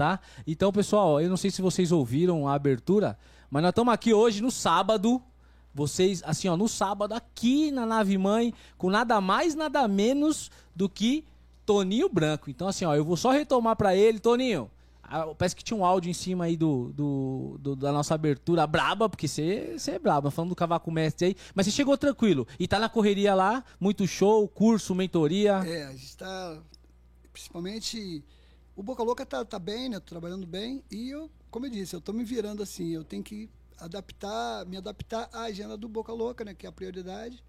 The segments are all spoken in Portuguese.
tá? Então, pessoal, eu não sei se vocês ouviram a abertura, mas nós estamos aqui hoje no sábado. Vocês, assim, ó, no sábado, aqui na nave mãe, com nada mais, nada menos do que Toninho Branco. Então, assim, ó, eu vou só retomar para ele, Toninho. Parece que tinha um áudio em cima aí do, do, do- da nossa abertura braba, porque você é braba, falando do Cavaco Mestre aí. Mas você chegou tranquilo. E tá na correria lá, muito show, curso, mentoria. É, a gente está. Principalmente. O Boca Louca tá, tá bem, né? Tô trabalhando bem. E eu, como eu disse, eu tô me virando assim. Eu tenho que adaptar, me adaptar à agenda do Boca Louca, né? Que é a prioridade.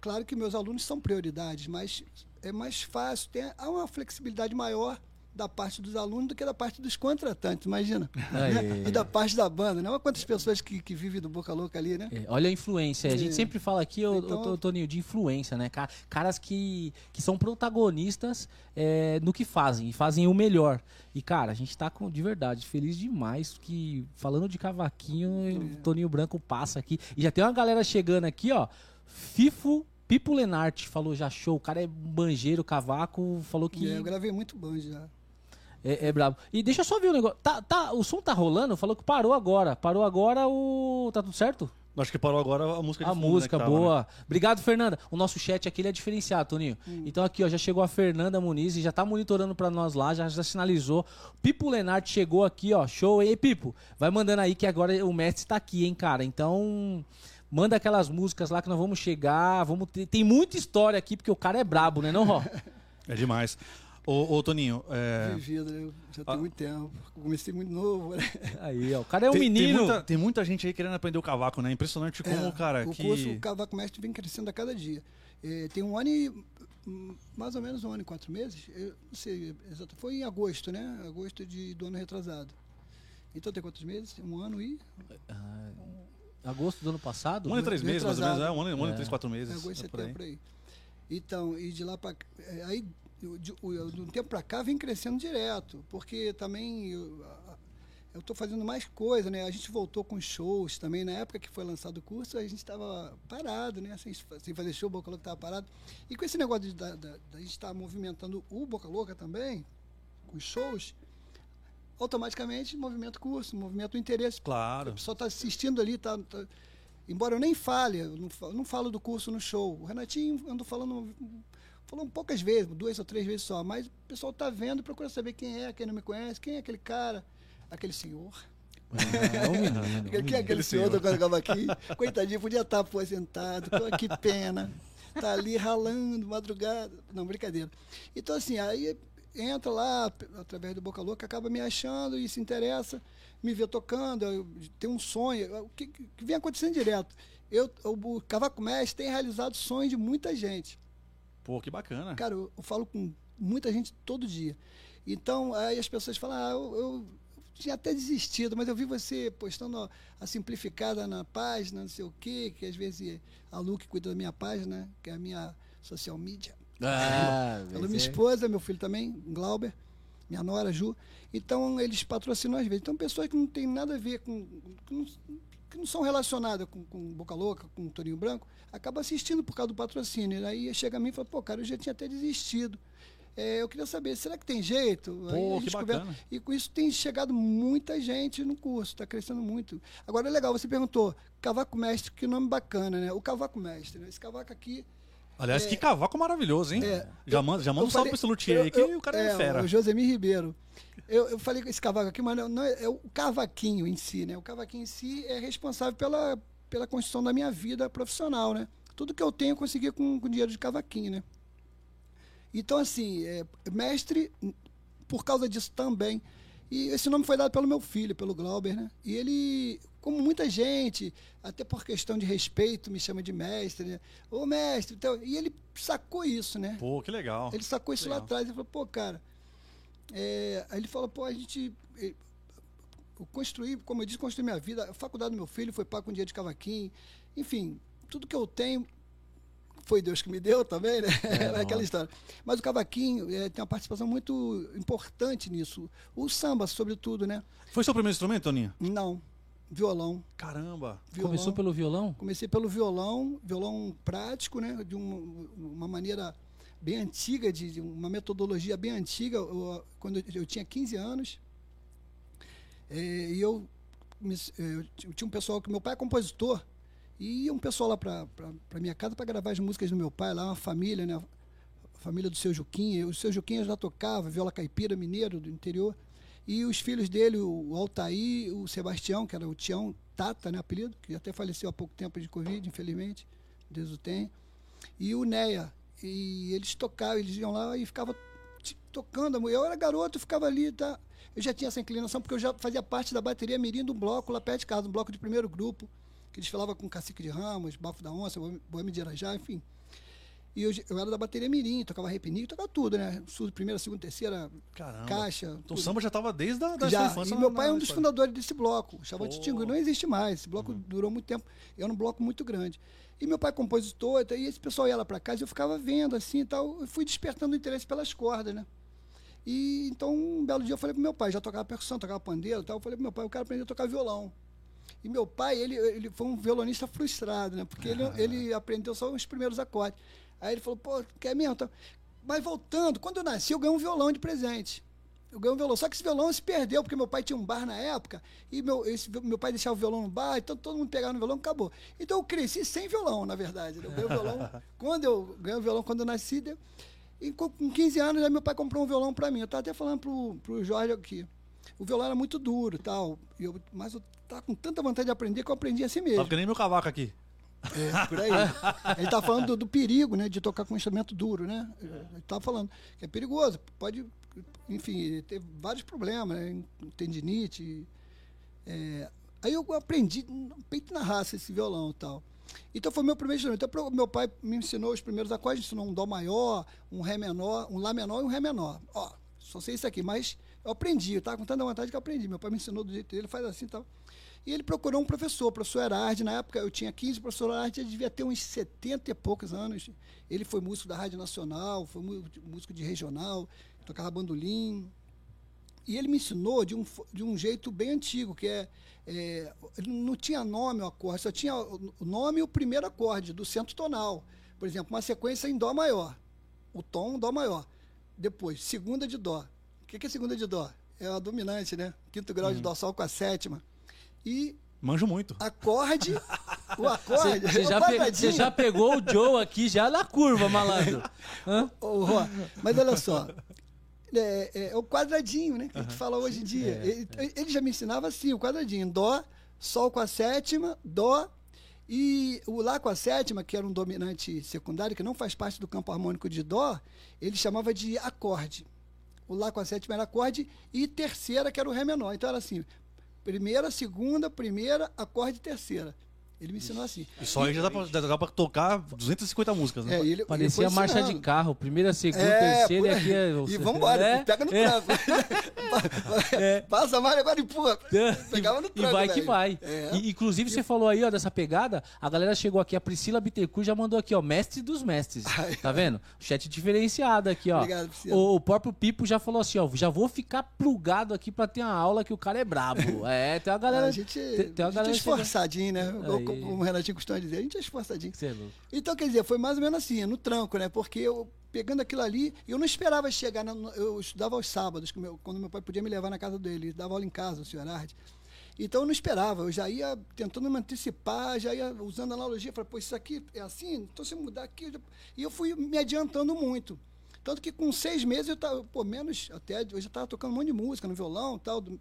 Claro que meus alunos são prioridades, mas é mais fácil, tem, há uma flexibilidade maior da parte dos alunos do que da parte dos contratantes, imagina. Né? E da parte da banda, né? Olha quantas pessoas que, que vivem do Boca Louca ali, né? É, olha a influência. A gente É. sempre fala aqui, ô, Então- Toninho, de influência, né? Ca- Caras que, que são protagonistas é, no que fazem e fazem o melhor. E, cara, a gente tá com, de verdade feliz demais que, falando de cavaquinho, o Toninho Branco passa aqui. E já tem uma galera chegando aqui, ó. Fifo Pipo Lenart falou já show. O cara é banjeiro, cavaco, falou que É, eu gravei muito bom já. É, é brabo. E deixa eu só ver um negócio. Tá, tá, o som tá rolando? Falou que parou agora. Parou agora o. Tá tudo certo? Acho que parou agora a música de A fundo, né, música que tava, boa. né? Obrigado, Fernanda. O nosso chat aqui ele é diferenciado, Toninho. Então aqui, ó, já chegou a Fernanda Muniz e já tá monitorando pra nós lá, já, já sinalizou. Pipo Lenart chegou aqui, ó. Show. Ei, Pipo, vai mandando aí que agora o mestre tá aqui, hein, cara. Então, manda aquelas músicas lá que nós vamos chegar. Vamos ter... Tem muita história aqui, porque o cara é brabo, né, não, Ró? É demais. Ô, ô Toninho, é, Vivido, né? Eu já tem Ah. muito tempo. Comecei muito novo, né? Aí, ó. O cara é um tem, tem menino. muita, tem muita gente aí querendo aprender o cavaco, né? Impressionante como, É, cara, o que... curso o Cavaco Mestre vem crescendo a cada dia. É, tem um ano e hum, mais ou menos um ano e quatro meses. Eu não sei exato. Foi em agosto, né? Agosto de, do ano retrasado. Então tem quantos meses? Um ano e Ah, agosto do ano passado? Um ano e três meses, mais ou menos. retrasado. É, um ano, um ano É. e três, quatro É, meses. agosto e é por setembro aí. Então, e de lá para aí eu- de, o- de um tempo para cá vem crescendo direto, porque também eu, estou fazendo mais coisa, né? A gente voltou com shows também na época que foi lançado o curso, a gente estava parado, né? Sem, sem fazer show, o Boca Louca estava parado. E com esse negócio de, da, da, da gente estar movimentando o Boca Louca também, com os shows, automaticamente movimento curso, movimento interesse. Claro. A pessoa está assistindo ali, tá, tá- embora eu nem fale, eu não falo, não falo do curso no show. O Renatinho ando falando, falando poucas vezes, duas ou três vezes só, mas o pessoal está vendo e procura saber quem é, quem não me conhece, quem é aquele cara, aquele senhor. É um menino. Quem é aquele senhor senhor. do Guaragaba aqui? Coitadinho, podia estar aposentado, pô, que pena. Tá ali ralando, madrugada. Não, brincadeira. Então, assim, aí entra lá, através do Boca Louca, acaba me achando e se interessa, me vê tocando, eu tenho um sonho, o que, que vem acontecendo direto. Eu, o, o Cavaco Mestre tem realizado sonhos de muita gente. Pô, que bacana. Cara, eu, eu falo com muita gente todo dia. Então, aí as pessoas falam, ah, eu, eu tinha até desistido, mas eu vi você postando a, simplificada na página, não sei o quê, que às vezes a Lu que cuida da minha página, que é a minha social media. Ah, Ela, mas minha é- esposa, meu filho também, Glauber, minha nora, Ju. Então, eles patrocinam às vezes. Então, pessoas que não tem nada a ver com. não, que não são relacionadas com, com Boca Louca, com Toninho Branco, acabam assistindo por causa do patrocínio. Aí chega a mim e fala, pô, cara, eu já tinha até desistido. É, eu queria saber, será que tem jeito? Pô, que bacana. E com isso tem chegado muita gente no curso, está crescendo muito. Agora é legal, você perguntou, cavaco mestre, que nome bacana, né? O cavaco mestre, né? Esse cavaco aqui, Aliás, É. que cavaco maravilhoso, hein? É. Já manda, já manda um salve pra esse luthier aí, que eu- o cara é, é fera. O Josemir Ribeiro. Eu, eu falei com esse cavaco aqui, mas não, não é, é o cavaquinho em si, né? O cavaquinho em si é responsável pela, pela construção da minha vida profissional, né? Tudo que eu tenho eu consegui com, com dinheiro de cavaquinho, né? Então, assim, é, mestre, por causa disso também. E esse nome foi dado pelo meu filho, pelo Glauber, né? E ele, como muita gente, até por questão de respeito, me chama de mestre, né? Ô mestre, então, e ele sacou isso, né? Pô, que legal. Ele sacou isso lá Legal. atrás e falou, pô, cara. É, Aí ele falou, pô, a gente. eh, Eu construí, como eu disse, construí minha vida. A faculdade do meu filho foi pago com dinheiro de cavaquinho. Enfim, tudo que eu tenho foi Deus que me deu também, né? É, aquela história. Mas o cavaquinho eh, tem uma participação muito importante nisso. O samba, sobretudo, né? Foi seu primeiro instrumento, Toninho? Não. Violão. Caramba. violão. Começou pelo violão? Comecei pelo violão, violão prático, né? De um- uma maneira bem antiga, de, de uma metodologia bem antiga. Eu, quando eu, tinha 15 anos, É, e eu, me- eu tinha um pessoal que meu pai é compositor e ia um pessoal lá para minha casa para gravar as músicas do meu pai lá, uma família, né? Família do seu Juquinha. O seu Juquinha já tocava viola caipira, mineiro do interior. E os filhos dele, o Altair, o Sebastião, que era o Tião Tata, né, apelido, que até faleceu há pouco tempo de Covid, infelizmente, Deus o tenha. E o Neia. E eles tocavam, eles iam lá e ficavam tocando. Eu era garoto, ficava ali, tá? Eu já tinha essa inclinação, porque eu já fazia parte da bateria mirim do bloco lá perto de casa, um bloco de primeiro grupo, que eles falavam com Cacique de Ramos, Bafo da Onça, Boêmio de Irajá, enfim. E eu, eu era da bateria mirim, tocava repinique, tocava tudo, né? Surdo, primeira, segunda, terceira, Caramba. caixa. Então tudo. o samba já tava desde a da Já, infância. e meu pai é um dos fundadores desse bloco. Chavante Pô. Tingu não existe mais. Esse bloco durou muito tempo. Era um bloco muito grande. E meu pai é compositor, e esse pessoal ia lá para casa e eu ficava vendo assim e tal. Eu fui despertando interesse pelas cordas, né? E então, um belo dia eu falei pro meu pai, já tocava percussão, tocava pandeiro e tal. Eu falei pro meu pai, eu quero aprender a tocar violão. E meu pai, ele, ele foi um violonista frustrado, né? Porque ele, ele aprendeu só os primeiros acordes. Aí ele falou, pô, quer mesmo? Então, Mas voltando, quando eu nasci, eu ganhei um violão de presente. Eu ganhei um violão. Só que esse violão se perdeu, porque meu pai tinha um bar na época, e meu, esse, meu pai deixava o violão no bar, então todo mundo pegava no violão e acabou. Então eu cresci sem violão, na verdade. né? Eu ganhei o violão. quando eu ganhei o violão, quando eu nasci, deu- e com com 15 anos, aí meu pai comprou um violão para mim. Eu estava até falando pro, pro Jorge aqui. O violão era muito duro tal, e eu, mas eu estava com tanta vontade de aprender que eu aprendi assim mesmo. Tava que nem meu cavaco aqui. É, por aí. Ele está falando do, do perigo, né, de tocar com um instrumento duro, né? Ele estava falando que é perigoso, pode, enfim, ter vários problemas, né? Tendinite. é. aí eu aprendi peito na raça esse violão e tal. Então foi meu primeiro instrumento. Então, meu pai me ensinou os primeiros acordes, ensinou um dó maior, um ré menor, um lá menor e um ré menor. Ó, só sei isso aqui, mas eu aprendi, eu estava com tanta vontade que eu aprendi. Meu pai me ensinou do jeito dele, faz assim e tal. E ele procurou um professor, o professor Erardi. Na época eu tinha 15, o professor Erardi devia ter uns 70 e poucos anos. Ele foi músico da Rádio Nacional, foi músico de regional, tocava bandolim. E ele me ensinou de um, de um jeito bem antigo, que é, é, não tinha nome o acorde, só tinha o nome e o primeiro acorde do centro tonal. Por exemplo, uma sequência em Dó maior. O tom Dó maior. Depois, segunda de Dó. O que que é segunda de Dó? É a dominante, né? Quinto grau de Dó Sol com a sétima. E Manjo muito. acorde, o acorde, Você o já, pe- já pegou o Joe aqui já na curva, malandro. Hã? Ô, Ró, mas olha só. É, é- é o quadradinho, né? Que a gente fala hoje em dia. É, ele, ele já me ensinava assim, o quadradinho. Dó, Sol com a sétima, Dó. E o Lá com a sétima, que era um dominante secundário, que não faz parte do campo harmônico de Dó, ele chamava de acorde. O Lá com a sétima era acorde e terceira, que era o Ré menor. Então era assim: primeira, segunda, primeira, acorde terceira. Ele me ensinou assim. E só aí já dá pra, dá pra tocar 250 músicas, né? É, ele- ele Parecia a foi marcha de carro. Primeira, segunda, É, terceira por e aqui é. E vambora, É, pega no é. tranco. Passa mais, agora empurra. Pegava no E tranco. vai que vai. É. E, inclusive, você falou aí, ó, dessa pegada. A galera chegou aqui, a Priscila Bittencourt já mandou aqui, ó, mestre dos mestres. Ai. Tá vendo? Chat diferenciado aqui, ó. Obrigado, Priscila. o, o próprio Pipo já falou assim, ó, já vou ficar plugado aqui pra ter uma aula que o cara é brabo. É, tem uma galera. a gente, tem, tem uma a gente galera é chegando- esforçadinho, né? Como o Renatinho costuma dizer, a gente é esforçadinho. Cê é louco. Então, quer dizer, foi mais ou menos assim, no tranco, né? Porque eu, pegando aquilo ali, eu não esperava chegar. na- eu estudava aos sábados, quando meu pai podia me levar na casa dele, ele dava aula em casa, o senhor Arde. Então eu não esperava, eu já ia tentando me antecipar, já ia usando analogia, falei, pô, isso aqui é assim, então se eu mudar aqui. eu já-" E eu fui me adiantando muito. Tanto que com seis meses eu estava, pô, menos até, eu já estava tocando um monte de música no violão e tal. do-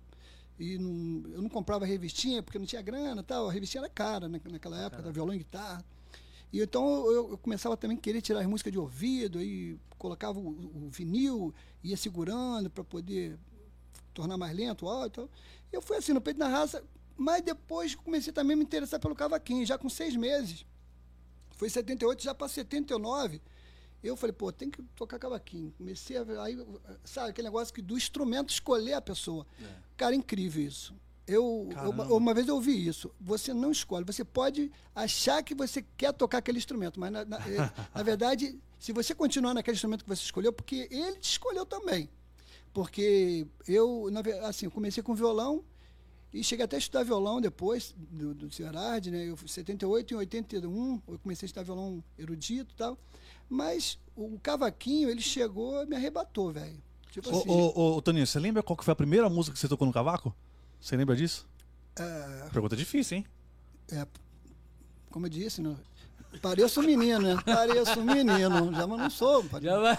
e não- eu não comprava revistinha porque não tinha grana tal. A revistinha era cara né, naquela época, da violão e guitarra. E então eu, eu começava também a querer tirar as músicas de ouvido, e colocava o, o vinil, ia segurando para poder tornar mais lento o áudio e tal. E eu fui assim, no peito na raça, mas depois comecei também a me interessar pelo cavaquinho, já com seis meses. Foi 78, já para 79. Eu falei, pô, tem que tocar cavaquinho. Comecei a ver, aí, sabe, aquele negócio que do instrumento escolher a pessoa. Cara, incrível isso. Eu, eu- uma, vez eu ouvi isso. Você não escolhe. Você pode achar que você quer tocar aquele instrumento, mas na, na- eh, na verdade, se você continuar naquele instrumento que você escolheu, porque ele te escolheu também. Porque eu, na assim, comecei com violão e cheguei até a estudar violão depois do, do Sr. Arde, né? Eu fui em 78 e 81, eu comecei a estudar violão erudito e tal. Mas o cavaquinho, ele chegou e me arrebatou, velho. Tipo Ô, assim. ô, ô, ô, Toninho, você lembra qual que foi a primeira música que você tocou no cavaco? Você lembra disso? É, Pergunta difícil, hein? é, como eu disse, né? Pareço um menino, né? Pareço um menino. Já, mas não sou. Já vai.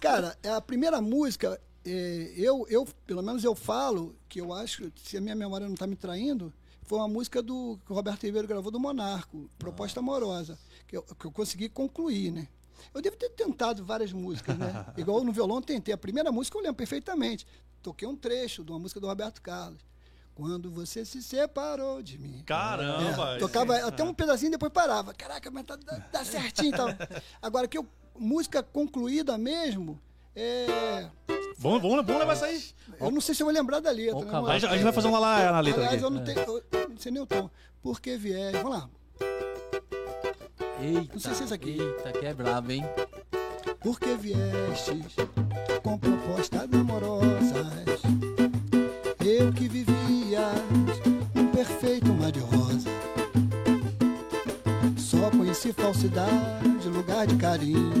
Cara, é a primeira música, é, eu, eu, pelo menos eu falo, que eu acho, se a minha memória não está me traindo, foi uma música do, que o Roberto Ribeiro gravou do Monarco, Proposta Amorosa, que eu, que eu consegui concluir, né? Eu devo ter tentado várias músicas, né? Igual no violão tentei. A primeira música eu lembro perfeitamente. Toquei um trecho de uma música do Roberto Carlos. Quando você se separou de mim. Caramba! É, tocava até um pedacinho e depois parava. Caraca, mas tá, tá, tá certinho e tal. Agora que eu, música concluída mesmo, é, Vamos, vamos, vamos levar isso aí. eu não sei se eu vou lembrar da letra. Né, a gente vai fazer uma lá na letra Aliás, aqui. eu não tenho. Eu não sei nem o tom. Porque vier. Vamos lá. Eita, Não sei se é isso aqui. Eita, que é brabo, hein? Porque viestes com propostas amorosas. Eu que vivia um perfeito mar de rosa. Só conheci falsidade, lugar de carinho.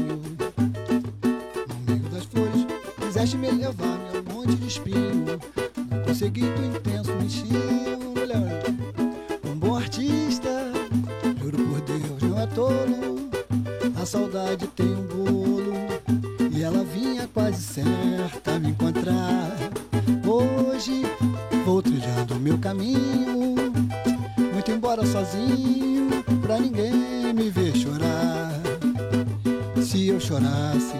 No meio das flores, quiseste me levar, meu monte de espinho. Não consegui tu intenso, me encheu, tolo. A saudade tem um bolo e ela vinha quase certa me encontrar. Hoje vou trilhando o meu caminho, muito embora sozinho, pra ninguém me ver chorar. Se eu chorasse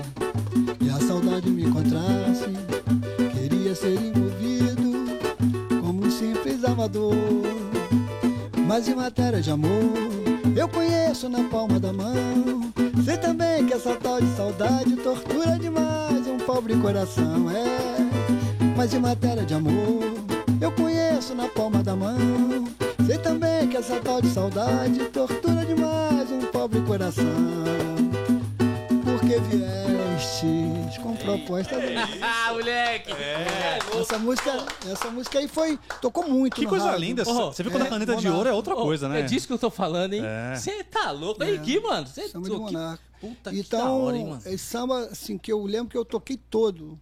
conheço na palma da mão. Sei também que essa tal de saudade tortura demais um pobre coração, é. Mas em matéria de amor, eu conheço na palma da mão. Sei também que essa tal de saudade tortura demais um pobre coração. Porque viestes com propostas. Ah, moleque! É. Essa música, essa música aí foi. Tocou muito. Que coisa rádio. linda. Oh, Você vê quando a é, caneta de ouro é outra Ô, coisa, né? É disso que eu tô falando, hein? É. Você tá louco? Aí, aqui, mano. Cê, Samba de tô- que- Monarca. Puta que da Então, hora, hein, mano? esse samba, assim, que eu lembro que eu toquei todo.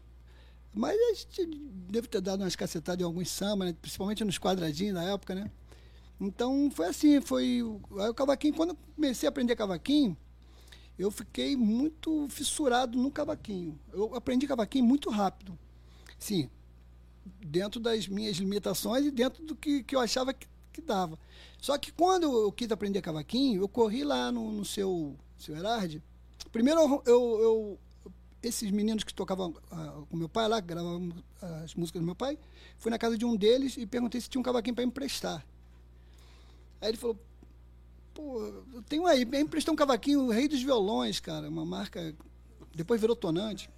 Mas a gente deve ter dado umas cacetadas em alguns sambas, né? principalmente nos quadradinhos da época, né? Então, foi assim, foi... Aí o cavaquinho, quando eu comecei a aprender cavaquinho, eu fiquei muito fissurado no cavaquinho. Eu aprendi cavaquinho muito rápido. Sim, dentro das minhas limitações e dentro do que, que eu achava que, que dava. Só que quando eu quis aprender cavaquinho, eu corri lá no, no seu, seu Herardi. Primeiro, eu, eu- eu- esses meninos que tocavam ah, com meu pai lá, gravavam as músicas do meu pai, fui na casa de um deles e perguntei se tinha um cavaquinho para emprestar. Aí ele falou, pô, eu tenho aí, me emprestou um cavaquinho, o Rei dos Violões, cara, uma marca, depois virou tonante.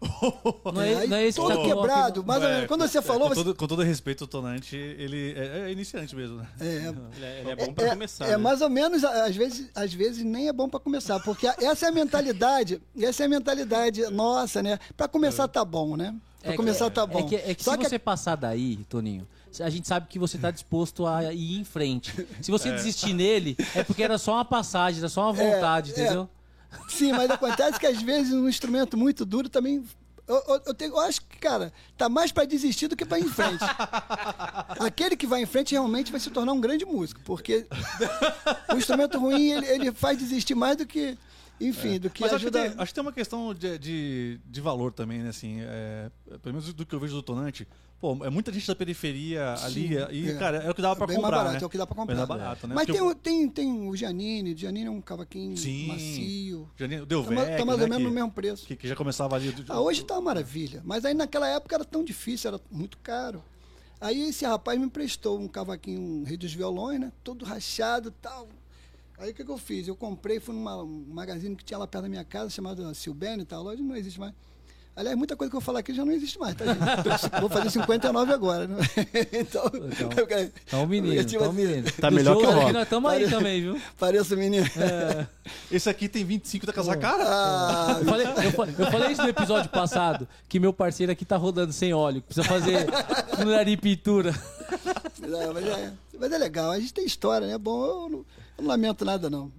Não é, não é esse que todo tá com- quebrado, mais ou É. Quando você é, falou, com, você... todo, com todo respeito, o Tonante, ele é, é iniciante mesmo, né? É, Ele é, ele é bom pra é, começar. é né? mais ou menos, às vezes, às vezes nem é bom para começar, porque essa é a mentalidade, essa é a mentalidade nossa, né? Para começar tá bom, né? Para É começar que, tá bom. É que, é que Só se que você passar daí, Toninho, a gente sabe que você tá disposto a ir em frente. Se você desistir nele, é porque era só uma passagem, era só uma vontade, é. entendeu? Sim, mas acontece que às vezes um instrumento muito duro também. Eu, eu- eu tenho- eu acho que, cara, tá mais para desistir do que para ir em frente. Aquele que vai em frente realmente vai se tornar um grande músico, porque o instrumento ruim ele, ele faz desistir mais do que, enfim, do que Mas acho que, ajuda. tem, acho que tem uma questão de, de, de valor também, né? Assim, é, pelo menos do que eu vejo do Tonante. Pô, é muita gente da periferia ali. E, é. cara, é o que dava pra bem comprar. mais barato, né? é o que dá para comprar. Bem mais barato, né? Mas Porque tem, o- tem, tem o Giannini, o Giannini é um cavaquinho Sim. macio. Janine- o Tá, ma- Delvec, tá mais né, ou menos que, no mesmo preço. Que, que já começava ali. do- Ah, hoje tá uma maravilha. Mas aí naquela época era tão difícil, era muito caro. Aí esse rapaz me emprestou um cavaquinho, um rei dos violões, né? Todo rachado e tal. Aí o que, que eu fiz? Eu comprei, fui numa um magazine que tinha lá perto da minha casa, chamada Silbene e tal. Hoje não existe mais. Aliás, muita coisa que eu falar aqui já não existe mais, tá, gente? Vou fazer 59 agora, né? Então, Então, eu quero- Tá um menino, eu, tá um menino. Tá melhor que o Jogo, rock. Nós estamos aí também, viu? Pareço menino. É. Esse aqui tem 25 tá com essa cara? Ah, Eu falei, eu, eu falei isso no episódio passado, que meu parceiro aqui tá rodando sem óleo. Precisa fazer funilaria e pintura. Não, mas, é, mas é legal, a gente tem história, né? Bom, eu não, eu não lamento nada, não.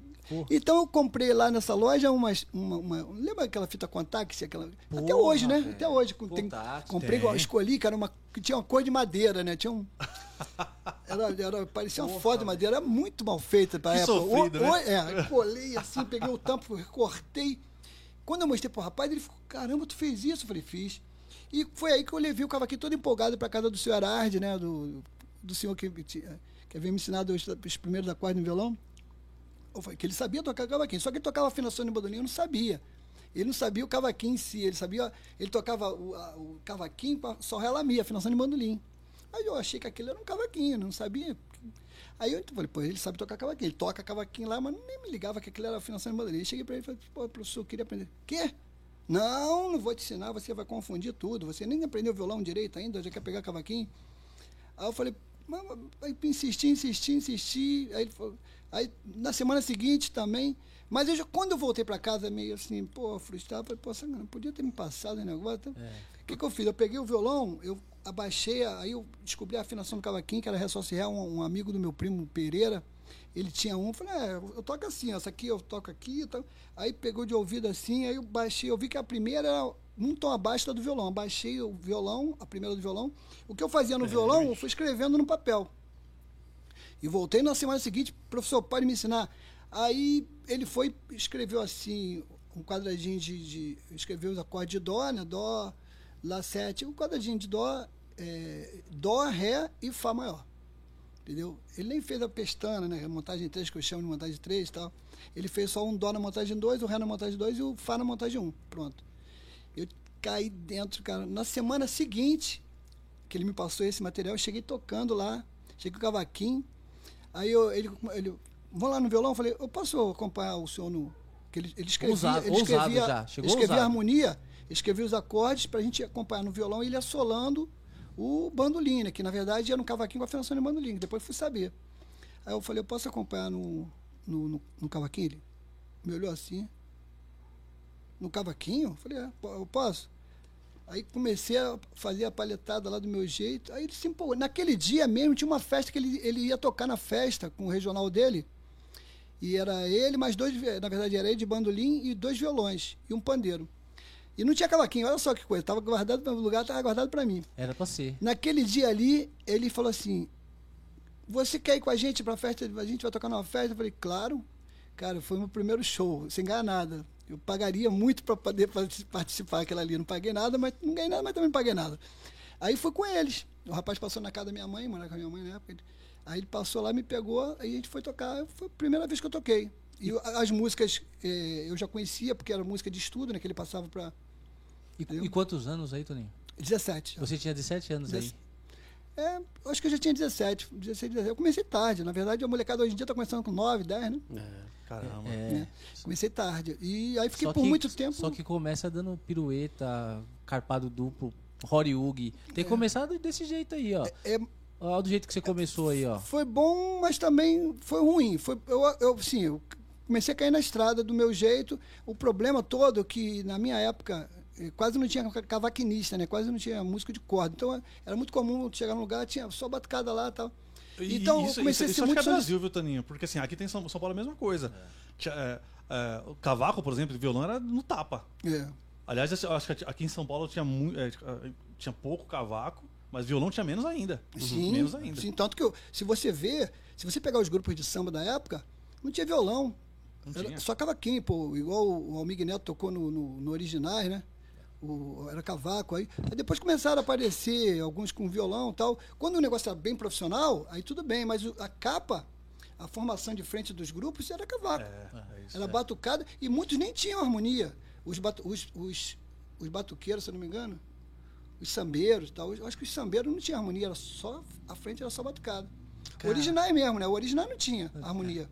Então eu comprei lá nessa loja umas, uma, uma- Lembra aquela fita Contax? Aquela, até Porra, hoje, né? velho. Até hoje. Tem, comprei, tem. escolhi, que era uma. que tinha uma cor de madeira, né? Tinha um. Era, era, parecia uma foto de madeira, era muito mal feita pra Que época. sofrido, O- né? o- é, colei assim, peguei o tampo, cortei. Quando eu mostrei pro rapaz, ele ficou, caramba, tu fez isso? Eu falei, fiz. E foi aí que eu levei o cavaquinho todo empolgado pra casa do senhor Arde, né? Do, do senhor que, que havia me ensinado os, os primeiros acordes no violão. Eu que ele sabia tocar cavaquinho, só que ele tocava afinação de bandolim, eu não sabia. Ele não sabia o cavaquinho em si, ele sabia, ele tocava o, a- o cavaquinho só mi, afinação de bandolim. Aí eu achei que aquilo era um cavaquinho, não sabia. Aí eu falei, pô, ele sabe tocar cavaquinho, ele toca cavaquinho lá, mas nem me ligava que aquilo era afinação de bandolim. Aí cheguei para ele e falei, pô, professor, eu queria aprender. Quê? Não, não vou te ensinar, você vai confundir tudo. Você nem aprendeu violão direito ainda, já quer pegar cavaquinho. Aí eu falei, mas- aí insisti, insisti, insisti. Aí, ele falou- aí na semana seguinte também. Mas eu já- quando eu voltei para casa, meio assim, pô, frustrado, falei, pô, Sangana, podia ter me passado o negócio. O que, que eu fiz? Eu peguei o violão, eu abaixei, aí eu descobri a afinação do cavaquinho, que era Ré Ré, um, um amigo do meu primo Pereira. Ele tinha um, eu falei, é, eu toco assim, essa aqui eu toco aqui. e tal. Aí pegou de ouvido assim, aí eu baixei, eu vi que a primeira era um tom abaixo da do violão. Abaixei o violão, a primeira do violão. O que eu fazia no violão, eu fui escrevendo no papel. E voltei na semana seguinte, professor, pode me ensinar. Aí ele foi, escreveu assim, um quadradinho de. de escreveu os acordes de Dó, né? Dó, Lá 7, um quadradinho de Dó, é, Dó, Ré e Fá maior. Entendeu? Ele nem fez a pestana, né? A montagem 3, que eu chamo de montagem 3 e tal. Ele fez só um Dó na montagem 2, o Ré na montagem 2 e o Fá na montagem 1. Pronto. Eu caí dentro, cara. Na semana seguinte, que ele me passou esse material, eu cheguei tocando lá, cheguei com o cavaquinho. Aí eu, ele, ele, vamos lá no violão? Eu falei, eu posso acompanhar o senhor no. Que ele, ele escrevia, Ousado, ele ousado escrevia, já, chegou escrevia ousado. a harmonia, escrevia os acordes pra gente acompanhar no violão e ele assolando o bandolim, né? Que na verdade era um cavaquinho com afinação de bandolim, depois fui saber. Aí eu falei, eu posso acompanhar no, no, no, no cavaquinho? Ele me olhou assim. No cavaquinho? Eu falei, é, eu posso. Aí comecei a fazer a palhetada lá do meu jeito. Aí ele se empolgou. Naquele dia mesmo tinha uma festa que ele, ele ia tocar na festa com o regional dele. E era ele mais dois, na verdade era ele de bandolim e dois violões e um pandeiro. E não tinha cavaquinho, olha só que coisa, estava guardado no lugar, estava guardado para mim. Era pra ser. Naquele dia ali, ele falou assim: Você quer ir com a gente pra festa? A gente vai tocar numa festa? Eu falei: Claro. Cara, foi meu primeiro show, sem ganhar nada. Eu pagaria muito para poder partic- participar daquela ali. Não paguei nada, mas não ganhei nada, mas também não paguei nada. Aí fui com eles. O rapaz passou na casa da minha mãe, morava com a minha mãe na época. Aí ele passou lá, me pegou, aí a gente foi tocar. Foi a primeira vez que eu toquei. E as músicas eh, eu já conhecia, porque era música de estudo, né? Que ele passava para E, e quantos anos aí, Toninho? 17. Você tinha 17 anos aí. É, eu acho que eu já tinha 17, 16, 17. Eu comecei tarde. Na verdade, a molecada hoje em dia está começando com 9, 10, né? Caramba. É. Né? Comecei tarde. E aí fiquei Só por que- muito tempo. Só que começa dando pirueta, carpado duplo, Horiug. Tem que começar desse jeito aí, ó. É, Ó, do jeito que você começou aí, ó. foi bom, mas também foi ruim. Foi, eu, eu, sim, eu comecei a cair na estrada do meu jeito. O problema todo é que, na minha época, quase não tinha cavaquinista, né? Quase não tinha música de corda. Então, era muito comum chegar num lugar, tinha só batucada lá e tal. Então, eu isso, comecei isso, a isso ser que muito é Brasil, viu, Taninho? Porque assim, aqui tem São, São Paulo a mesma coisa. Tinha, é, é, o cavaco, por exemplo, de violão era no tapa. É. Aliás, eu acho que aqui em São Paulo tinha, mu- é, tinha pouco cavaco, mas violão tinha menos ainda. Sim, menos ainda. sim, tanto que eu- se você vê, se você pegar os grupos de samba da época, não tinha violão. Não tinha. só cavaquinho, pô, igual o Almig Neto tocou no, no, no Originais, né? O, era cavaco aí. Aí depois começaram a aparecer alguns com violão e tal. Quando o negócio era bem profissional, aí tudo bem, mas a capa, a formação de frente dos grupos era cavaco. É, é isso. Era batucada e muitos nem tinham harmonia. Os, batu, os, os, os batuqueiros, se eu não me engano, os sambeiros tal. Eu acho que os sambeiros não tinham harmonia, era só, a frente era só batucada. Cara. Originais mesmo, né? O original não tinha harmonia.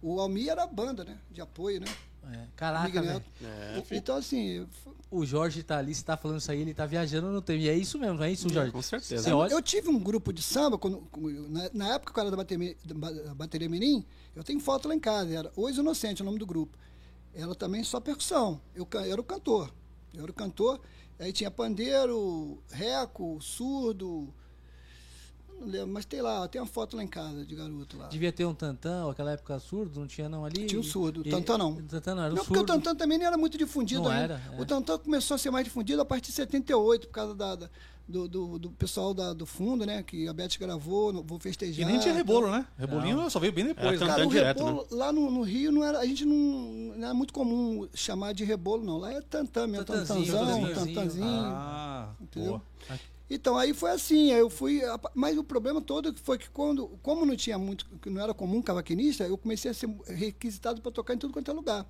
O Almi era a banda, né? De apoio, né? É. Caraca, Almir velho. É, então, assim, O Jorge tá ali, você tá falando isso aí, ele tá viajando no tempo. E é isso mesmo, não é isso, Jorge? com certeza. Olha... eu tive um grupo de samba, quando, na, na época que eu era da bateria, da bateria Mirim, eu tenho foto lá em casa, era Os Inocentes, o nome do grupo. Ela também só percussão. Eu, eu era o cantor. Eu era o cantor. Aí tinha pandeiro, reco, surdo. Não lembro, mas tem lá, tem uma foto lá em casa de garoto lá. Devia ter um tantã, aquela época surdo, não tinha não ali? Tinha um surdo, E- tantã não. Tantã não, era um Não, porque o surdo. Tantan também não era muito difundido Não ainda. era, é. O Tantan começou a ser mais difundido a partir de 78, por causa da, da- do, do, do pessoal da- do fundo, né? Que a Beth gravou, no- vou E festejar. nem tinha rebolo, né? Rebolinho só veio bem depois. Era né? Cara, o direto, rebolo, lá no, no Rio, não era, a gente não, não era muito comum chamar de rebolo, não. Lá é tantã mesmo, Tantanzinho, tantanzão, tantanzinho. Ah, Entendeu? boa. Então, aí foi assim, eu fui. Mas o problema todo foi que quando, como não tinha muito, que não era comum cavaquinista, eu comecei a ser requisitado para tocar em tudo quanto é lugar.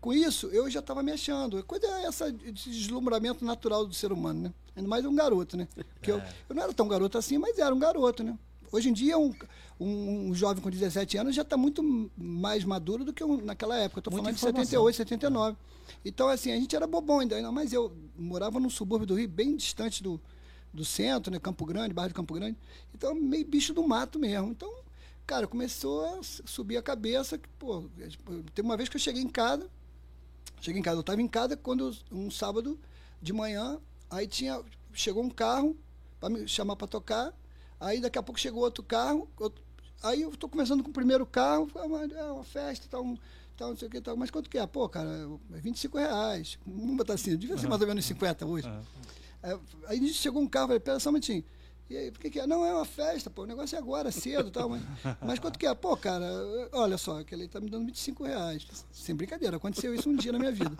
Com isso, eu já estava me achando. Coisa é essa, esse deslumbramento natural do ser humano, né? Ainda mais um garoto, né? Porque eu, eu não era tão garoto assim, mas era um garoto, né? Hoje em dia, um, um, um jovem com 17 anos já está muito mais maduro do que um- naquela época. Estou falando de informação. 78, 79. Então, assim, a gente era bobão ainda, mais eu morava num subúrbio do Rio, bem distante do, do centro, né? Campo Grande, bairro de Campo Grande. Então, meio bicho do mato mesmo. Então, cara, começou a subir a cabeça. que, Pô, é, tipo, teve uma vez que eu cheguei em casa, cheguei em casa, eu estava em casa quando um sábado de manhã, aí tinha chegou um carro para me chamar para tocar. Aí daqui a pouco chegou outro carro, outro- aí eu estou conversando com o primeiro carro, ah, mas é uma festa, tal, um, tal, não sei o que, tal. Mas quanto que é? Pô, cara, é 25 reais. Vamos botar assim, devia ser mais ou menos 50 hoje. Aí, aí chegou um carro, falei, pera só um minutinho. E aí, por que, que é? Não, é uma festa, pô, o negócio é agora, cedo e tal, mas, mas quanto que é? Pô, cara, olha só, aquele aí tá me dando 25 reais. Sem brincadeira, aconteceu isso um dia na minha vida.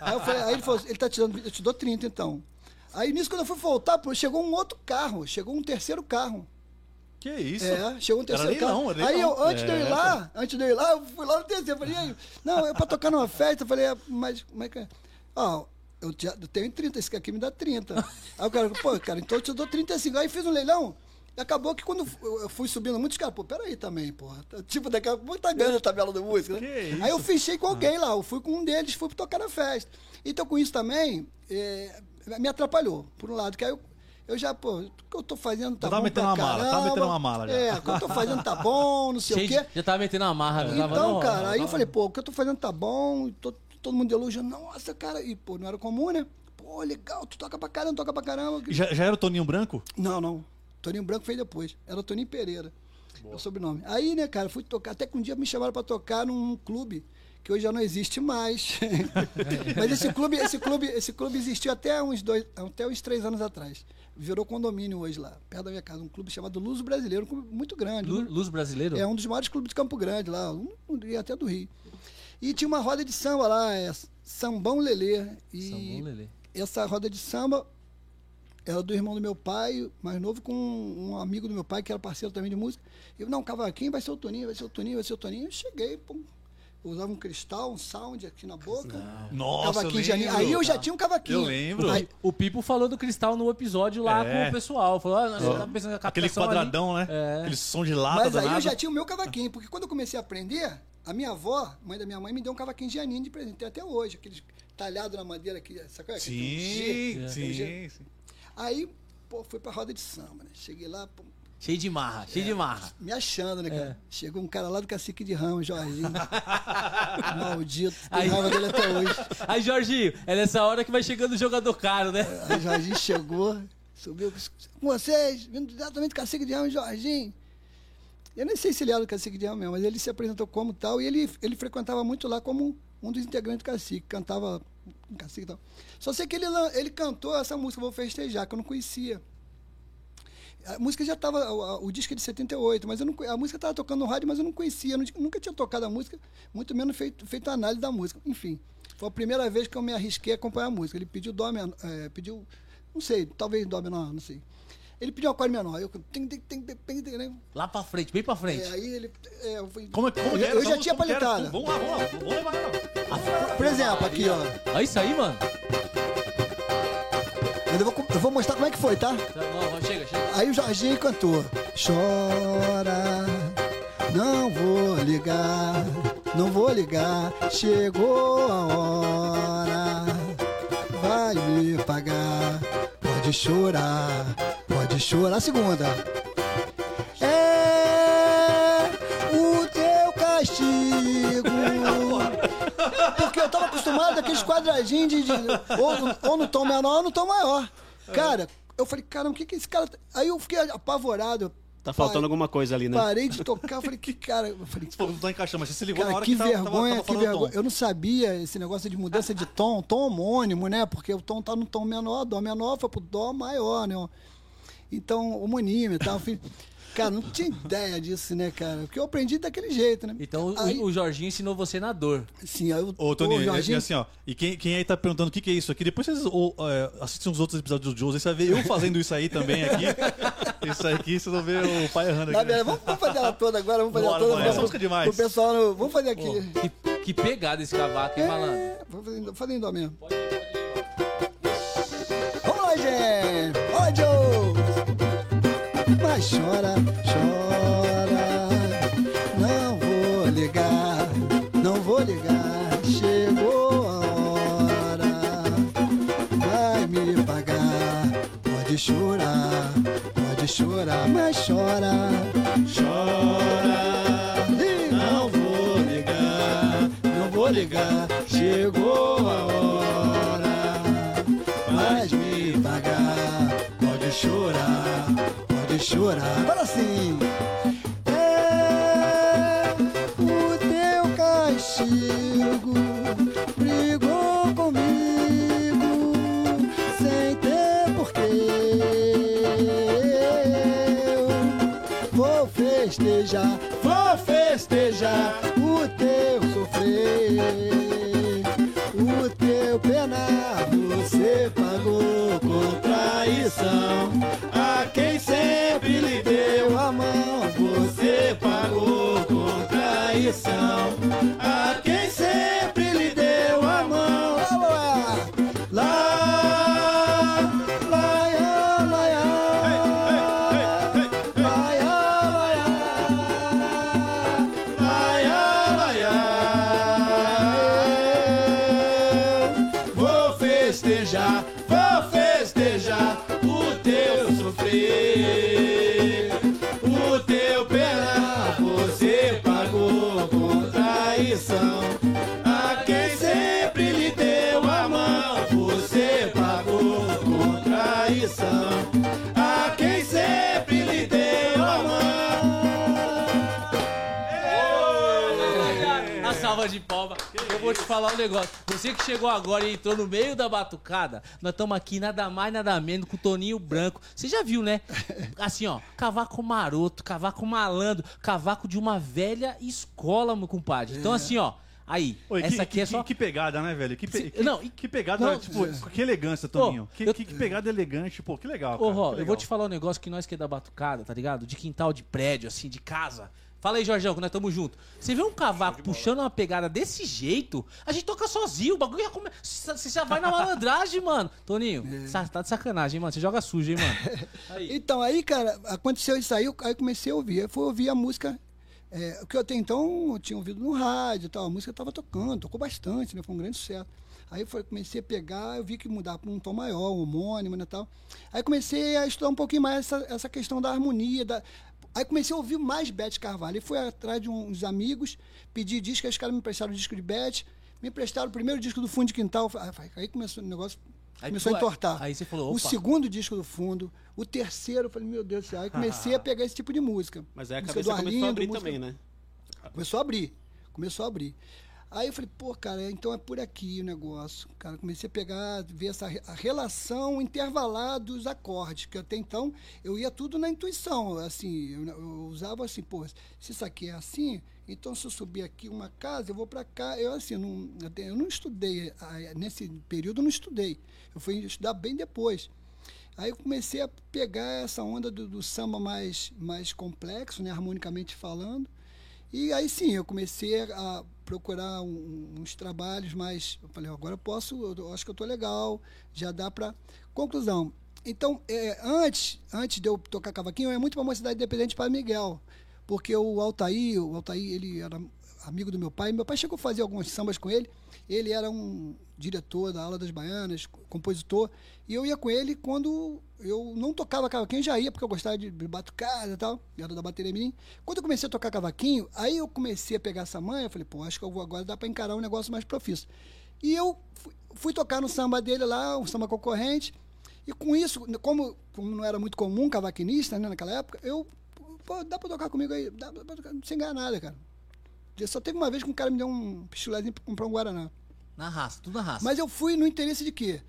Aí, eu falei, aí ele falou, ele tá te dando, eu te dou 30 então. Aí nisso, quando eu fui voltar, pô, chegou um outro carro, chegou um terceiro carro. Que isso? É, chegou um terceiro Era carro. leilão, aí eu, antes de eu ir É, lá, antes de eu ir lá, eu fui lá no terceiro. Falei, aí? Não, é pra tocar numa festa. Eu falei, é, mas como é que é? Ó, eu, te- eu tenho 30, esse aqui me dá 30. Aí o cara, pô, cara, então eu te dou 35. Aí fiz um leilão. E acabou que quando eu fui subindo muitos caras, pô, peraí também, porra. Tipo, daqui a pouco tá ganhando a tabela da música, né? Que isso? Aí eu fechei com alguém lá, eu fui com um deles, fui tocar na festa. Então com isso também, é, me atrapalhou, por um lado, que aí eu, eu já, pô, o que eu tô fazendo tá Já tava bom metendo pra uma mala, tava caramba. metendo uma mala já. É, o que eu tô fazendo tá bom, não sei Cheio o de- quê. já tava metendo uma marra. já tava, Então, não, cara, não, aí eu falei, pô, o que eu tô fazendo tá bom, to- todo mundo elogiando, nossa, cara, e pô, não era comum, né? Pô, legal, tu toca pra caramba, toca pra caramba. Já, já era o Toninho Branco? Não, não. Toninho Branco fez depois. Era o Toninho Pereira. É o sobrenome. Aí, né, cara, fui tocar. Até que um dia me chamaram pra tocar num clube que hoje já não existe mais. Mas esse clube, esse clube, esse clube existiu até uns dois, até uns três anos atrás. Virou condomínio hoje lá, perto da minha casa, um clube chamado Luz Brasileiro, um clube muito grande. Lu- Luz brasileiro? É um dos maiores clubes de Campo Grande lá, um, um, e até do Rio. E tinha uma roda de samba lá, é Sambão Lelê. E Sambão Lelê. essa roda de samba era do irmão do meu pai, mais novo, com um amigo do meu pai, que era parceiro também de música. Eu, não, cavaquinho vai ser o Toninho, vai ser o Toninho, vai ser o Toninho. Eu cheguei, pum, eu usava um cristal, um sound aqui na boca. Nossa, eu cavaquinho de aninho. lembro. Aí eu já tinha um cavaquinho. Eu lembro. Aí, O Pipo falou do cristal no episódio lá É. com o pessoal. Falou, ah, você tá pensando na Aquele quadradão, ali? né? É. Aquele som de lata mas aí danado. eu já tinha o meu cavaquinho, porque quando eu comecei a aprender, a minha avó, mãe da minha mãe, me deu um cavaquinho de aninho de presente, até hoje, aqueles talhado na madeira aqui, sabe qual é? Que tem um G. Sim, um sim, sim. Aí, pô, fui pra roda de samba, né? Cheguei lá, pô, Cheio de marra, cheio de marra. me achando, né, É. cara? Chegou um cara lá do Cacique de Ramos, Jorginho. Maldito, Aí- raiva dele até hoje. Aí, Jorginho, é nessa hora que vai chegando o jogador caro, né? Aí o Jorginho chegou, subiu com vocês, vindo diretamente do Cacique de Ramos, Jorginho. Eu nem sei se ele era do Cacique de Ramos mesmo, mas ele se apresentou como tal e ele, ele frequentava muito lá como um dos integrantes do Cacique, cantava com Cacique e tal. Só sei que ele, ele cantou essa música Vou Festejar, que eu não conhecia. A música já estava, o, o disco é de 78, mas eu não, a música estava tocando no rádio, mas eu não conhecia, não- nunca tinha tocado a música, muito menos feito, feito a análise da música. Enfim, foi a primeira vez que eu me arrisquei a acompanhar a música. Ele pediu dó menor, é, pediu, não sei, talvez dó menor, não sei. Ele pediu um acorde menor, eu tem, tem, tem, tem, tem, tem, né? Lá pra frente, bem pra frente. É, aí ele, é, eu, fui- Como, é- como eu, era? eu já tinha paletada. Vamos lá, vamos lá. Vamos levar ela. Por exemplo, aqui, ó. Olha isso aí, mano. Mas Eu vou, eu vou mostrar como é que foi, tá? Tá, Não, não, chega, chega. Aí o Jorginho cantou: Chora, não vou ligar, não vou ligar, chegou a hora, vai me pagar, pode chorar, pode chorar. A segunda: acostumado àqueles quadradinhos de. de- ou, no- ou no tom menor ou no tom maior. Cara, eu falei, caramba, o que, que esse cara. tá-" Aí eu fiquei apavorado. Tá faltando alguma coisa ali, né? Parei de tocar, falei, que cara. Eu falei, Pô, não tá encaixando, mas você se ligou na Cara, hora que que tava, vergonha, tava, tava que vergonha. Eu não sabia esse negócio de mudança de tom, tom homônimo, né? Porque o tom tá no tom menor, dó menor foi pro dó maior, né? Então, homonímio e tal. enfim. Cara, não tinha ideia disso, né, cara? Porque eu aprendi daquele jeito, né? Então o- aí, o Jorginho ensinou você na dor. sim, aí eu, Ô, Tony, o é- Jorginho- é assim, ó. E quem, quem aí tá perguntando o que, que é isso aqui, depois vocês ou, é, assistem os outros episódios do Joe, aí você vai ver eu fazendo isso aí também aqui. isso aqui, vocês vão ver o pai errando aqui. verdade, vamos, vamos fazer ela toda agora, vamos fazer Bora, ela toda. pro- essa música é demais. Pro pessoal, no- vamos fazer aqui. Pô, que, que pegada esse cavaco, hein, malandro? É, vamos fazer, em- fazer em dó mesmo. Vamos lá, gente! Ó, Joe! Mas chora, chora. Não vou ligar, não vou ligar. Chegou a hora. Vai me pagar. Pode chorar, pode chorar, mas chora. Chora. Chorar. Agora sim. Falar um negócio. Você que chegou agora e entrou no meio da batucada, nós estamos aqui nada mais, nada menos com o Toninho Branco. Você já viu, né? Assim, ó, cavaco maroto, cavaco malandro, cavaco de uma velha escola, meu compadre. Então, assim, ó, aí, Oi, essa que, aqui é que- só... que pegada, né, velho? Que, pe- Se- não, e- que pegada, não, tipo, que elegância, Toninho. que, eu- que, pegada elegante, pô, que legal, Ô, Ró, que eu vou te falar um negócio que nós que é da batucada, tá ligado? De quintal de prédio, assim, de casa. Fala aí, Jorgão, que nós estamos juntos. Você vê um cavaco puxando uma pegada desse jeito, a gente toca sozinho, o bagulho já come... Você já vai na malandragem, mano. Toninho, sa- tá de sacanagem, mano. Você joga sujo, hein, mano. Aí. Então, aí, cara, aconteceu isso aí, aí comecei a ouvir. Eu fui ouvir a música, é, o que eu até então eu tinha ouvido no rádio e tal. A música estava tocando, tocou bastante, né? Foi um grande sucesso. Aí foi, comecei a pegar, eu vi que mudar para um tom maior, um homônimo, né, tal. Aí comecei a estudar um pouquinho mais essa, essa questão da harmonia, da... Aí comecei a ouvir mais Beth Carvalho. E fui atrás de uns amigos, pedi disco, aí os caras me emprestaram o disco de Beth, me emprestaram o primeiro disco do Fundo de Quintal. Aí, começou o negócio, Aí começou tu- a entortar. aí você falou, O opa. segundo disco do Fundo, o terceiro, eu falei, meu Deus do céu. Aí comecei a pegar esse tipo de música. Mas aí a Música cabeça do começou Arlindo, a abrir música- também, né? Começou a abrir. Começou a abrir. Aí eu falei, pô, cara, então é por aqui o negócio. Cara, comecei a pegar, ver essa a relação intervalar dos acordes, que até então eu ia tudo na intuição, assim, eu, eu usava assim, pô, se isso aqui é assim, então se eu subir aqui uma casa, eu vou para cá. Eu assim, não, eu não estudei, nesse período eu não estudei. Eu fui estudar bem depois. Aí eu comecei a pegar essa onda do, do samba mais, mais complexo, né, harmonicamente falando. E aí sim, eu comecei a procurar um- uns trabalhos mais. Eu falei, agora eu posso, eu acho que eu estou legal, já dá para. Conclusão. Então, é, antes, antes de eu tocar cavaquinho, ia muito uma cidade independente para Miguel. Porque o Altair, o Altair, ele era amigo do meu pai. Meu pai chegou a fazer alguns sambas com ele. Ele era um diretor da Aula das Baianas, compositor. E eu ia com ele quando eu não tocava cavaquinho, já ia, porque eu gostava de batucada e tal. Era da bateria mirim. Quando eu comecei a tocar cavaquinho, aí eu comecei a pegar essa manha. Eu falei, pô, acho que eu vou agora dar para encarar um negócio mais profício. E eu fui, fui tocar no samba dele lá, um samba concorrente. E com isso, como, como não era muito comum cavaquinista né, naquela época, eu pô, dá pra tocar comigo aí? Dá pra tocar, sem ganhar nada, cara. Só teve uma vez que um cara me deu um pichulezinho pra comprar um Guaraná. Na raça, tudo na raça. Mas eu fui no interesse de quê?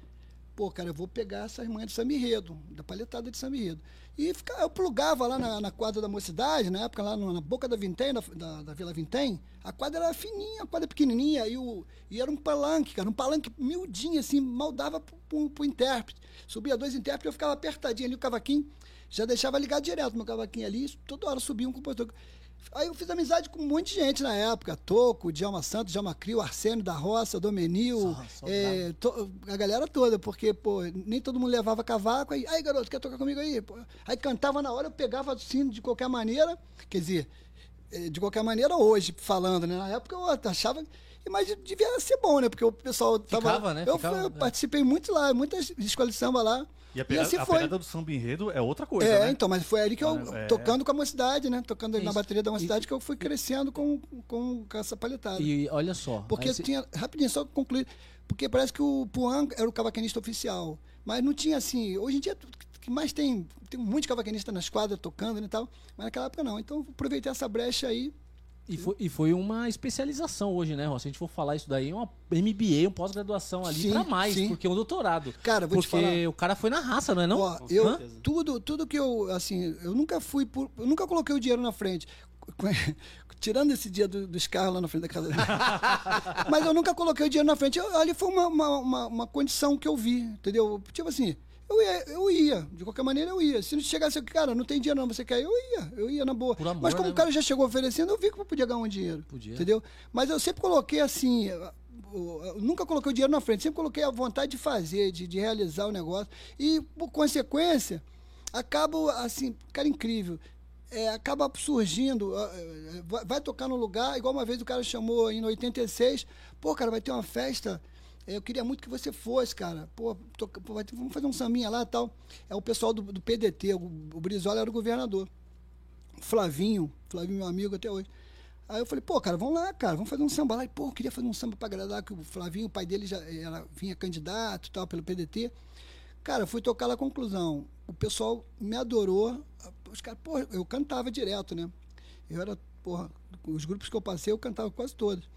Pô, cara, eu vou pegar essas manhas de Samirredo, da palhetada de Samirredo. E fica, eu plugava lá na, na quadra da mocidade, na época, lá no- na boca da Vintém, da, da, da Vila Vintém, a quadra era fininha, a quadra pequenininha, e, o, e era um palanque, cara, um palanque miudinho, assim, mal dava pro, pro, pro intérprete. Subia dois intérpretes, eu ficava apertadinho ali, o cavaquinho, já deixava ligado direto meu cavaquinho ali, toda hora subia um compositor. Aí eu fiz amizade com um monte de gente na época. Toco, Djalma Santos, Djalma Crio, Arsênio da Roça, Domenil, Só- só é, to- a galera toda, porque, pô, nem todo mundo levava cavaco. Aí, aí garoto, quer tocar comigo aí? Pô, Aí cantava na hora, eu pegava assim, de qualquer maneira. Quer dizer, eh, de qualquer maneira hoje, falando, né? Na época eu achava. Mas devia ser bom, né? Porque o pessoal tava. Ficava, né? Eu, Ficava, eu é. participei muito lá, muitas escolas de samba lá. E a, pegada, assim a foi. pegada do samba enredo é outra coisa, É, né? então, mas foi ali que eu, É. tocando com a mocidade, né? Tocando ali na Isso. bateria da mocidade, que eu fui crescendo com, com, com essa palhetada. E olha só. Porque cê- tinha. Rapidinho, só concluir. Porque parece que o Puan era o cavaquinista oficial. Mas não tinha assim. Hoje em dia, o que mais tem. Tem um monte de cavaquinista nas quadras tocando né, e tal. Mas naquela época não. Então aproveitei essa brecha aí. E foi, e foi uma especialização hoje, né, Rossi? Se a gente for falar isso daí, é uma MBA, uma pós-graduação ali Sim, pra mais, sim. porque é um doutorado. Cara, vou porque te falar. o cara foi na raça, não é não? Ó, eu, Hã? tudo, tudo que eu, assim, eu nunca fui por. Eu nunca coloquei o dinheiro na frente. Tirando esse dia do- dos carros lá na frente da casa dele. Mas eu nunca coloquei o dinheiro na frente. Eu- Ali foi uma, uma, uma, uma condição que eu vi, entendeu? Tipo assim, eu ia, eu ia, de qualquer maneira eu ia. Se não chegasse, cara, não tem dinheiro não, você quer? Eu ia, eu ia na boa. Amor, Mas como né, o cara já chegou oferecendo, eu vi que eu podia ganhar um dinheiro. Podia. Entendeu? Mas eu sempre coloquei assim. eu- nunca coloquei o dinheiro na frente, sempre coloquei a vontade de fazer, de, de realizar o negócio. E, por consequência, acabo assim, cara, incrível. É, acaba surgindo, eh, vai, vai tocar no lugar, igual uma vez o cara chamou em 86, pô, cara, vai ter uma festa. Eu queria muito que você fosse, cara. Pô, toca- pô, vamos fazer um sambinha lá e tal. É o pessoal do, do PDT, o, o Brizola era o governador. Flavinho, Flavinho, meu amigo até hoje. Aí eu falei, pô, cara, vamos lá, cara, vamos fazer um samba lá. E, pô, eu queria fazer um samba pra agradar, que o Flavinho, o pai dele já era, vinha candidato tal, pelo PDT. Cara, fui tocar lá a conclusão. O pessoal me adorou. Os caras, pô, eu cantava direto, né? Eu era, porra, os grupos que eu passei, eu cantava quase todos.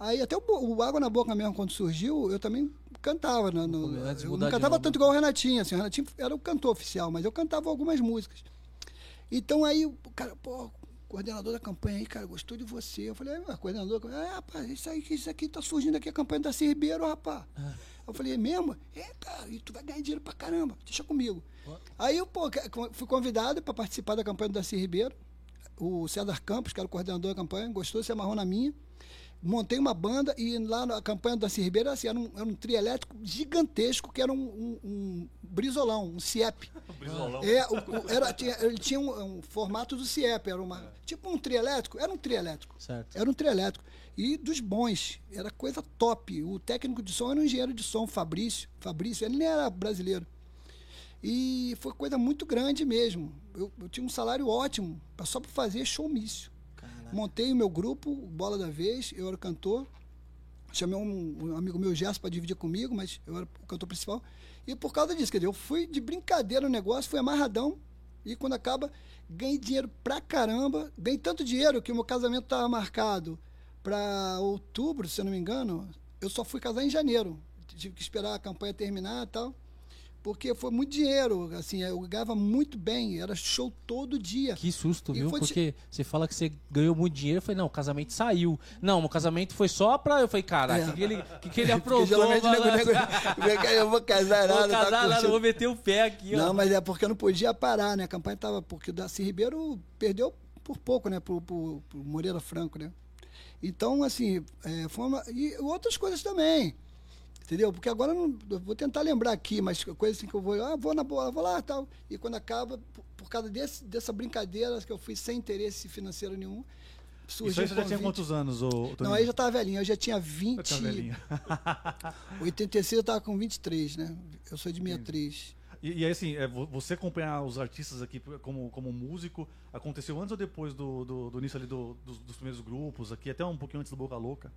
Aí até o, o Água na Boca mesmo, quando surgiu, eu também cantava. No, no- de eu não cantava tanto igual o Renatinho, assim. O Renatinho era o cantor oficial, mas eu cantava algumas músicas. Então aí o cara, pô, coordenador da campanha aí, cara, gostou de você. Eu falei, ah, coordenador, ah, rapaz, isso aí, isso aqui tá surgindo aqui a campanha da Ribeiro, rapaz. Eu falei, é mesmo? É, cara, e tu vai ganhar dinheiro pra caramba, deixa comigo. Aí eu, pô, fui convidado para participar da campanha do Darcy Ribeiro. O César Campos, que era o coordenador da campanha, gostou, se amarrou na minha. Montei uma banda e lá na campanha do Darcy Ribeiro assim, era, um, era um trio elétrico gigantesco, que era um, um, um brisolão, um CIEP. Brizolão. É, o- o- era, tinha, ele tinha um, um formato do CIEP, era uma, tipo um trio elétrico, era um trio elétrico. Certo. Era um trio elétrico. E dos bons, era coisa top. O técnico de som era um engenheiro de som, Fabrício. Fabrício, ele nem era brasileiro. E foi coisa muito grande mesmo. Eu, eu tinha um salário ótimo, só para fazer showmício. Montei o meu grupo, Bola da Vez, eu era o cantor. Chamei um, um amigo meu, Gerson, para dividir comigo, mas eu era o cantor principal. E por causa disso, quer dizer, eu fui de brincadeira no negócio, fui amarradão. E quando acaba, ganhei dinheiro pra caramba. Ganhei tanto dinheiro que o meu casamento estava marcado para outubro, se eu não me engano. Eu só fui casar em janeiro. Tive que esperar a campanha terminar e tal. Porque foi muito dinheiro, assim, eu ganhava muito bem, era show todo dia. Que susto, E viu? Porque você fala que você ganhou muito dinheiro. Eu falei, não, o casamento saiu. Não, o casamento foi só pra. Eu falei, cara, o É. que, que ele, que, que ele aprontou? geralmente nego- nego- eu vou casar Vou nada, tá casar, nada, vou meter o pé aqui, ó. Não, mas é porque eu não podia parar, né? A campanha tava. Porque o Darcy Ribeiro perdeu por pouco, né? Pro, pro, pro Moreira Franco, né? Então, assim, é, foi uma, e outras coisas também. Entendeu? Porque agora eu, não, eu vou tentar lembrar aqui, mas coisas assim que eu vou, ah, vou na bola, vou lá tal. E quando acaba, por, por causa desse, dessa brincadeira que eu fui sem interesse financeiro nenhum, Isso surgiu aí você já tinha quantos anos, ô, Toninho? Não, aí já tava velhinho, eu já tinha 20. Tá velhinho. 86 eu tava com 23, né? Eu sou de 63. E, e aí, assim, é, vo- você acompanhar os artistas aqui como, como músico, aconteceu antes ou depois do, do, do início ali do- dos, dos primeiros grupos aqui, até um pouquinho antes do Boca Louca?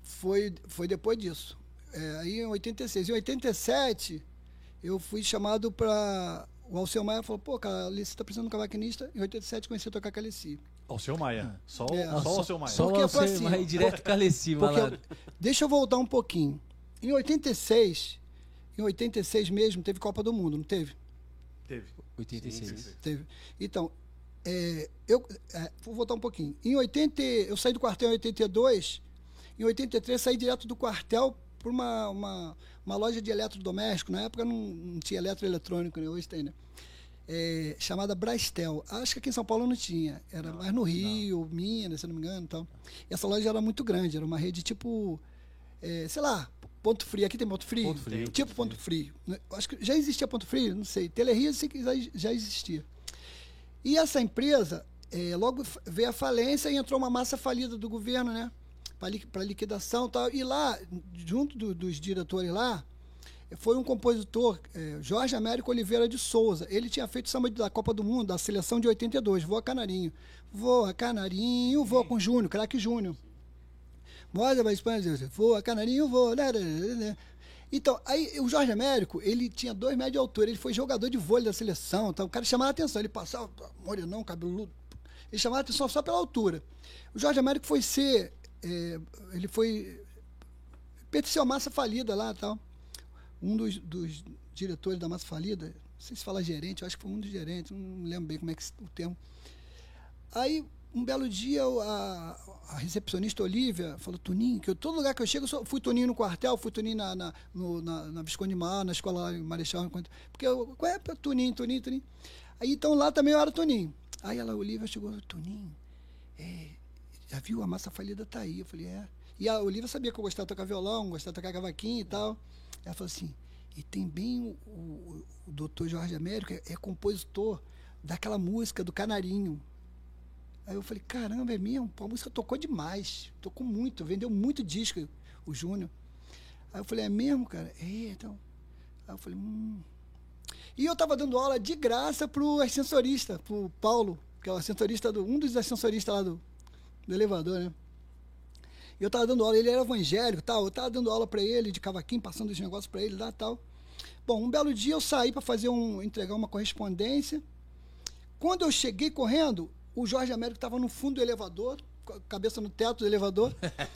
foi, foi depois disso. É, aí em 86. Em 87, eu fui chamado para o Alceu Maia falou, pô, cara, a Alessi tá precisando de um cavaquinista. Em 87 comecei a tocar com a Alessi. Ao seu Maia. Só, É. só, só o seu Maia. Só Porque foi você, assim, mas direto caleci, Porque malandro. eu- deixa eu voltar um pouquinho. Em 86, em 86 mesmo, teve Copa do Mundo, não teve? Teve. 86. Teve. Então, é, eu é, vou voltar um pouquinho. Em 80, eu saí do quartel em 82. Em 83, saí direto do quartel para uma, uma, uma loja de eletrodoméstico. Na época não, não tinha eletroeletrônico, né? hoje tem, né? É, chamada Brastel. Acho que aqui em São Paulo não tinha. Era mais no Rio, Minas, se não me engano. e Tal. E essa loja era muito grande. Era uma rede tipo, é, sei lá, Ponto Frio. Aqui tem Ponto Frio? Ponto Frio. Tipo Ponto Frio. né? Acho que já existia Ponto Frio? Não sei. Teleria eu sei que já, existia. E essa empresa, é, logo veio a falência e entrou uma massa falida do governo, né? Para liquidação e tal. E lá, junto do- dos diretores lá, foi um compositor, é, Jorge Américo Oliveira de Souza. Ele tinha feito samba da Copa do Mundo, da seleção de 82, Voa Canarinho. Voa Canarinho, voa com Júnior, craque Júnior. Mostra a Espanha, voa Canarinho, voa. né, né, né. Então, aí o Jorge Américo, ele tinha dois metros de altura, ele foi jogador de vôlei da seleção, então o cara chamava a atenção, ele passava, morenão, cabeludo, ele chamava a atenção só pela altura. O Jorge Américo foi ser, é, ele foi, à massa falida lá tal. Um dos, dos diretores da massa falida, não sei se fala gerente, acho que foi um dos gerentes, não lembro bem como é que o termo. Aí, um belo dia, a, a recepcionista Olívia falou, Toninho, que eu, todo lugar que eu chego, eu só fui Toninho no quartel, fui Toninho na, na, no, na, na Visconde de Mar, na escola Marechal, porque eu, qual é Toninho, Toninho, Toninho? Aí, então, lá também eu era Toninho. Aí ela, Olívia, chegou, Toninho, é, já viu, a massa falida tá aí. Eu falei, é. E a Olivia sabia que eu gostava de tocar violão, gostava de tocar cavaquinho e tal. Ela falou assim, e tem bem o, o, o doutor Jorge Américo, é, é compositor daquela música do Canarinho. Aí eu falei, caramba, é mesmo? Pô, a música tocou demais, tocou muito, vendeu muito disco, o Júnior. Aí eu falei, é mesmo, cara? É, então. Aí eu falei, hum. E eu tava dando aula de graça pro ascensorista, pro Paulo, que é o ascensorista do. um dos ascensoristas lá do, do elevador, né? Eu tava dando aula, ele era evangélico tal, eu tava dando aula para ele de cavaquinho, passando os negócios para ele lá tal. Bom, um belo dia eu saí para fazer um entregar uma correspondência. Quando eu cheguei correndo, o Jorge Américo estava no fundo do elevador, cabeça no teto do elevador.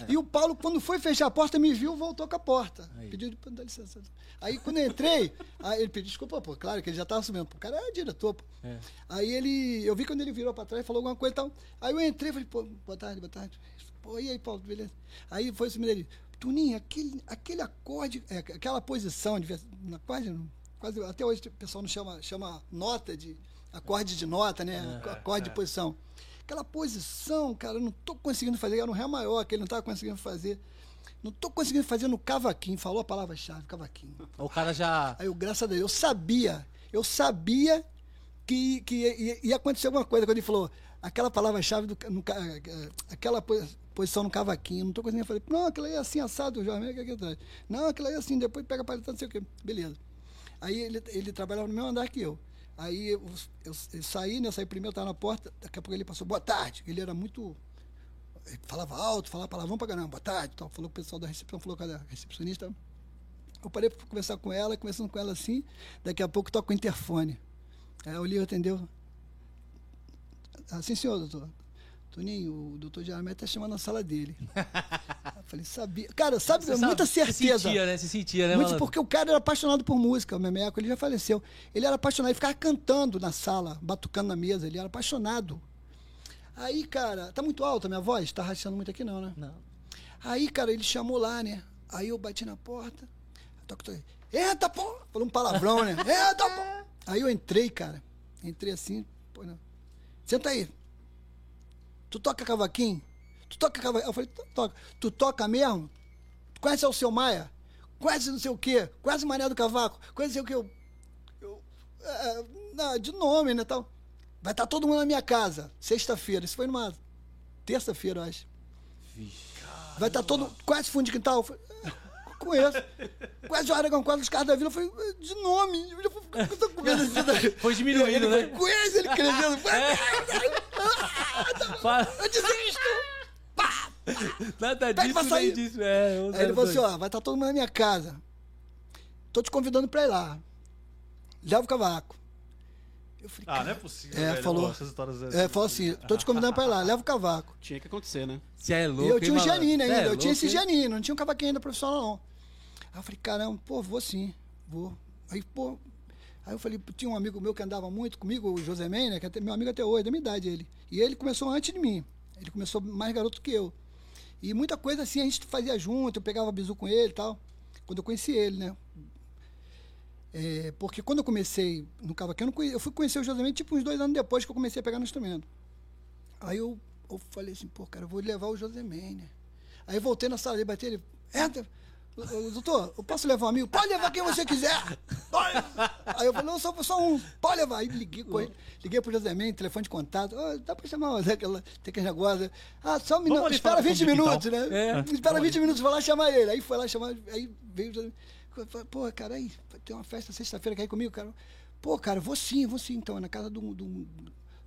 e o Paulo, quando foi fechar a porta, me viu, voltou com a porta. Aí. Pediu, dá licença. Aí quando eu entrei, ele pediu desculpa, pô, claro que ele já estava assumindo. O cara é diretor, pô. É. Aí ele, eu vi quando ele virou para trás, falou alguma coisa e tal. Aí eu entrei e falei, pô, boa tarde, boa tarde. Pô, e aí, Paulo, beleza? Aí foi assim, ele, Tuninho, aquele, aquele acorde, é, aquela posição, de, na, quase, quase, até hoje o pessoal não chama, chama nota de, acorde de nota, né? acorde de posição. Aquela posição, cara, eu não tô conseguindo fazer, era no Ré maior, que ele não tava conseguindo fazer. Não tô conseguindo fazer no cavaquinho, falou a palavra-chave, cavaquinho. O cara já. Aí eu, graças a Deus, eu sabia, eu sabia que, que ia, ia acontecer alguma coisa. Quando ele falou aquela palavra-chave, do, no, ca- aquela po- posição no cavaquinho, não tô conseguindo fazer. Não, aquilo aí é assim, assado, Jorge aqui atrás. Não, aquilo aí é assim, depois pega para não sei o quê. Beleza. Aí ele, ele trabalhava no mesmo andar que eu. Aí eu, eu, eu saí, né? Eu saí primeiro, estava na porta, daqui a pouco ele passou, boa tarde. Ele era muito. ele falava alto, falava palavrão pra caramba, boa tarde. Tal. Falou o pessoal da recepção, falou com a recepcionista. Eu parei para conversar com ela, conversando com ela assim, daqui a pouco toca o interfone. Aí a Olivia atendeu. Assim, senhor, doutor. Toninho, o doutor Jaramé está chamando na sala dele. Eu falei, sabia. Cara, sabe, Você muita sabe, certeza. Se sentia, né? Se sentia, né, Muito porque o cara era apaixonado por música, o Memeco, ele já faleceu. Ele era apaixonado, ele ficava cantando na sala, batucando na mesa, ele era apaixonado. Aí, cara, tá muito alta a minha voz? Tá rachando muito aqui não, né? Não. Aí, cara, ele chamou lá, né? Aí eu bati na porta. Toco, toco, Eita, pô! Falou um palavrão, né? Eita, pô! Aí eu entrei, cara. Entrei assim, pô, né? Senta aí. Tu toca cavaquinho? Tu toca cavaquinho? Eu falei, "To- toca. Tu toca mesmo? Tu conhece o seu Maia? Conhece não sei o quê? Conhece o Mané do Cavaco? Conhece não sei o quê? Eu, eu, é, não, de nome, né, tal. Vai estar todo mundo na minha casa, sexta-feira. Isso foi numa terça-feira, eu acho. Vai estar todo. Conhece fundo de quintal? Eu falei, "É, conheço. Conhece o Aragão, conhece os caras da vila? Eu falei, "É, de nome. Eu falei, "Eu tô com medo disso daí." Foi diminuindo, ele né? Foi, conhece ele crescendo. Fala- Eu desisto. Pá! Nada Pede disso, nem disso. É, Aí ele falou assim, ó, vai estar todo mundo na minha casa. Tô te convidando pra ir lá. Leva o cavaco. Eu falei, Ah, não é possível. É, velho. falou. Histórias é, falou assim, tô te convidando pra ir lá, leva o cavaco. Tinha que acontecer, né? Você é E louco. eu tinha um Cê ainda, é eu tinha esse? Janine, não tinha um cavaquinho ainda profissional, não. Aí eu falei, caramba, pô, vou sim, vou. Aí, pô, aí eu falei, tinha um amigo meu que andava muito comigo, o José Men, né, que é meu amigo até hoje, da minha idade ele. E ele começou antes de mim, ele começou mais garoto que eu. E muita coisa assim a gente fazia junto, eu pegava bizu com ele e tal, quando eu conheci ele, né. É, porque quando eu comecei no cavaquinho, eu, eu fui conhecer o José Men tipo uns dois anos depois que eu comecei a pegar no instrumento. Aí eu, eu falei assim, pô, cara, eu vou levar o Josemé, né? Aí voltei na sala dele, bati ele, entra. "Ô, ô, Doutor, eu posso levar um amigo? Pode levar quem você quiser. Pode. Aí eu falei, não, só, só um, pode levar. Aí liguei com ele, liguei pro Josemé, telefone de contato. "Ô, dá pra chamar o Zé, aquela, tem aquele negócio. Ah, só um minuto, espera falar com o 20 Bipital. minutos, né? É. Espera 20 minutos, vou lá chamar ele. Aí foi lá chamar, aí veio o. Eu falei, Pô, cara, aí, ter uma festa sexta-feira, quer ir comigo, cara? Pô, cara, vou sim, vou sim, então, é na casa do, do,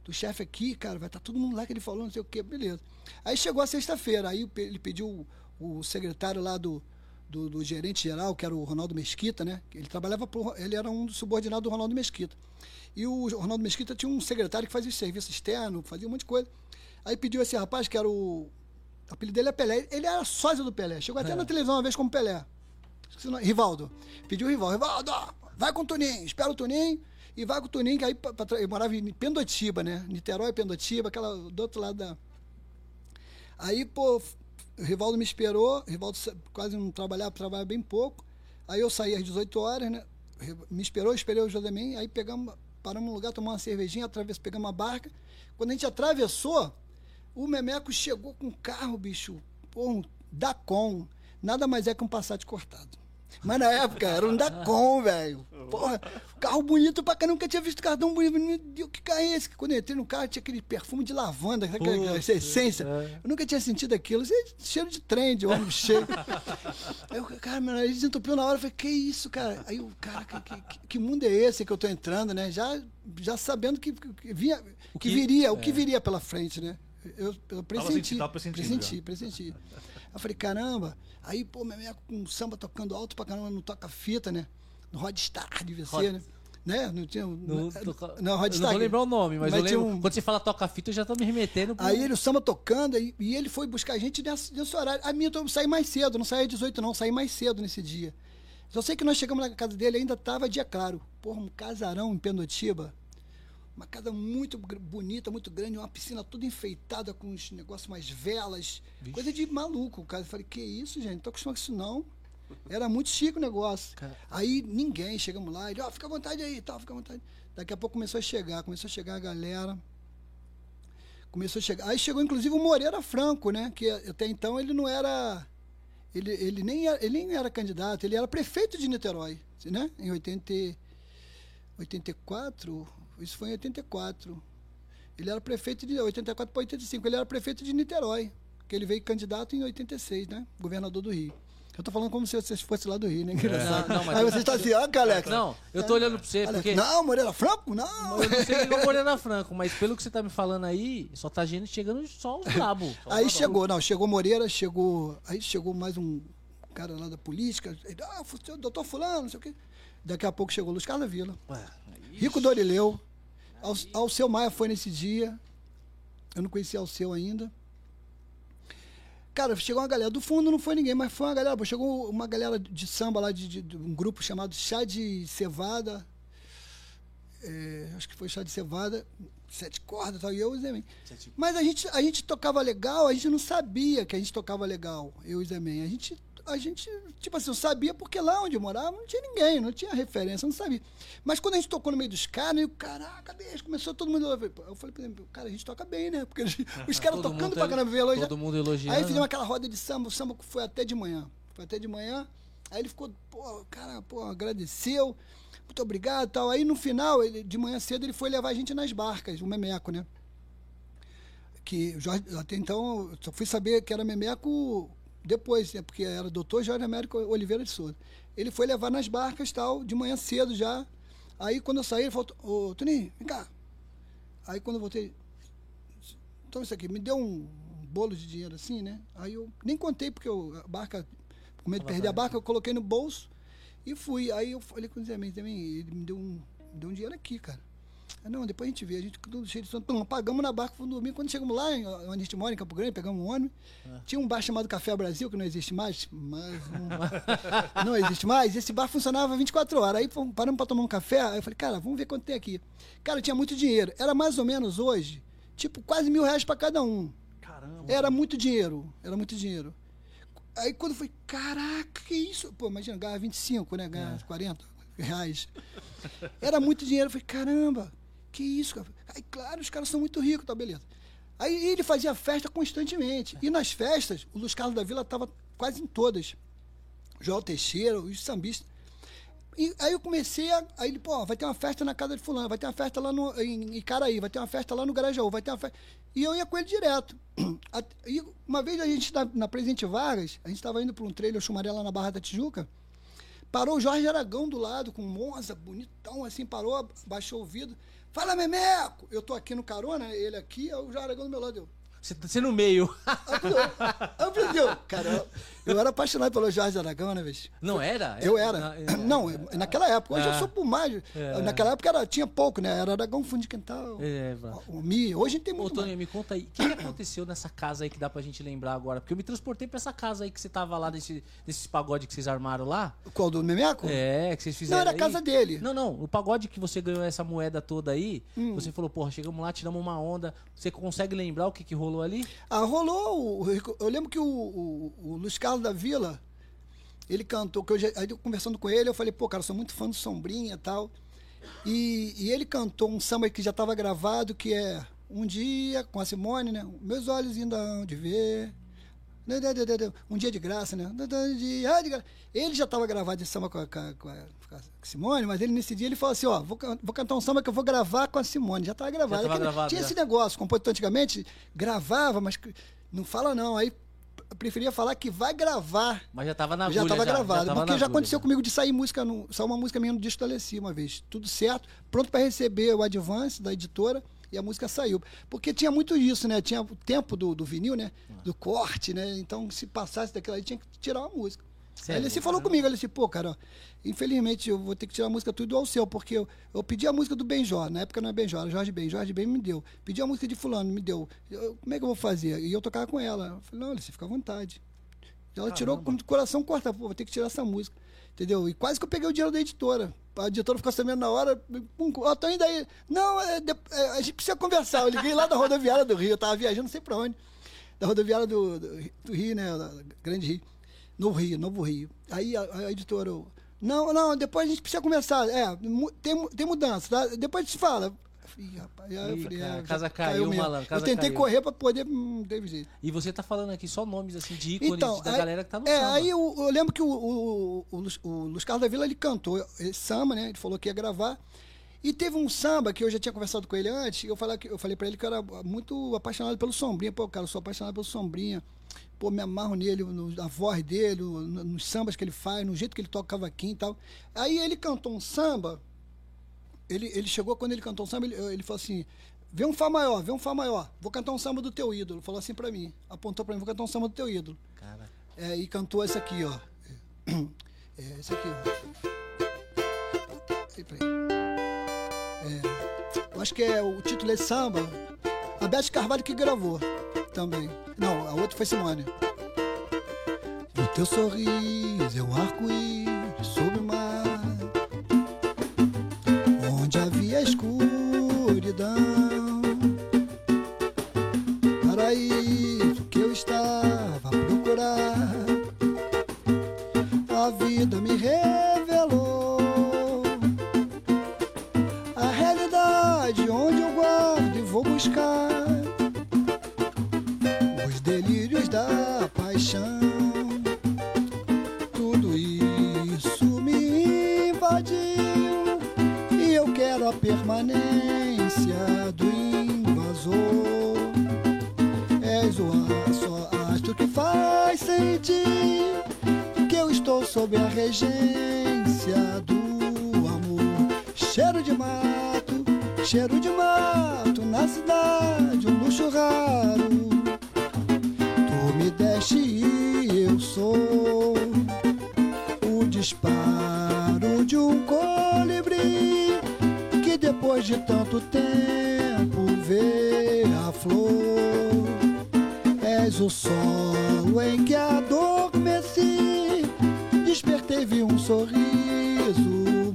do chefe aqui, cara, vai estar todo mundo lá que ele falou, não sei o quê, beleza. Aí chegou a sexta-feira, aí ele pediu o, o secretário lá do, do, do gerente geral, que era o Ronaldo Mesquita, né? Ele trabalhava pro, ele era um dos subordinados do Ronaldo Mesquita. E o Ronaldo Mesquita tinha um secretário que fazia serviço externo, fazia um monte de coisa. Aí pediu esse rapaz, que era o. O apelido dele é Pelé. Ele era sócio do Pelé. Chegou até na televisão uma vez como Pelé. Rivaldo. Pediu o Rivaldo. Rivaldo, vai com o Toninho, espera o Toninho e vai com o Toninho, que aí pra- pra eu morava em Pendotiba, né? Niterói, Pendotiba, aquela do outro lado da. Aí, pô, o Rivaldo me esperou, o Rivaldo quase não trabalhava, trabalhava bem pouco. Aí eu saí às 18 horas, né? Me esperou, esperei o Josemim, aí pegamos, paramos num lugar, tomamos uma cervejinha, atravess, pegamos uma barca. Quando a gente atravessou, o Memeco chegou com um carro, bicho, pô, um Dacon. Nada mais é que um Passat cortado. Mas na época era um Dacon, velho. Porra, carro bonito pra caramba. Nunca tinha visto carro tão bonito. Meu Deus, que carro é esse? Quando eu entrei no carro, tinha aquele perfume de lavanda, sabe aquela, essência. é. Eu nunca tinha sentido aquilo. É cheiro de trem, de ônibus cheio. Aí eu, cara, meu nariz entupiu na hora. Eu falei, que isso, cara? Aí o cara, que, que, que mundo é esse que eu tô entrando, né? Já, já sabendo que, que, vinha, O que, que- viria, o é. que viria pela frente, né? Eu, eu pressenti, pressenti, pressenti. Eu falei, caramba. Aí, pô, meu amigo com samba tocando alto pra caramba, não toca fita, né? No Rodstar, devia ser, Rod- né? né? Não tinha. Não, Não, toca- não eu Rodstar. não vou lembrar o nome, mas, eu tinha lembro. um- Quando você fala toca-fita, eu já tô me remetendo pro... Aí ele, o samba tocando, e, e ele foi buscar a gente nessa- nesse horário. A minha eu saí mais cedo, não saí às 18, não, saí mais cedo nesse dia. Só sei que nós chegamos na casa dele, ainda estava dia claro. Porra, um casarão em Pendotiba. Uma casa muito bonita, muito grande, uma piscina toda enfeitada com uns negócios mais velas. Coisa de maluco. Cara, eu falei, que isso, gente? Não tô acostumado com isso, não. Era muito chique o negócio. Cara. Aí ninguém, chegamos lá, ele, ó, fica à vontade aí, tal, fica à vontade. Daqui a pouco começou a chegar, começou a chegar a galera. Começou a chegar. Aí chegou inclusive o Moreira Franco, né? Que até então ele não era. Ele, ele, nem, era, ele nem era candidato, ele era prefeito de Niterói, né? Em 80, e- 84, isso foi em 84. Ele era prefeito de 84 para 85, ele era prefeito de Niterói, que ele veio candidato em 86, né? Governador do Rio. Eu tô falando como se você fosse lá do Rio, né? Engraçado. Não, não, mas- Aí você está assim, ó, Alex. Não, eu tô olhando pra você, Alex, porque... Não, Moreira Franco? Não. Eu não sei quem é Moreira Franco, mas pelo que você tá me falando aí, só tá gente chegando só os brabo. Aí chegou, não, chegou Moreira, chegou. Aí chegou mais um cara lá da política, ele, ah, doutor fulano, não sei o quê. Daqui a pouco chegou Luiz Carlos Vila. Ué, Rico Dorileu. Al- Alceu Maia foi nesse dia. Eu não conhecia Alceu ainda. Cara, chegou uma galera. Do fundo não foi ninguém, mas foi uma galera. Chegou uma galera de samba lá, de, de- de um grupo chamado Chá de Cevada. É, acho que foi Chá de Cevada, sete cordas e tal, e eu e o Zé Man. Mas a gente, a gente tocava legal, a gente não sabia que a gente tocava legal, eu e Man. A gente, a gente, tipo assim, eu sabia porque lá onde eu morava não tinha ninguém, não tinha referência, eu não sabia. Mas quando a gente tocou no meio dos caras, eu, caraca, bicho, começou todo mundo. Eu falei, cara, a gente toca bem, né? Porque gente- os caras tocando pra tá- caramba, elogiar. Todo mundo elogiando. Aí fizemos aquela roda de samba, o samba foi até de manhã. Foi até de manhã. Aí ele ficou, pô, cara, pô, agradeceu, muito obrigado e tal. Aí no final, ele, de manhã cedo, ele foi levar a gente nas barcas, o Memeco, né? Que Jorge, até então, eu só fui saber que era Memeco depois, né? Porque era doutor Jorge Américo Oliveira de Souza. Ele foi levar nas barcas tal, de manhã cedo já. Aí quando eu saí, ele falou, ô Toninho, vem cá. Aí quando eu voltei, toma isso aqui, me deu um, um bolo de dinheiro assim, né? Aí eu nem contei, porque eu, a barca, com medo de perder a barca, eu coloquei no bolso e fui. Aí eu falei com o Zé Mendes também, ele me deu um, me deu um dinheiro aqui, cara. Não, depois a gente vê. A gente tudo cheio de sono. Pum, apagamos na barca, fomos dormir. Quando chegamos lá, onde a gente mora, em Campo Grande, pegamos um ônibus. Tinha um bar chamado Café Brasil, que não existe mais. Mas não, não existe mais. Esse bar funcionava 24 horas. Aí fomos- paramos para tomar um café. Aí eu falei, cara, vamos ver quanto tem aqui. Cara, tinha muito dinheiro. Era mais ou menos hoje, tipo, quase mil reais para cada um. Caramba. Era muito dinheiro. Era muito dinheiro. Aí quando foi, caraca, que isso? Pô, imagina, ganhar 25, né? Ganhar 40 reais. Era muito dinheiro. Eu falei, caramba, que isso, cara? Aí, claro, os caras são muito ricos, tá, beleza. Aí ele fazia festa constantemente. E nas festas, o Luiz Carlos da Vila estava quase em todas. João Teixeira, os sambistas. E aí eu comecei a. Aí ele, pô, vai ter uma festa na casa de fulano, vai ter uma festa lá no, em Icaraí, vai ter uma festa lá no Garajaú, vai ter uma festa. E eu ia com ele direto. E uma vez a gente, na, na Presidente Vargas, a gente estava indo para um trailer chumaré lá na Barra da Tijuca, parou o Jorge Aragão do lado, com Monza, bonitão, assim, parou, baixou o vidro. Fala, Memeco! Eu tô aqui no carona, ele aqui, aí o Jorge Aragão do meu lado. Você tá sendo no meio. eu falei, eu, cara, eu, era apaixonado pelo Jorge Aragão, né, bicho? Não era? Eu É, era. na- é- Não, naquela época. Hoje É. eu sou por mais. É. Naquela época era, tinha pouco, né? Era Aragão Fundo de Quintal. É, Vá. o Mi. Hoje tem Ô, muito Toninho, mais. me conta aí, o que, que aconteceu nessa casa aí que dá pra gente lembrar agora? Porque eu me transportei pra essa casa aí que você tava lá, nesse, nesses pagode que vocês armaram lá. Qual do Memeco? É, que vocês fizeram. Não, era a casa dele. Não, não, o pagode que você ganhou essa moeda toda aí, Hum. você falou, porra, chegamos lá, tiramos uma onda. Você consegue lembrar o que, que rolou ali? Ah, rolou. o- Eu lembro que o, o, o Luiz Carlos da Vila, ele cantou, que eu já, aí eu conversando com ele, eu falei, pô, cara, eu sou muito fã do Sombrinha e tal. E, ele cantou um samba que já estava gravado, que é Um Dia, com a Simone, né? Meus olhos ainda hão de ver. Um dia de graça, né? Um dia de graça. Ele já estava gravado esse samba com a, com, a, com a- Simone, mas ele nesse dia ele falou assim: ó, vou, vou cantar um samba que eu vou gravar com a Simone. Já estava gravado. tava Aquele- gravado, Tinha já. esse negócio, compositor antigamente gravava, mas não fala não. Aí eu preferia falar que vai gravar. Mas já tava na já agulha, estava gravado. tava porque já agulha, aconteceu comigo de sair música, no, saiu uma música minha no disco da Alessi uma vez. Tudo certo, pronto para receber o advance da editora e a música saiu. Porque tinha muito isso, né? Tinha o tempo do, do vinil, né? Do corte, né? Então, se passasse daquilo aí, tinha que tirar uma música. Sério? Aí ele se falou comigo, ele disse, pô, cara, infelizmente eu vou ter que tirar a música tudo ao seu, porque eu, eu pedi a música do Benjó, na época não é Benjó, era Jorge Ben, Jorge Ben me deu. Pedi a música de fulano, me deu. Eu- como é que eu vou fazer? E eu tocava com ela. Eu falei, não, você fica à vontade. Ela tirou com o coração corta, pô, vou ter que tirar essa música. Entendeu? E quase que eu peguei o dinheiro da editora. A editora ficou sabendo na hora, pum, ó, tô indo aí. Não, é, de- é, a gente precisa conversar. Eu liguei lá da rodoviária do Rio, eu tava viajando, não sei pra onde. Da rodoviária do, do, do Rio, né? Da Grande Rio. Novo Rio, Novo Rio. Aí a, a editora, não, não, depois a gente precisa conversar. É, tem, tem mudança, tá? Depois gente fala. Ih, rapaz, Ih, falei, cara, é, casa caiu, mesmo. malandro, casa eu tentei caiu. correr pra poder. Hum, teve jeito. E você tá falando aqui só nomes assim de ícones Então, da aí- galera que tá no é, samba. aí eu, eu lembro que o, o, o, o Luiz Carlos da Vila ele cantou esse samba, né? Ele falou que ia gravar. E teve um samba que eu já tinha conversado com ele antes. Eu falei, eu falei pra ele que eu era muito apaixonado pelo Sombrinha. Pô, cara, eu sou apaixonado pelo Sombrinha. Pô, me amarro nele, no- na voz dele, no- nos sambas que ele faz, no jeito que ele toca cavaquinho e tal. Aí ele cantou um samba. Ele, ele chegou, quando ele cantou um samba, ele, ele falou assim: vê um Fá maior, vê um Fá maior. Vou cantar um samba do teu ídolo. Falou assim pra mim. Apontou pra mim: vou cantar um samba do teu ídolo. Cara, É, e cantou esse aqui, ó. É, esse aqui, ó. Aí, peraí. É, eu acho que é o título é samba. A Beth Carvalho que gravou também. Não, a outra foi Simone. O teu sorriso é um arco-íris sobre o mar, onde havia escuridão. Paraíso que eu estava a procurar, a vida me revelou a realidade onde eu guardo e vou buscar que eu estou sob a regência do amor. Cheiro de mato, cheiro de mato na cidade, um luxo raro. Tu me deste e eu sou o disparo de um colibri que depois de tanto tempo ver a flor. És o solo em que adormeci, despertei vi um sorriso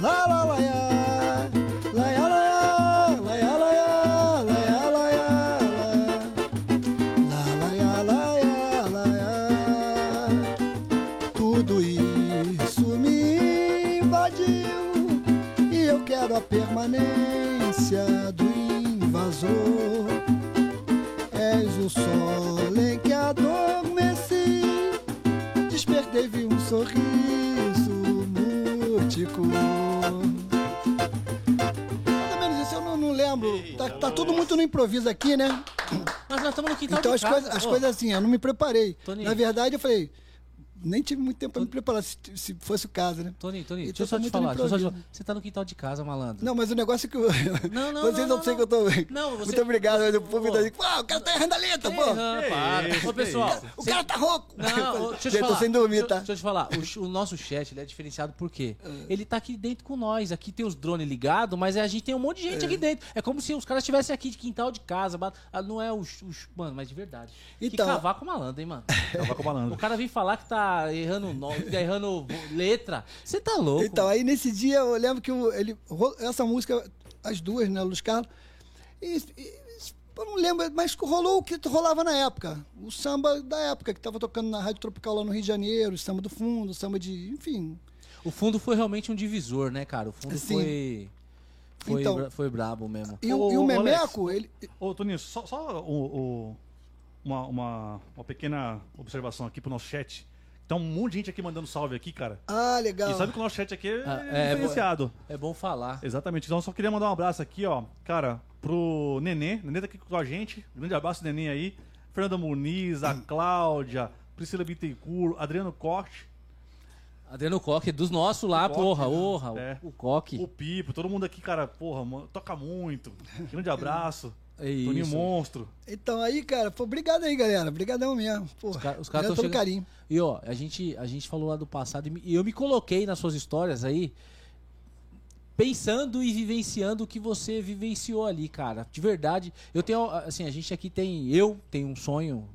lá, lá, lá, lá, lá, Tá, tudo muito no improviso aqui, né? Mas nós estamos no quintal Então as, casa. coisas, as coisas assim, eu não me preparei. Na verdade, eu falei, nem tive muito tempo para me preparar, se, se fosse o caso, né? Toninho, Então deixa eu só tá te muito falar. deixa eu só te falar. Você tá no quintal de casa, malandro. Não, mas o negócio é que eu, Não, não, vocês não, não, não, sei não. que eu tô. Não, você- Muito obrigado, mas o povo Pô. ainda diz, pô, o cara tá errando a letra, pô. Para. Ô, pessoal. O cara tá rouco. Não, ô, deixa eu te falar. tô sem dormir, deixa, tá? deixa eu te falar. O, o nosso chat ele é diferenciado por quê? Ah. Ele tá aqui dentro com nós. Aqui tem os drones ligados, mas a gente tem um monte de gente aqui dentro. É como se os caras estivessem aqui de quintal de casa. ah, Não é os. os- Mano, mas de verdade. Então- que cavaco malandro, hein, mano? Tava com O malandro. cara vem falar que tá errando nome, errando letra. Você tá louco? Então, aí nesse dia eu lembro que o- ele, essa música, as duas, né, Luiz Carlos, e, e- eu não lembro, mas rolou o que rolava na época. O samba da época, que estava tocando na Rádio Tropical lá no Rio de Janeiro, o samba do fundo, o samba de. Enfim. O fundo foi realmente um divisor, né, cara? O fundo Sim. foi. Foi, Então- bra- foi brabo mesmo. E, o- Ô, e o ô, Memeco, ele. Ô, Toninho, só, só o- o- uma, uma, uma pequena observação aqui pro nosso chat. Tá um monte de gente aqui mandando salve aqui, cara. Ah, legal. E sabe que o nosso chat aqui é, Ah, é, é diferenciado. É bom falar. Exatamente. Então, eu só queria mandar um abraço aqui, ó, cara, pro Nenê. Nenê tá aqui com a gente. Grande abraço, Nenê aí. Fernanda Muniz, a Cláudia, Priscila Bittencourt, Adriano Corte, Adriano Coque, dos nossos lá, O Coque, porra, né? porra. É. O Coque. o Pipo, todo mundo aqui, cara, porra, mano, toca muito. Grande abraço. É Toninho isso. Monstro. Então aí, cara, pô, obrigado aí, galera. Obrigadão mesmo. Pô, Os ca- os caras obrigado tão pelo chegando- carinho. E ó, a gente, a gente falou lá do passado e e eu me coloquei nas suas histórias aí, pensando e vivenciando o que você vivenciou ali, cara. De verdade, eu tenho, assim, a gente aqui tem, eu tenho um sonho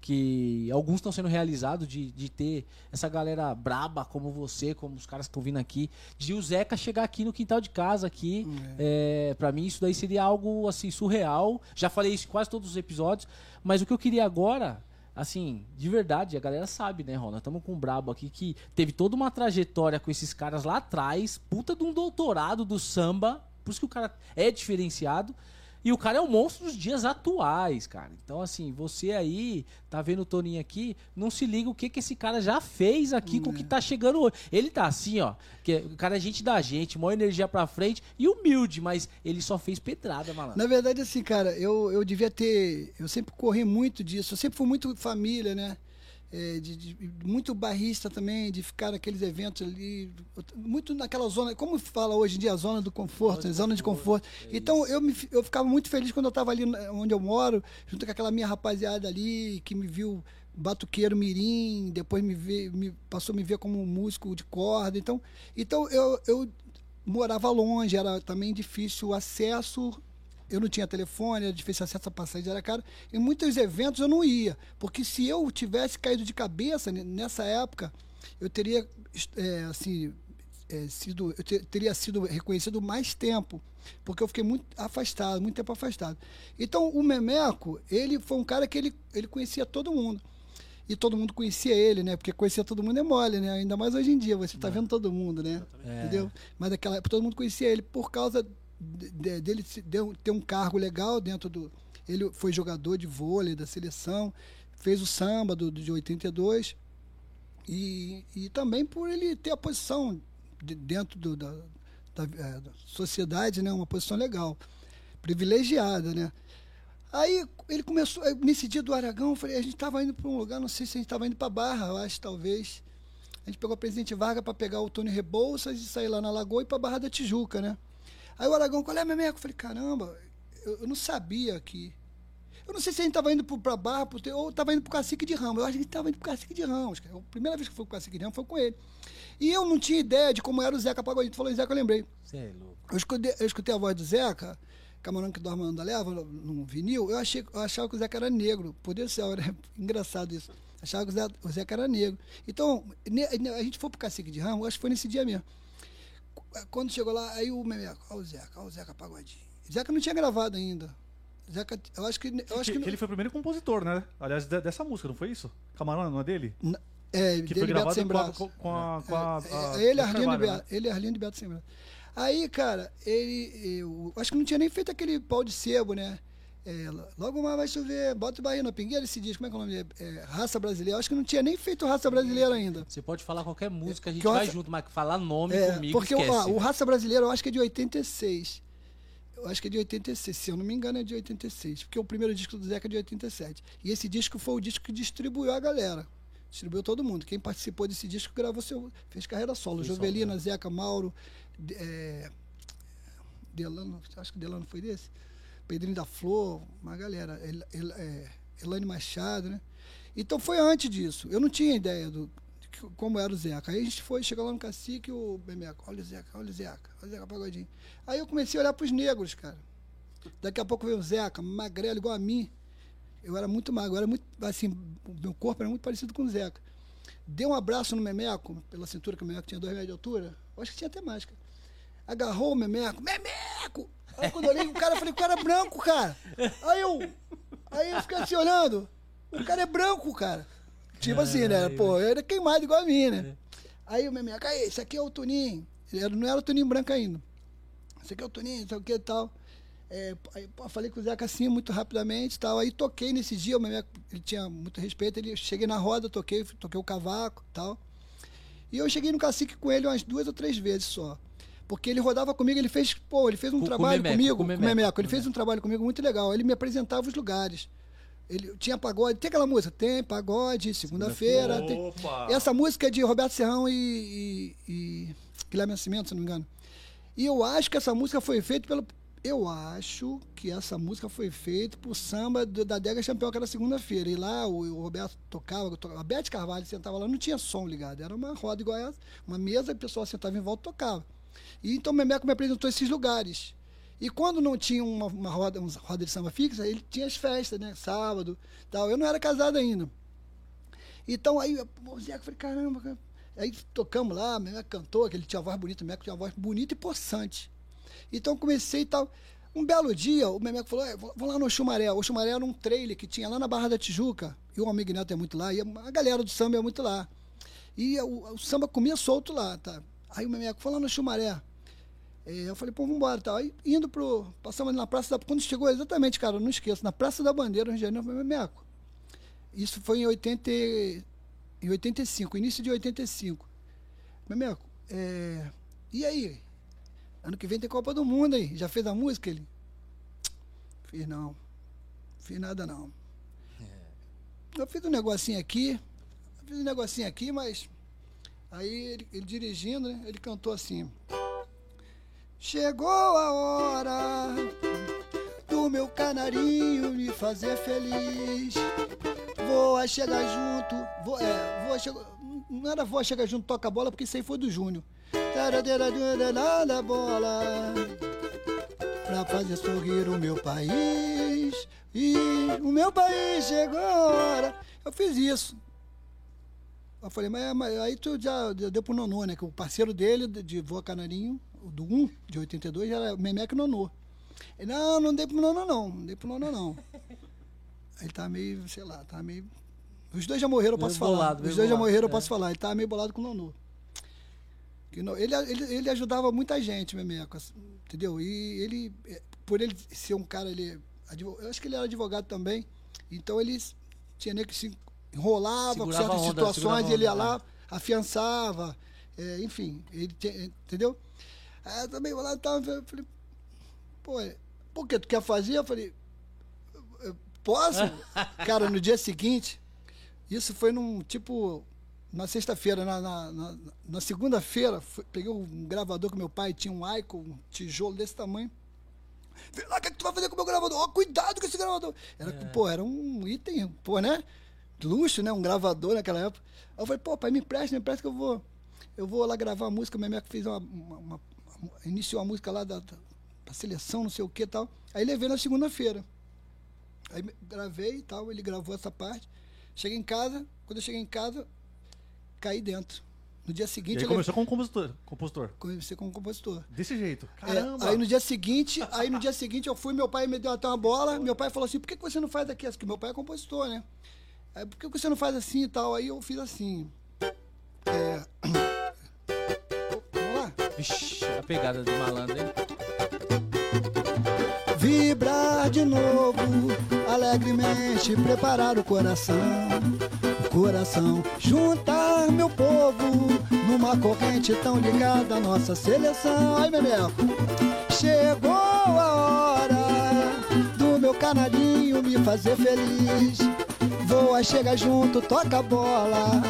que alguns estão sendo realizados de, de ter essa galera braba como você, como os caras que estão vindo aqui, de o Zeca chegar aqui no quintal de casa aqui. É, para mim isso daí seria algo assim surreal. Já falei isso em quase todos os episódios, mas o que eu queria agora, assim, de verdade, a galera sabe, né, Ron? Nós estamos com um brabo aqui que teve toda uma trajetória com esses caras lá atrás, puta de um doutorado do samba, por isso que o cara é diferenciado. E o cara é o monstro dos dias atuais, cara. Então, assim, você aí, tá vendo o Toninho aqui, não se liga o que que esse cara já fez aqui com o que tá chegando hoje. Ele tá assim, ó, que o cara é gente da gente, maior energia pra frente e humilde, mas ele só fez pedrada, malandro. Na verdade, assim, cara, eu, eu devia ter. Eu sempre corri muito disso. Eu sempre fui muito família, né? É, de, de- muito barrista também, de ficar naqueles eventos ali, muito naquela zona, como fala hoje em dia, a zona do conforto, né? zona de conforto. Então eu, me, eu ficava muito feliz quando eu estava ali na- onde eu moro, junto com aquela minha rapaziada ali, que me viu batuqueiro mirim, depois me, vê, me passou a me ver como um músico de corda. Então, então eu, eu morava longe, era também difícil o acesso eu não tinha telefone, era difícil acesso à passagem, era caro. Em muitos eventos eu não ia, porque se eu tivesse caído de cabeça ne- nessa época, eu teria é, assim é, sido, eu te- teria sido reconhecido mais tempo, porque eu fiquei muito afastado, muito tempo afastado. Então o Memeco, ele foi um cara que ele, ele conhecia todo mundo. E todo mundo conhecia ele, né? Porque conhecer todo mundo é mole, né? Ainda mais hoje em dia, você está vendo todo mundo, né? É. Entendeu? Mas naquela época todo mundo conhecia ele por causa de- de- dele ter um cargo legal dentro do. Ele foi jogador de vôlei da seleção, fez o samba do, de 82. E, e também por ele ter a posição de- dentro do- da, da, eh, da sociedade, né? Uma posição legal, privilegiada, né? Aí ele começou, nesse dia do Aragão, falei, a gente estava indo para um lugar, não sei se a gente estava indo para Barra, eu acho, talvez. A gente pegou a Presidente Vargas para pegar o Tony Rebouças e sair lá na Lagoa e para Barra da Tijuca, né? Aí o Aragão, qual é, Memeco? Eu falei, caramba, eu, eu não sabia que. Eu não sei se a gente estava indo pra Barra pro, ou estava indo pro Cacique de Ramos. Eu acho que a gente estava indo pro Cacique de Ramos. cara. A primeira vez que eu fui pro Cacique de Ramos foi com ele. E eu não tinha ideia de como era o Zeca Pagodinho. Tu falou em Zeca, eu lembrei. Você é louco. Eu escutei, eu escutei a voz do Zeca, Camarão que dorme anda leva, no vinil, eu, achei, eu achava que o Zeca era negro. Por Deus do céu, era engraçado isso. Achava que o Zeca, o Zeca era negro. Então, a gente foi pro Cacique de Ramos, acho que foi nesse dia mesmo. Qu- Quando chegou lá, aí o Memeco, olha o Zeca, olha o Zeca Pagodinho. Zeca não tinha gravado ainda. Zeca, eu acho que. Eu acho que, que, que ele foi o primeiro compositor, né? Aliás, de- dessa música, não foi isso? Camarão, não é dele? na- é, Que dele foi Beto gravado sem com a, com, com a, com a, É, a- é, ele, Beto Arlindo, Carvalho, né? Beto, ele, Arlindo e Beto sem braço. Aí, cara, ele. Eu acho que não tinha nem feito aquele pau de sebo, né? É, logo mais vai chover, bota o barril na pingueira esse disco, como é que é o nome dele? É, Raça Brasileira. Eu acho que não tinha nem feito Raça Brasileira ainda. Você pode falar qualquer música, a gente eu vai acho- junto, mas falar nome É, comigo, porque o- esquece. ó, o Raça Brasileira eu acho que é de 86. Eu acho que é de 86, se eu não me engano é de 86, porque o primeiro disco do Zeca é de 87. E esse disco foi o disco que distribuiu a galera. Distribuiu todo mundo. Quem participou desse disco gravou seu. fez carreira solo. Jovelina, solo, Zeca, Mauro, é, Delano, acho que Delano foi desse. Pedrinho da Flor, uma galera. El, El- é, Elane Machado, né? Então foi antes disso. Eu não tinha ideia do como era o Zeca. Aí a gente foi, chegou lá no cacique, o Bemeco, olha o Zeca, olha o Zeca, olha o Zeca Pagodinho. Aí eu comecei a olhar pros negros, cara. Daqui a pouco veio o Zeca, magrelo igual a mim. Eu era muito magro, era muito, assim, meu corpo era muito parecido com o Zeca. Deu um abraço no Memeco, pela cintura, que o Memeco tinha dois metros de altura. Eu acho que tinha até mais, cara. Agarrou o Memeco, Memeco! Aí quando eu olhei o cara, eu falei, o cara é branco, cara. Aí eu, aí eu fiquei assim olhando, o cara é branco, cara. Tipo assim, né? Pô, ele era queimado igual a mim, né? Aí o Memeco, aí, esse aqui é o Tuninho. Ele não era o Tuninho branco ainda. Esse aqui é o Tuninho, não sei o que e tal. É, aí, pô, falei com o Zeca assim, muito rapidamente e tal. Aí toquei nesse dia, o Memeco, ele tinha muito respeito. Ele, cheguei na roda, toquei, toquei o cavaco e tal. E eu cheguei no cacique com ele umas duas ou três vezes só. Porque ele rodava comigo, ele fez, pô, ele fez um Com- com trabalho Memeco, comigo, com o com Memeco, Memeco, ele com fez um trabalho comigo muito legal. Ele me apresentava os lugares. Ele tinha pagode, tem aquela música, tem pagode, segunda-feira. tem- Opa! Essa música é de Roberto Serrão e, e, e Guilherme Nascimento, se não me engano. E eu acho que essa música foi feita pelo. Eu acho que essa música foi feita pro samba do- da Dega Campeão, que era segunda-feira. E lá o, o Roberto tocava, to- a Bete Carvalho sentava lá, não tinha som ligado. Era uma roda igual essa, uma mesa, e o pessoal sentava em volta e tocava. E então o Memeco me apresentou esses lugares. E quando não tinha uma, uma roda, uma roda de samba fixa, ele tinha as festas, né? Sábado tal. Eu não era casado ainda. Então aí, o Zeca, eu falei, caramba, cara. Aí tocamos lá, o Memeco cantou, que ele tinha uma voz bonita, o Memeco tinha uma voz bonita e possante. Então comecei e tal. Um belo dia, o Memeco falou, "É, vou lá no Xumaré. O Xumaré era um trailer que tinha lá na Barra da Tijuca, e o amigo Neto é muito lá, e a galera do samba é muito lá. E o, o samba comia solto lá, tá? Aí o Memeco foi lá no Xumaré. É, eu falei, pô, vambora, tal. Aí indo pro. Passamos na Praça da. Quando chegou exatamente, cara, eu não esqueço, na Praça da Bandeira, Rio de Janeiro, eu falei, Memeco. Isso foi em 80, e- em 85, início de 85. Memeco, é, e aí? Ano que vem tem Copa do Mundo aí. Já fez a música? Ele? Fiz não. Fiz nada não. Eu fiz um negocinho aqui. Fiz um negocinho aqui, mas. Aí ele, ele dirigindo, né? Ele cantou assim. Chegou a hora do meu canarinho me fazer feliz. Vou chegar junto. Vou, é, vou chegar. Não era vou chegar junto, toca a bola, porque isso aí foi do Júnior. bola pra fazer sorrir o meu país. E o meu país chegou a hora. Eu fiz isso. Eu falei, mas, mas aí tu já deu pro Nonô, né? Que o parceiro dele, de- Voa Canarinho, do 1, de 82, era Memeco Nonô. Ele, não, não dei pro Nonô, não. Não dei pro Nonô, não. Ele tá meio, sei lá, tá meio. Os dois já morreram, eu posso falar. Os dois já bolado, morreram, eu é. posso falar. Ele tá meio bolado com o Nonô. Ele, ele, ele ajudava muita gente, Memeco, assim, entendeu? E ele, eh, por ele ser um cara, ele, advo- eu acho que ele era advogado também, então ele tinha nem que se enrolava com certas onda, situações, ele ia onda, lá, afiançava, eh, enfim, ele entendeu? Aí eu também lá tava, eu falei, pô, é, por que tu quer fazer? Eu falei, "Eu posso? cara, no dia seguinte, isso foi num tipo. Na sexta-feira, na, na, na- na segunda-feira, peguei um gravador que meu pai tinha, um Icon, um tijolo desse tamanho. Vem lá, o que, é que tu vai fazer com o meu gravador? Ó, cuidado com esse gravador. Era, Pô, era um item, pô, né? Luxo, né? Um gravador naquela época. Aí eu falei, pô, pai, me presta, me presta que eu vou. Eu vou lá gravar a música. Minha que fez uma, uma, uma, Iniciou a música lá da, da, seleção, não sei o que tal. Aí levei na segunda-feira. Aí gravei e tal, ele gravou essa parte. Cheguei em casa, quando eu cheguei em casa, caí dentro. No dia seguinte. E aí começou como compositor. compositor. Comecei como compositor. Desse jeito. É, Caramba! aí no dia seguinte, aí no dia seguinte eu fui, meu pai me deu até uma bola. Meu pai falou assim: por que que você não faz aqui? Porque meu pai é compositor, né? Aí, por que que você não faz assim e tal? Aí eu fiz assim. É. pegada do malandro, hein? Vibrar de novo, alegremente preparar o coração. O coração, juntar meu povo numa corrente tão ligada à nossa seleção. Ai, Bebeco, chegou a hora do meu canarinho me fazer feliz. Voa, chega junto, toca a bola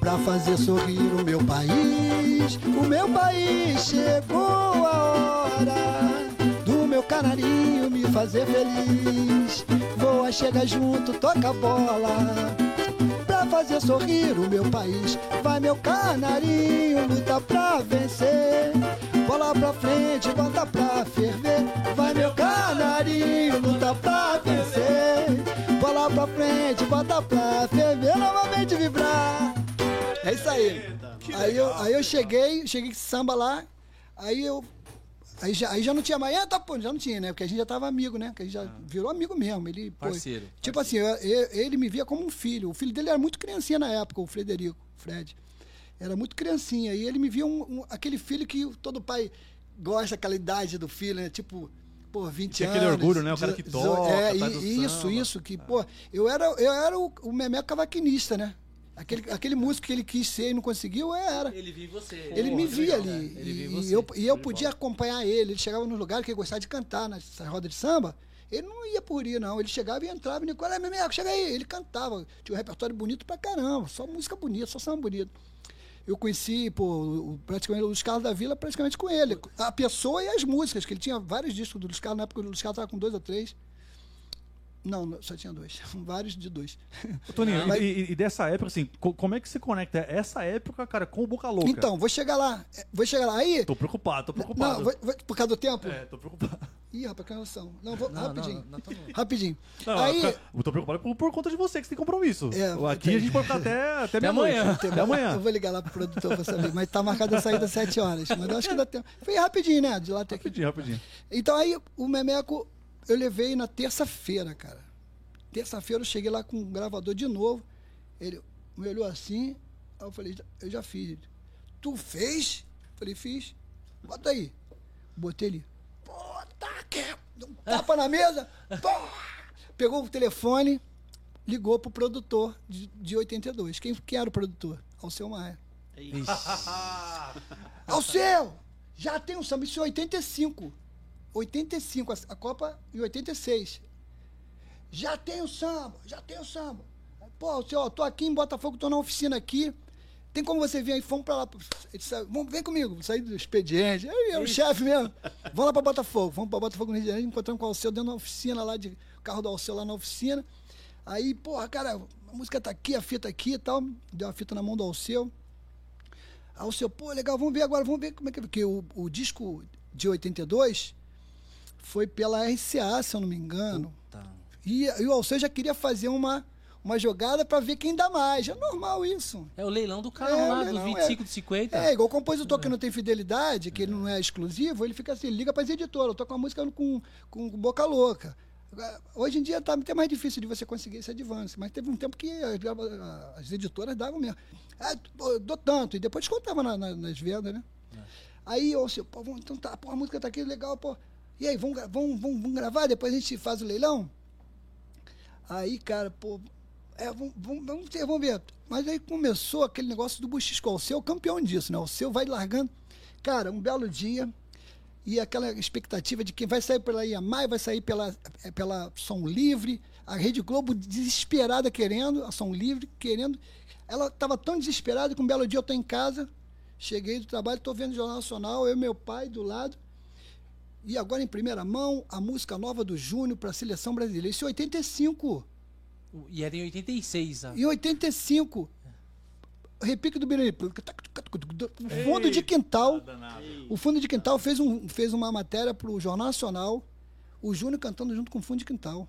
pra fazer sorrir o meu país. O meu país chegou a hora do meu canarinho me fazer feliz. Voa, chega junto, toca a bola pra fazer sorrir o meu país. Vai meu canarinho, luta pra vencer. Bola pra frente, bota pra ferver. Vai meu canarinho, luta pra vencer. Bola pra frente, bota pra ferver. Novamente vibrar. É isso aí. Aí eu, aí eu cheguei, cheguei com samba lá. Aí eu Aí já, aí já não tinha mais, ah, tá, pô, já não tinha, né? Porque a gente já tava amigo, né? Porque a gente já virou amigo mesmo. Ele, pô, Parceiro, tipo assim, eu- eu- ele me via como um filho. O filho dele era muito criancinha na época, o Frederico, o Fred. Era muito criancinha. E ele me via um- um- aquele filho que todo pai gosta daquela idade do filho, né? Tipo, pô, 20 Tinha anos. aquele orgulho, né? O cara que toca, É, tá e- isso, samba. isso. Que, pô, eu era, eu era o, o Memeco cavaquinista, né? Aquele, aquele músico que ele quis ser e não conseguiu, eu era. Ele viu você. Ele me via ali. Ele viu e, você. e eu, e eu podia acompanhar ele. Ele chegava no lugar que ele gostava de cantar, nessa roda de samba. Ele não ia por ir, não. Ele chegava e entrava e Nicolau, Memeco, chega aí. Ele cantava. Tinha um repertório bonito pra caramba. Só música bonita, só samba bonito. Eu conheci, pô, praticamente o Luiz Carlos da Vila praticamente com ele. A pessoa e as músicas, que ele tinha vários discos do Luiz Carlos. Na época o Luiz Carlos estava com dois ou três. Não, não, só tinha dois. Vários de dois. Ô, Toninho, Mas- e, e- dessa época, assim, co- como é que você conecta essa época, cara, com o Boca Louca? Então, vou chegar lá. É, Vou chegar lá. Aí. Tô preocupado, tô Não, preocupado. vou- vou- por causa do tempo? É, tô preocupado. Ih, rapaz, que relação. Não, vou, Não, rapidinho. não, não, tá rapidinho. Não, aí, eu tô- preocupado por, por conta de você, que você tem compromisso. É, Aqui tem. a gente pode ficar até, até, meia-noite. amanhã. Até amanhã. eu vou ligar lá pro produtor pra saber, mas tá marcado a saída às 7 horas. Mas eu acho que dá tempo. Foi rapidinho, né? De lá até aqui. Rapidinho, rapidinho. Então aí o Memeco eu levei na terça-feira, cara. Terça-feira eu cheguei lá com um gravador de novo. Ele me olhou assim, aí eu falei, eu já fiz. Tu fez? Falei, fiz. Bota aí. Botei ele. Aqui. Deu um tapa na mesa. Pô! Pegou o telefone, ligou pro produtor de, de 82. Quem, quem era o produtor? Alceu Maia. Alceu! Já tem um samba, isso em 85. 85, a, a Copa em 86. Já tem o samba, já tem o samba. Pô, Alceu, ó, tô aqui em Botafogo, tô na oficina aqui. Tem como você vir aí? Vamos pra lá. Vamos, vem comigo, sair do expediente. Aí é o chefe mesmo. Vamos lá pra Botafogo. Vamos pra Botafogo no Rio de Janeiro. Encontramos com o Alceu dentro da oficina lá, de carro do Alceu lá na oficina. Aí, porra, cara, a música tá aqui, a fita aqui e tal. Deu a fita na mão do Alceu. Aí o seu, pô, legal, vamos ver agora, vamos ver como é que. Porque o, o disco de 82 foi pela RCA, se eu não me engano. Tá. E, e o Alceu já queria fazer uma, uma jogada para ver quem dá mais. É normal isso. É o leilão do carro É, lá, leilão, do 25 de 50. É, igual o compositor que não tem fidelidade, que ele não é exclusivo, ele fica assim, liga para as editoras, eu tô com a música com, com boca louca. Hoje em dia tá até mais difícil de você conseguir esse advance, mas teve um tempo que as, as editoras davam mesmo. Ah, dou tanto, e depois descontava na- na- nas vendas, né? Aí, eu assim, pô, então tá, pô, a música tá aqui, legal, pô. E aí, vamos, vamos, vamos, vamos gravar, depois a gente faz o leilão? Aí, cara, pô, é, vamos, vamos, vamos, ver. Mas aí começou aquele negócio do buchisco. O seu é campeão disso, né? O seu vai largando. Cara, um belo dia. E aquela expectativa de quem vai sair pela IAMAI, vai sair pela, é, pela Som Livre. A Rede Globo desesperada querendo, a Som Livre querendo. Ela estava tão desesperada que um belo dia eu estou em casa. Cheguei do trabalho, estou vendo o Jornal Nacional, eu e meu pai do lado. E agora, em primeira mão, a música nova do Júnior para a seleção brasileira. Isso em 85. E era em 86, ah. Em 85. Repique do Birani. O fundo de quintal. O fundo de quintal fez, um, fez uma matéria para o Jornal Nacional. O Júnior cantando junto com o fundo de quintal.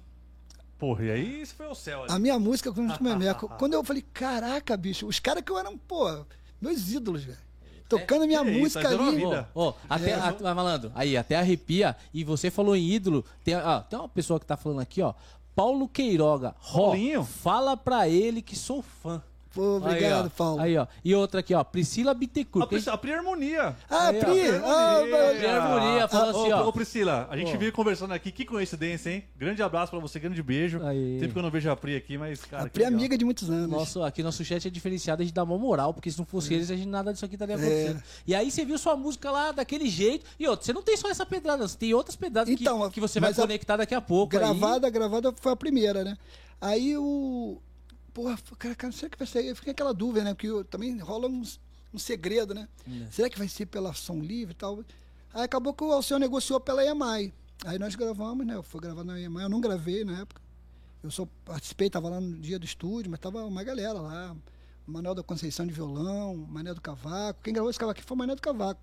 Porra, e aí isso foi o céu. A minha música com o Memeco. Quando eu falei, caraca, bicho, os caras que eu eram, pô, meus ídolos, velho. Tocando minha que isso, música tá dando uma ali. Ó, ó, até, É, a- malandro, aí, até arrepia. E você falou em ídolo. Tem, ó, tem uma pessoa que tá falando aqui, ó. Paulo Queiroga. Ó, Paulinho. fala pra ele que sou fã. Pô, obrigado, aí, Paulo. Aí, ó. E outra aqui, ó. Priscila A, Bittencourt. Pri, a Pri Harmonia. Ah, Aí, ó, Pri! Pri ah, Harmonia. mas- Pri Harmonia falou Ô, assim, ó. Ô, Priscila, a gente Ó. veio conversando aqui. Que coincidência, hein? Grande abraço pra você, grande beijo. Aí. Tempo que eu não vejo a Pri aqui, mas, cara. a que Pri é amiga de muitos anos. Nosso, aqui nosso chat é diferenciado, a gente dá uma moral, porque se não fosse eles, a gente nada disso aqui estaria acontecendo. E aí você viu sua música lá daquele jeito. E outra, você não tem só essa pedrada, você tem outras pedradas que- Então, que, você vai a- conectar daqui a pouco. aí. Gravada, gravada foi a primeira, né? Aí o. Porra, cara, cara, será que vai sair? Eu fiquei aquela dúvida, né? Porque eu- também rola um, um segredo, né? Será que vai ser pela Som Livre e tal? Aí acabou que o Alceu negociou pela EMAI. Aí nós gravamos, né? Foi gravado na EMAI, eu não gravei na época. Eu só participei, tava lá no dia do estúdio, mas tava uma galera lá. Manuel da Conceição de violão, Mané do Cavaco. Quem gravou esse cavaco aqui foi o Mané do Cavaco.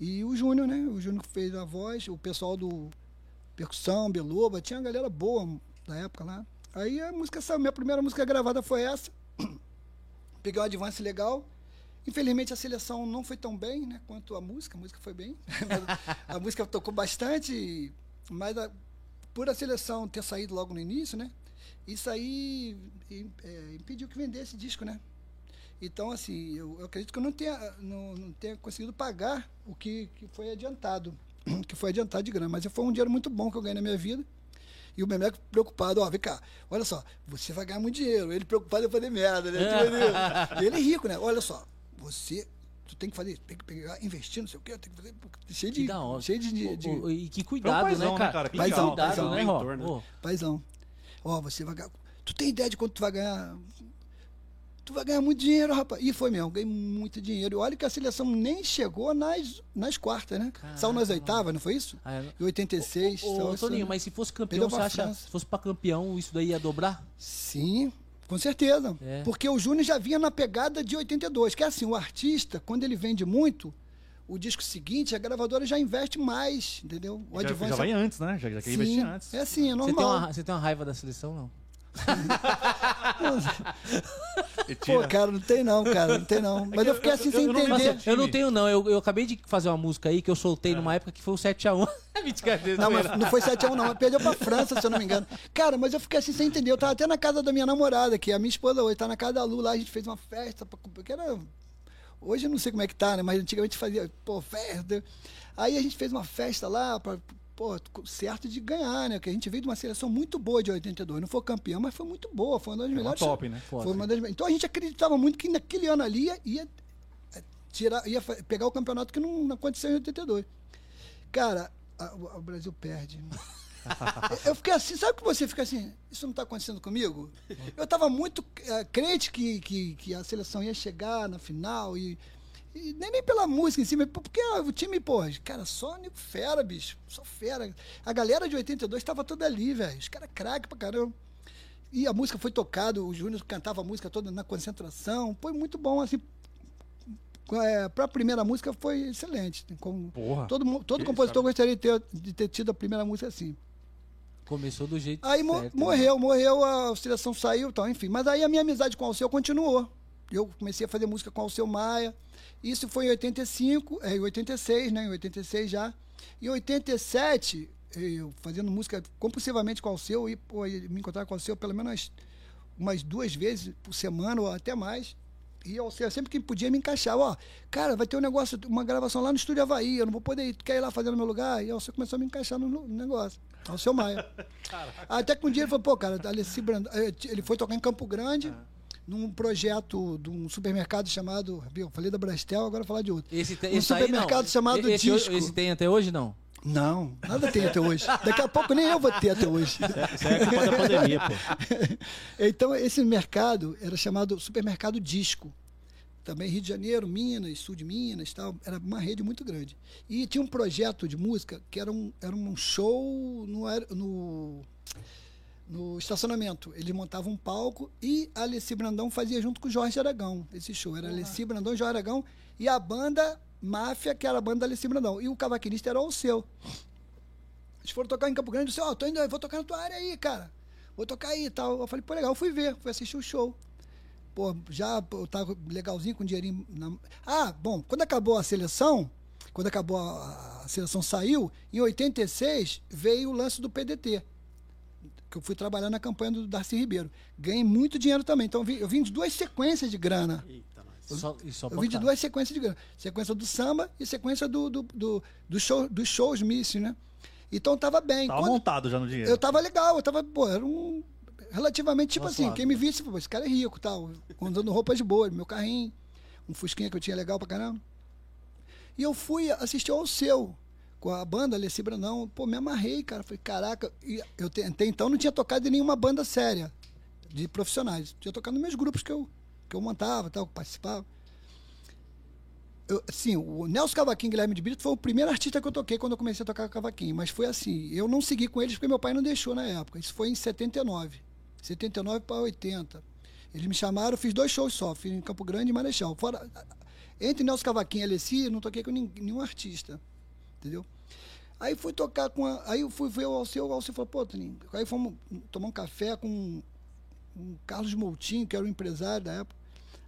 E o Júnior, né? O Júnior que fez a voz, o pessoal do percussão, Beloba, tinha uma galera boa na época lá. Aí a música saiu, minha primeira música gravada foi essa. Peguei um advance legal. Infelizmente a seleção não foi tão bem, né, quanto a música, a música foi bem. a música tocou bastante, mas a- por a seleção ter saído logo no início, né, isso aí é, impediu que vendesse disco, né. Então, assim, eu, eu acredito que eu não tenha, não, não tenha conseguido pagar o que, que foi adiantado, que foi adiantado de grana. Mas foi um dinheiro muito bom que eu ganhei na minha vida. E o Memeco preocupado, ó, vem cá, olha só, você vai ganhar muito dinheiro. Ele preocupado em fazer merda, né? Tipo, ele, ele rico, né? Olha só, você, tu tem que fazer, tem que pegar, investir, não sei o quê, tem que fazer, cheio de, da cheio de, de, de O- o- e que cuidado, paizão, né, né, cara? cara? Que Paizão, cuidado, paizão, né, Ró? né? Paizão. Ó, você vai ganhar, tu tem ideia de quanto tu vai ganhar? Tu vai ganhar muito dinheiro, rapaz. E foi mesmo, ganhei muito dinheiro. E olha que a seleção nem chegou nas, nas quartas, né? Saiu nas oitavas, não foi isso? Ah, é. Em 86. Ô, ô, Toninho, mas se fosse campeão, você acha, França. se fosse pra campeão, isso daí ia dobrar? Sim, com certeza. É. Porque o Júnior já vinha na pegada de 82. Que é assim, o artista, quando ele vende muito, o disco seguinte, a gravadora já investe mais, entendeu? O Já, já vai antes, né? Já, já quer Sim, investir antes. É assim, é Você tem, normal. uma, você tem uma raiva da seleção, não? Pô, cara, não tem não, cara, não tem não. Mas eu fiquei assim eu- sem entender. Eu não tenho, não. Eu, eu acabei de fazer uma música aí que eu soltei É. numa época que foi o 7x1. Mentira, Não, mas não foi 7x1 não, mas perdeu pra França, se eu não me engano. Cara, mas eu fiquei assim sem entender. Eu tava até na casa da minha namorada, que é a minha esposa hoje, tá na casa da Lu lá, a gente fez uma festa, pra, porque era... Hoje eu não sei como é que tá, né? Mas antigamente fazia, pô, festa. Aí a gente fez uma festa lá, pra, pô, certo de ganhar, né? Porque a gente veio de uma seleção muito boa de 82. Não foi campeão, mas foi muito boa, foi uma das uma melhores. top, né? Foda. Foi uma das... Então a gente acreditava muito que naquele ano ali ia, ia, é, tirar, ia pegar o campeonato que não, não aconteceu em 82. Cara, a- o, o Brasil perde. eu fiquei assim, sabe que você fica assim, isso não está acontecendo comigo? Eu estava muito eh, crente que, que, que a seleção ia chegar na final e, e nem, nem pela música em si, mas porque o time, pô, cara, só nego fera, bicho, só fera. A galera de 82 estava toda ali, velho, os caras craque pra caramba. E a música foi tocada, o Júnior cantava a música toda na concentração. Foi muito bom, assim. É, para a primeira música foi excelente. Como Porra. todo todo compositor gostaria de ter, de ter tido a primeira música assim. Começou do jeito Aí mo- certo. né? morreu, morreu, a seleção saiu tal, enfim. Mas aí a minha amizade com o Alceu continuou. Eu comecei a fazer música com o Alceu Maia. Isso foi em 85, é, em 86, né? Em 86 já. Em 87, eu fazendo música compulsivamente com o Alceu, e pô, eu me encontrar com o Alceu pelo menos umas duas vezes por semana ou até mais. E Alceu, sempre que podia, me encaixava. Ó, cara, vai ter um negócio, uma gravação lá no Estúdio Havaí, eu não vou poder ir, tu quer ir lá fazer no meu lugar? E o Alceu começou a me encaixar no, no negócio. Alceu Maia. Até que um dia ele falou, pô, cara, Alessi Brand... eh, ele foi tocar em Campo Grande, num projeto de um supermercado chamado. Eu falei da Brastel, agora vou falar de outro. Esse, te- um esse aí supermercado chamado esse, Disco. Esse tem até hoje, não? Não, nada tem até hoje. Daqui a pouco nem eu vou ter até hoje. Isso aí é culpa da pandemia, pô. então, esse mercado era chamado Supermercado Disco. também Rio de Janeiro, Minas, sul de Minas, tal. Era uma rede muito grande. E tinha um projeto de música que era um, era um show no, no, no estacionamento. Ele montava um palco e a Alessi Brandão fazia junto com o Jorge Aragão esse show. Era Alessi Brandão e Jorge Aragão e a banda Máfia, que era a banda da Alessi Brandão. E o cavaquinista era o seu. Eles foram tocar em Campo Grande, eu disse, ó, tô indo, eu vou tocar na tua área aí, cara. Vou tocar aí e tal. Eu falei, pô, legal, fui ver, fui assistir o show. Pô, já eu tava legalzinho com dinheirinho. Na... Ah, bom, quando acabou a seleção, quando acabou a, a seleção saiu, em 86 veio o lance do PDT. Que eu fui trabalhar na campanha do Darcy Ribeiro. Ganhei muito dinheiro também. Então eu vim, eu vim de duas sequências de grana. Eita, nós. Só, só Eu vim de duas sequências de grana. Sequência do samba e sequência do, do, do, do show, dos shows Miss, né? Então tava bem. Tava Quando- montado já no dinheiro. eu tava legal, eu tava, pô, era um. Relativamente, tipo Tava assim, quem me né? visse, pô, esse cara é rico tal. Andando roupas boas, meu carrinho, um fusquinha que eu tinha legal pra caramba. E eu fui assistir ao seu, com a banda Alessi Brandão. Pô, me amarrei, cara. Falei, caraca, e eu te- até então não tinha tocado em nenhuma banda séria, de profissionais. Tinha tocado nos meus grupos que eu, que eu montava, tal, que participava. Eu, assim, o Nelson Cavaquinho Guilherme de Brito foi o primeiro artista que eu toquei quando eu comecei a tocar cavaquinho. Mas foi assim, eu não segui com eles porque meu pai não deixou na época. Isso foi em 79. 79 para 80. Eles me chamaram, fiz dois shows só, fiz em Campo Grande e Marechal. Fora, entre Nelson Cavaquinho e Alessi, não toquei com nenhum artista. Entendeu? Aí fui tocar com a, Aí eu fui ver o Alceu, o Alceu falou, pô, Toninho, aí fomos tomar um café com um Carlos Moutinho, que era o empresário da época.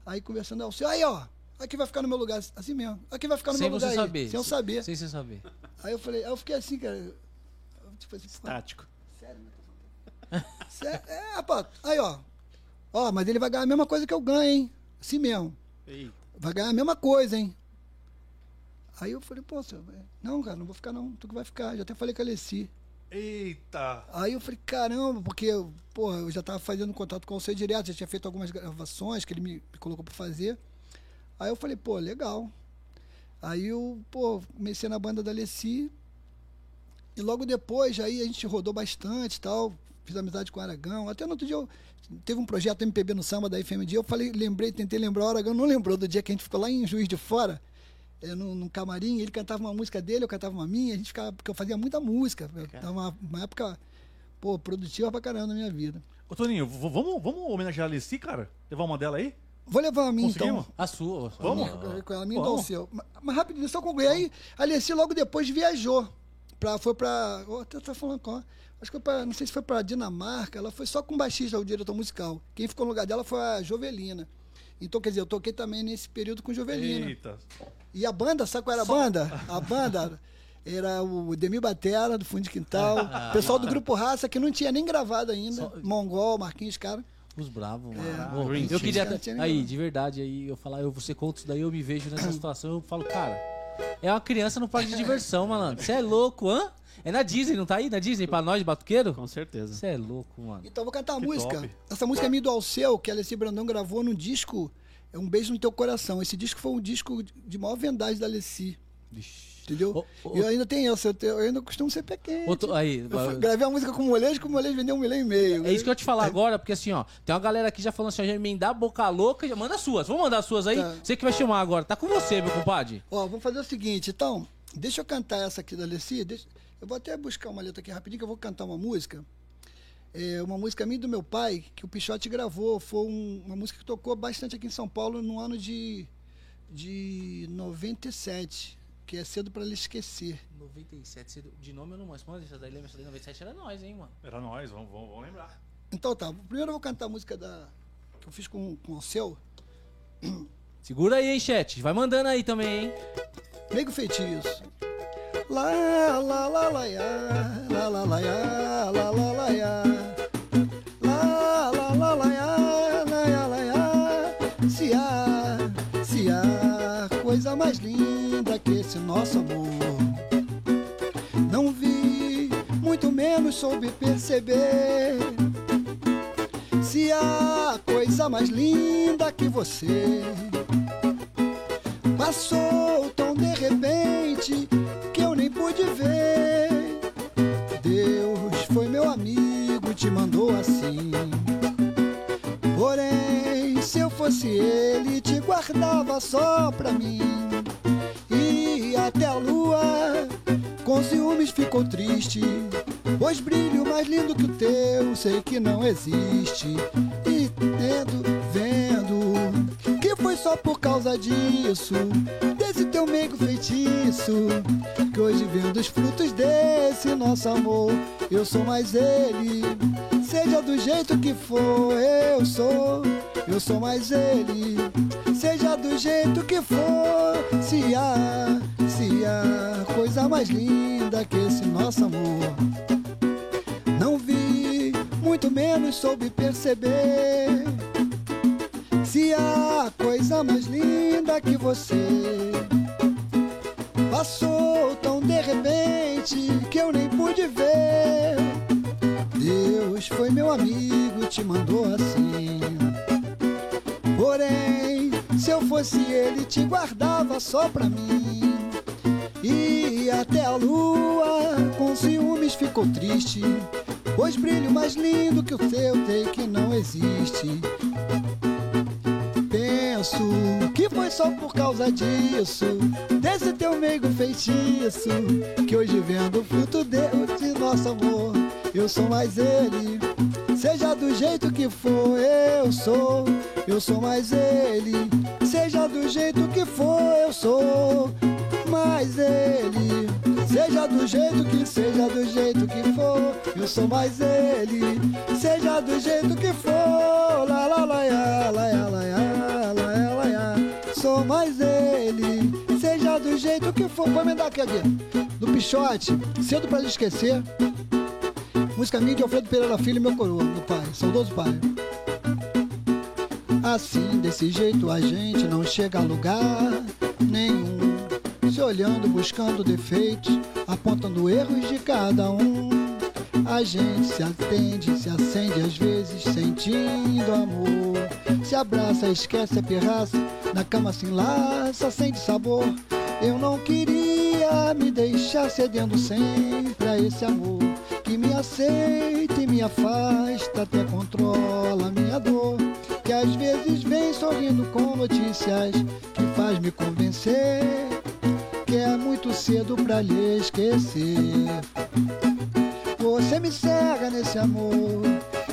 Aí conversando, Alceu, aí ó, aqui vai ficar no meu lugar, assim mesmo. Aqui vai ficar no Sem meu você lugar aí, saber. sem eu saber. Sem você saber. Aí eu falei, aí eu fiquei assim, cara. Tipo assim, pô, Tático. sério, né? Sério? É, rapaz, aí ó. Ó, mas ele vai ganhar a mesma coisa que eu ganho, hein? Assim mesmo. Eita. Vai ganhar a mesma coisa, hein? Aí eu falei, pô, senhor, não, cara, não vou ficar não. Tu que vai ficar. Já até falei com a Alessi. Eita! Aí eu falei, caramba, porque, pô, eu já tava fazendo contato com o seu direto, já tinha feito algumas gravações que ele me, me colocou pra fazer. Aí eu falei, pô, legal. Aí eu, pô, comecei na banda da Alessi. E logo depois, aí a gente rodou bastante e tal. Fiz amizade com o Aragão. Até no outro dia eu teve um projeto MPB no samba da FMD. Eu falei, lembrei, tentei lembrar, o Aragão não lembrou do dia que a gente ficou lá em Juiz de Fora, é, num, num camarim. Ele cantava uma música dele, eu cantava uma minha. A gente ficava, porque eu fazia muita música. Eu tava uma, uma época, pô, produtiva pra caramba na minha vida. Ô, Toninho, vamos, vamos homenagear a Alessi, cara? Levar uma dela aí? Vou levar a minha então. A sua. Vamos? Com ela, minha Vamos. do seu. Mas, mas rapidinho, só concluir. Aí, a Alessi logo depois viajou. Pra, foi pra. Oh, até tá falando com. Acho que foi pra. Não sei se foi pra Dinamarca. Ela foi só com o baixista, o diretor musical. Quem ficou no lugar dela foi a Jovelina. Então, quer dizer, eu toquei também nesse período com Jovelina. Eita. E a banda, sabe qual era a banda? A banda era o Demi Batera, do Fundo de Quintal. o pessoal do Grupo Raça, que não tinha nem gravado ainda. Só- Mongol, Marquinhos, cara. Os bravos, É. mano. Eu queria. Aí, de verdade, aí eu falar, eu, você conta isso daí, eu me vejo nessa situação, eu falo, cara, é uma criança no parque de diversão, malandro. Você é louco, hã? É na Disney, não tá aí? Na Disney, pra nós, batuqueiro? Com certeza. Você é louco, mano. Então eu vou cantar a Que música. top. Essa música é minha do Alceu, que a Alessi Brandão gravou no disco É Um Beijo no Teu Coração. Esse disco foi um disco de maior vendagem da Alessi. Entendeu? E eu ainda tenho essa, eu, ainda costumo ser pequeno. Outro, aí, Eu gravei uma música com o molejo, que o molejo vendeu um milhão e meio. É isso que eu te falar agora, porque assim, ó, tem uma galera aqui já falando assim, já emendar a boca louca, já manda as suas. Vamos mandar as suas aí? Tá. Você que vai chamar agora. Tá com você, meu compadre. Ó, vamos fazer o seguinte, então, deixa eu cantar essa aqui da Alessi. deixa- eu vou até buscar uma letra aqui rapidinho, que eu vou cantar uma música. É uma música minha e do meu pai, que o Pichote gravou. Foi um- uma música que tocou bastante aqui em São Paulo no ano de, de 97, que é Cedo Pra Lhe Esquecer. 97, de nome eu não manjo. Mano, essa daí lembra, essa daí 97 era nós, hein, mano. Era nós, vamos, vamos, vamos lembrar. Então tá, primeiro eu vou cantar a música da, que eu fiz com, com o Alceu, Segura aí, hein, chat. Vai mandando aí também, hein. Nego Feitiço. Lá, lá, lá, lá, ia, lá, lá, lá, ia, lá, lá, lá, ia. Lá, lá, lá. Se há, se há coisa mais linda que esse nosso amor. Não vi, muito menos soube perceber. Se há coisa mais linda que você. Passou tão de repente Deus foi meu amigo, te mandou assim. Porém, se eu fosse ele, te guardava só pra mim. E até a lua, com ciúmes, ficou triste. Pois brilho mais lindo que o teu, sei que não existe. E tendo, vendo, foi só por causa disso, desse teu meigo feitiço. Que hoje vendo os frutos desse nosso amor, eu sou mais ele. Seja do jeito que for, eu sou, eu sou mais ele. Seja do jeito que for, se há, se há coisa mais linda que esse nosso amor. Não vi, muito menos soube perceber. Se há coisa mais linda que você passou tão de repente que eu nem pude ver. Deus foi meu amigo, te mandou assim. Porém, se eu fosse ele, te guardava só pra mim. E até a lua com ciúmes ficou triste. Pois brilho mais lindo que o teu tem que não existe. Que foi só por causa disso, desse teu meigo feitiço, que hoje vendo o fruto de nosso amor, eu sou mais ele. Seja do jeito que for, eu sou, eu sou mais ele. Seja do jeito que for, eu sou mais ele. Seja do jeito que seja do jeito que for, eu sou mais ele. Seja do jeito que for, lá lá ya, lá ya, lá Mais ele. Seja do jeito que for, vou emendar aqui, aqui. Do Pichote, cedo pra esquecer. Música minha de Alfredo Pereira Filho, meu coroa, meu pai, saudoso pai. Assim, desse jeito a gente não chega a lugar nenhum. Se olhando, buscando defeitos, apontando erros de cada um. A gente se atende, se acende às vezes, sentindo amor. Se abraça, esquece a pirraça, na cama se enlaça, sente sabor. Eu não queria me deixar cedendo sempre a esse amor que me aceita e me afasta, até controla minha dor. Que às vezes vem sorrindo com notícias que faz me convencer que é muito cedo pra lhe esquecer. Você me cega nesse amor,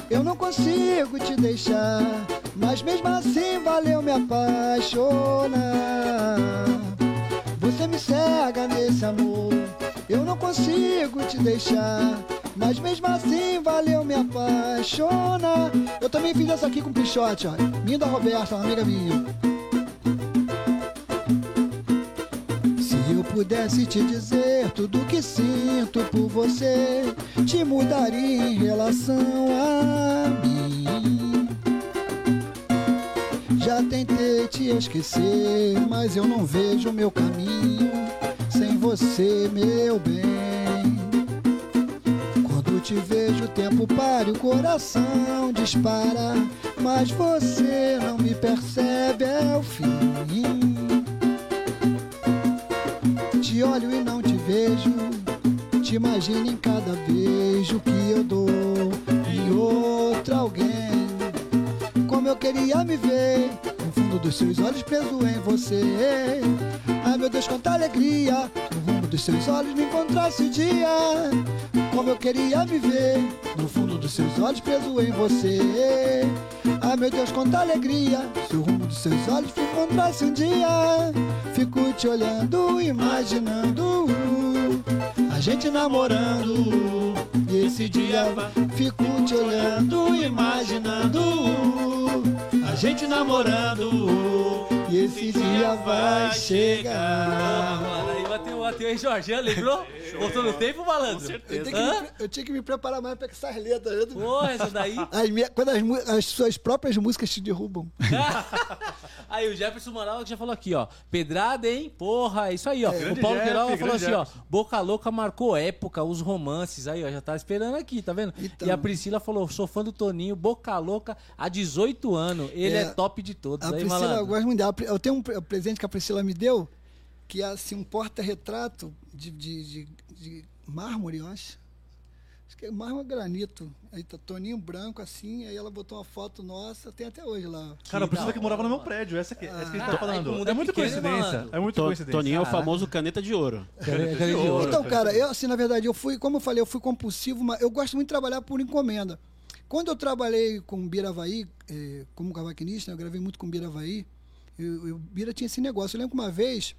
eu não consigo te deixar, mas mesmo assim valeu me apaixonar. Você me cega nesse amor, eu não consigo te deixar. Mas mesmo assim valeu me apaixonar. Eu também fiz essa aqui com o Pichote, ó. Minha da Roberta, uma amiga minha. Pudesse te dizer tudo que sinto por você, te mudaria em relação a mim. Já tentei te esquecer, mas eu não vejo meu caminho sem você, meu bem. Quando te vejo, o tempo para e o coração dispara, mas você não me percebe, é o fim. Te olho e não te vejo, te imagino em cada beijo que eu dou em outro alguém. Como eu queria me ver no fundo dos seus olhos preso em você. Ai meu Deus, quanta alegria dos seus olhos me encontrasse o dia. Como eu queria me ver no fundo dos seus olhos preso em você. Ai meu Deus, quanta alegria se o rumo dos seus olhos me encontrasse um dia. Fico te olhando, imaginando a gente namorando. E esse dia fico te olhando, imaginando a gente namorando. E esse dia vai chegar. Mano, aí bateu, bateu aí, Jorge, lembrou? Voltou no tempo, malandro? Eu, tenho que Hã? me, eu tinha que me preparar mais para essas letras. né? Porra, essa daí. As minha- quando as, as suas próprias músicas te derrubam. Aí o Jefferson Moral já falou aqui, ó. Pedrada, hein? Porra, é isso aí, ó. o Grande Paulo Queiroga falou assim, ó. Jefferson. Boca Louca marcou época, os romances. Aí, ó, já tá esperando aqui, tá vendo? Então. E a Priscila falou, sou fã do Toninho, Boca Louca, há 18 anos. Ele é, É, top de todos. A aí, Priscila, eu malandro. gosto muito dela. Eu tenho um pre- presente que a Priscila me deu, que é assim, um porta-retrato de, de, de, de mármore, eu acho. Acho que é mais um granito. Aí tá Toninho branco assim, aí ela botou uma foto nossa, tem até hoje lá. Cara, a Priscila que morava no meu prédio. Essa que, essa que a gente Ah, tá falando. É é muita coincidência. É muita To- coincidência. Toninho é o famoso caneta de ouro. Caneta de ouro. Então, cara, eu, assim, na verdade, eu fui, como eu falei, eu fui compulsivo, mas eu gosto muito de trabalhar por encomenda. Quando eu trabalhei com o Bira Havaí, eh, como cavaquinista, eu gravei muito com o O Bira tinha esse negócio. Eu lembro que uma vez,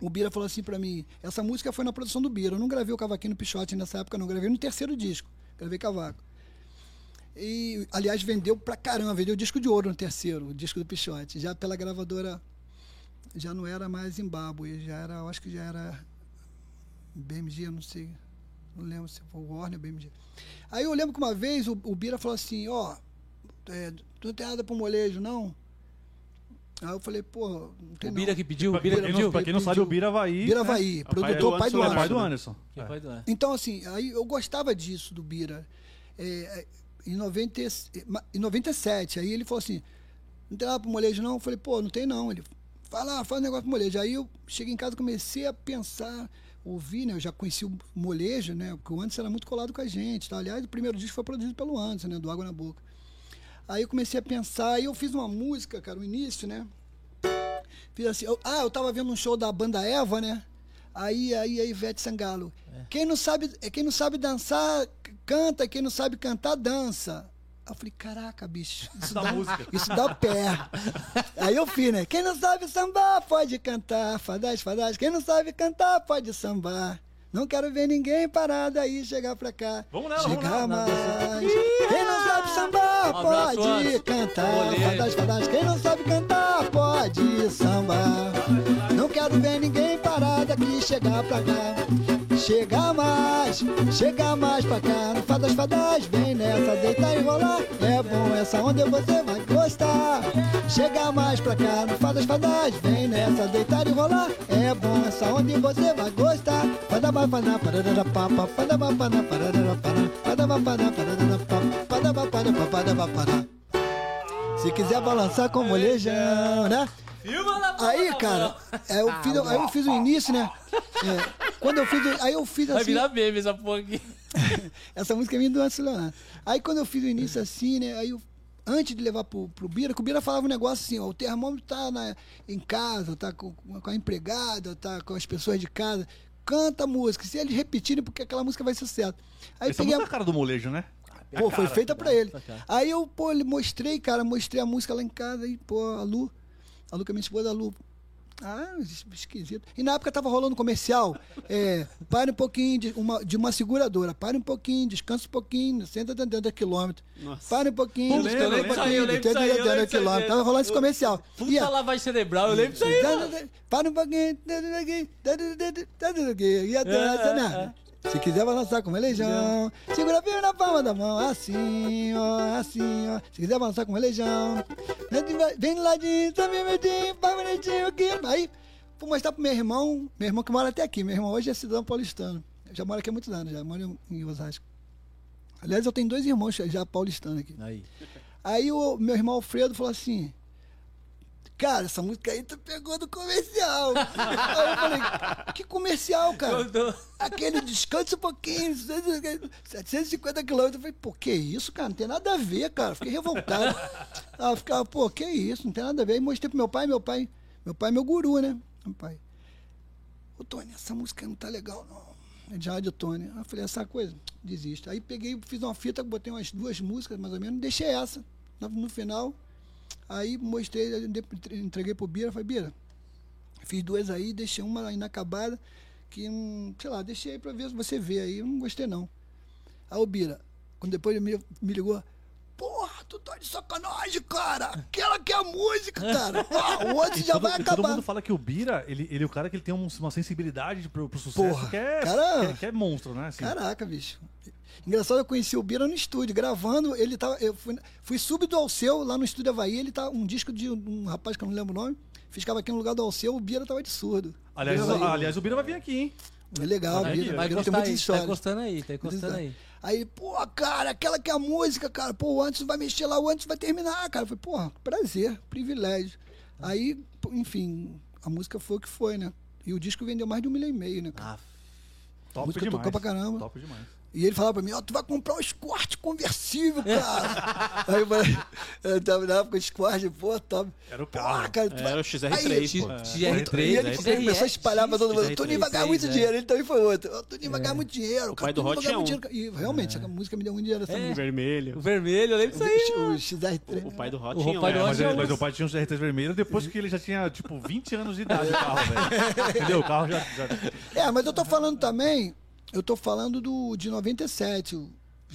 o Bira falou assim pra mim, essa música foi na produção do Bira, eu não gravei o cavaquinho no Pichote nessa época, não, gravei no terceiro disco, gravei cavaco. E, aliás, vendeu pra caramba, vendeu disco de ouro no terceiro, o disco do Pichote, já pela gravadora, já não era mais Zimbábue, já era, acho que já era BMG, eu não sei. Não lembro se foi Warner ou BMG. Aí eu lembro que uma vez o, o Bira falou assim, ó, é, tu não tem nada pro molejo, não? Aí eu falei, pô, não tem O não. Bira que pediu, o Pra Bira que quem, pediu. não, pra quem não sabe, o Bira Havaí. Bira né? Havaí, É o pai produtor do pai do Anderson É o pai Anderson. do Anderson. Do- Então, assim, aí eu gostava disso do Bira. É, é, em, 90, e- ma- em 97, aí ele falou assim: não tem nada pro molejo, não? Eu falei, pô, não tem não. Ele, vai lá, faz um negócio pro molejo. Aí eu cheguei em casa comecei a pensar, ouvir, né? Eu já conheci o molejo, né? Porque o Anderson era muito colado com a gente. Tá? Aliás, o primeiro disco foi produzido pelo Anderson, né? Do Água na Boca. Aí eu comecei a pensar, aí eu fiz uma música, cara, o início, né? Fiz assim, eu- ah, eu tava vendo um show da banda Eva, né? Aí, aí, aí, Ivete Sangalo. Quem não sabe, é, quem não sabe dançar, canta, quem não sabe cantar, dança. Aí eu falei, caraca, bicho, isso dá, música. isso dá pé. Aí eu fiz, né? Quem não sabe sambar, pode cantar. Fadás, fadás. Quem não sabe cantar, pode sambar. Não quero ver ninguém parado aí chegar pra cá. Vamos vamos Chegar nela. mais. Quem não sabe sambar, Pode cantar. Molejo. Fadás, fadás. Quem não sabe cantar, pode sambar. Não quero ver ninguém parado aqui chegar pra cá. Chega mais, chega mais pra cá. Fadas, fadas, vem nessa, deita e rolar. É bom essa onda você vai gostar. Chega mais pra cá. No fadas, fadas, vem nessa, deitar e rolar. É bom essa onda você vai gostar. Fada, fada, pararara, papa, fada, fada, pararara, pará. Fada, fada, pararara, papa, fada, fada, fada. Se quiser balançar com molejão, né? Aí, cara, é, eu fiz, aí eu fiz o início, né? É, quando eu fiz, o- aí eu fiz Vai assim, virar meme essa porra aqui. essa música é minha do Anderson Leonardo. Aí quando eu fiz o início assim, né? Aí eu, antes de levar pro, pro Bira, que o Bira falava um negócio assim, ó, o termômetro tá na, em casa, tá com, com a empregada, tá com as pessoas de casa, canta a música. Se eles repetirem, porque aquela música vai ser certa. Aí Essa peguei música é a, a cara do molejo, né? Pô, foi feita pra ele. Cara. Aí eu, pô, ele mostrei, cara, mostrei a música lá em casa, aí, pô, a Lu, a Lu que é minha esposa, a Lu. Ah, es- esquisito. E na época tava rolando um comercial. É, pare um pouquinho de uma, de uma seguradora. Pare um pouquinho, descansa um pouquinho, 180 quilômetros. Pare um pouquinho, descansa um pouquinho, disso aí, eu lembro disso aí, eu lembro 180 disso aí. quilômetros. Tava rolando esse comercial. Puta E a- lavagem cerebral, eu lembro disso aí, para um pouquinho. E a dança, né? Se quiser balançar com melejão, segura firme na palma da mão, assim, ó, assim, ó. Se quiser balançar com melejão, vem do ladinho, bem bonitinho, pá bonitinho aqui. Aí, vou mostrar pro meu irmão, meu irmão que mora até aqui. Meu irmão hoje é cidadão paulistano. Já mora aqui há muitos anos, já mora em- em Osasco. Aliás, eu tenho dois irmãos já paulistanos aqui. Aí. Aí o meu irmão Alfredo falou assim: Cara, essa música aí tu pegou do comercial. aí eu falei: Que comercial, cara? Aquele descansa um pouquinho, 750 quilômetros. Eu falei: Pô, que isso, cara? Não tem nada a ver, cara. Fiquei revoltado. Aí eu ficava: Pô, que isso? Não tem nada a ver. Aí mostrei pro meu pai, meu pai, meu pai é meu guru, né? Meu pai: Ô, Tony, essa música não tá legal, não. É de rádio Tony. Aí eu falei, essa coisa, desista. Aí peguei, fiz uma fita, botei umas duas músicas, mais ou menos, deixei essa. No final, aí mostrei, entreguei pro Bira, falei, Bira, fiz duas aí, deixei uma inacabada, que, sei lá, deixei aí pra ver se você vê aí. Eu não gostei, não. Aí o Bira, quando depois ele me, me ligou, porra, tu tá de sacanagem, cara. Aquela que é a música, cara. Ah, o outro E já todo, vai e todo acabar. mundo fala que o Bira, ele, ele é o cara que ele tem um- uma sensibilidade pro, pro sucesso Porra, que, é, cara- que, é, que é monstro, né? Assim, Caraca, bicho. Engraçado, eu conheci o Bira no estúdio, gravando. Ele tava. Eu fui, fui sub do Alceu, lá no estúdio Havaí. Ele tá um disco de um rapaz que eu não lembro o nome. Ficava aqui no lugar do Alceu, o Bira tava de surdo. aliás, Bira Havaí. aliás, o Bira vai vir aqui, hein? É legal, Vai, Bira, Vai Bira tem aí, tá encostando aí, tá encostando aí. Aí, pô, cara, aquela que é a música, cara. Pô, o Anderson vai mexer lá, o Anderson vai terminar, cara. Eu falei, porra, prazer, privilégio. Aí, pô, enfim, a música foi o que foi, né? E o disco vendeu mais de um milhão e meio, né, cara? Ah, A Top música demais. tocou pra caramba. Top demais. E ele falava pra mim, ó, tu vai comprar um Escort conversível, cara. aí eu falei, eu tava na época, Escort, pô, top. Era o carro. cara, tu vai- Era o XR3, Aí, pô. XR3, e ele né? começou a espalhar pra todo mundo. XR3, O Toninho vai ganhar muito é. dinheiro. Ele também foi outro. O Toninho vai ganhar muito dinheiro. O pai do tinha muito dinheiro. E realmente, a música me deu muito dinheiro. Essa É. música. Vermelho. O vermelho, eu lembro disso aí. O, o XR3. O pai do Hot O tinha um, pai do é. Hot Mas, tinha ele- um- mas o pai tinha um CR3 vermelho depois que ele já tinha, tipo, 20 anos de idade o carro, velho. Entendeu? O carro já. já... É, mas eu tô falando também, eu tô falando do, de 97. O,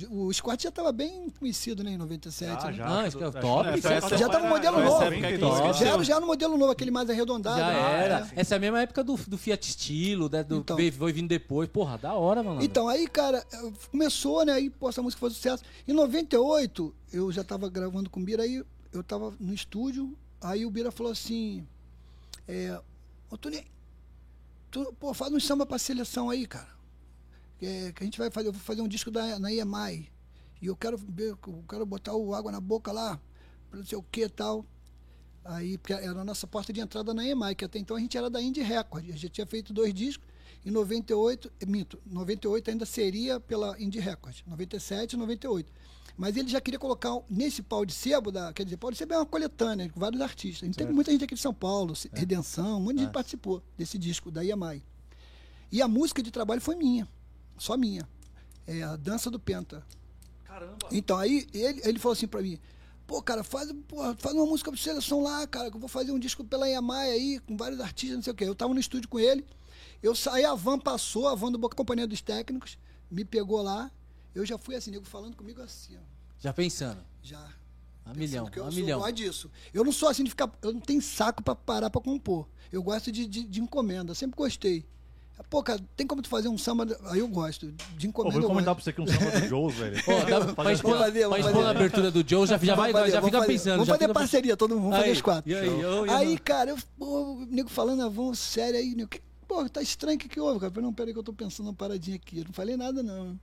o Escort já tava bem conhecido, né, em 97. Ah, né? já. Não, esse que é top, é essa top. Já tava no modelo era novo. 92, Top. Já, era- já no modelo novo, aquele mais arredondado. Já né? era. Essa é a mesma época do, do Fiat Estilo, né? Do, Então. veio, foi vindo depois. Porra, da hora, mano. Então, aí, cara, começou, né? Aí, pô, essa música foi sucesso. Em 98, eu já tava gravando com o Bira, aí eu tava no estúdio, aí o Bira falou assim: é, Ô, Toninho, tu, pô, faz um samba pra seleção aí, cara. Que, é- que a gente vai fazer, eu vou fazer um disco da, na EMI. E eu quero, ver- eu quero botar o água na boca lá, pra não sei o que e tal. Aí, porque era a nossa porta de entrada na EMI, que até então a gente era da Indie Record. A gente tinha feito dois discos. Em 98, eh, minto, 98 ainda seria pela Indie Record. 97 e 98. Mas ele já queria colocar nesse pau de sebo, da, quer dizer, pau de sebo é uma coletânea com vários artistas. A gente teve muita gente aqui de São Paulo, Redenção, um monte de gente participou desse disco da EMI. E a música de trabalho foi minha, só minha. É a Dança do Penta. Caramba. Então, aí ele, ele falou assim pra mim: pô, cara, faz, porra, faz uma música de seleção lá, cara, que eu vou fazer um disco pela Yamai aí, com vários artistas, não sei o quê. Eu tava no estúdio com ele, eu saí, a van passou, a van do Boca Companhia dos Técnicos, me pegou lá, eu já fui assim, nego falando comigo assim, ó, Já pensando. já. A Pensando milhão, que eu a sou milhão. gosto disso. Eu não sou assim de ficar. Eu não tenho saco pra parar pra compor. Eu gosto de, de, de encomenda, sempre gostei. Pô, cara, tem como tu fazer um samba. Aí eu gosto. De Pô, encomenda. vou eu encomendar gosto. pra você aqui um samba do Joe, velho. Ó, dá, pra expor, Vamos fazer, na fazer. abertura do Joe, já, já vai, fazer, já fica fazer. pensando. Vamos já fazer parceria, todo mundo. Vamos fazer Aí, os quatro. E aí, eu, Aí, eu- cara, eu, pô, o nego falando, ah, vamos, sério aí, nego, pô, tá estranho, o que que houve, cara? Eu falei, Não, peraí que eu tô pensando uma paradinha aqui. Eu não falei nada, não.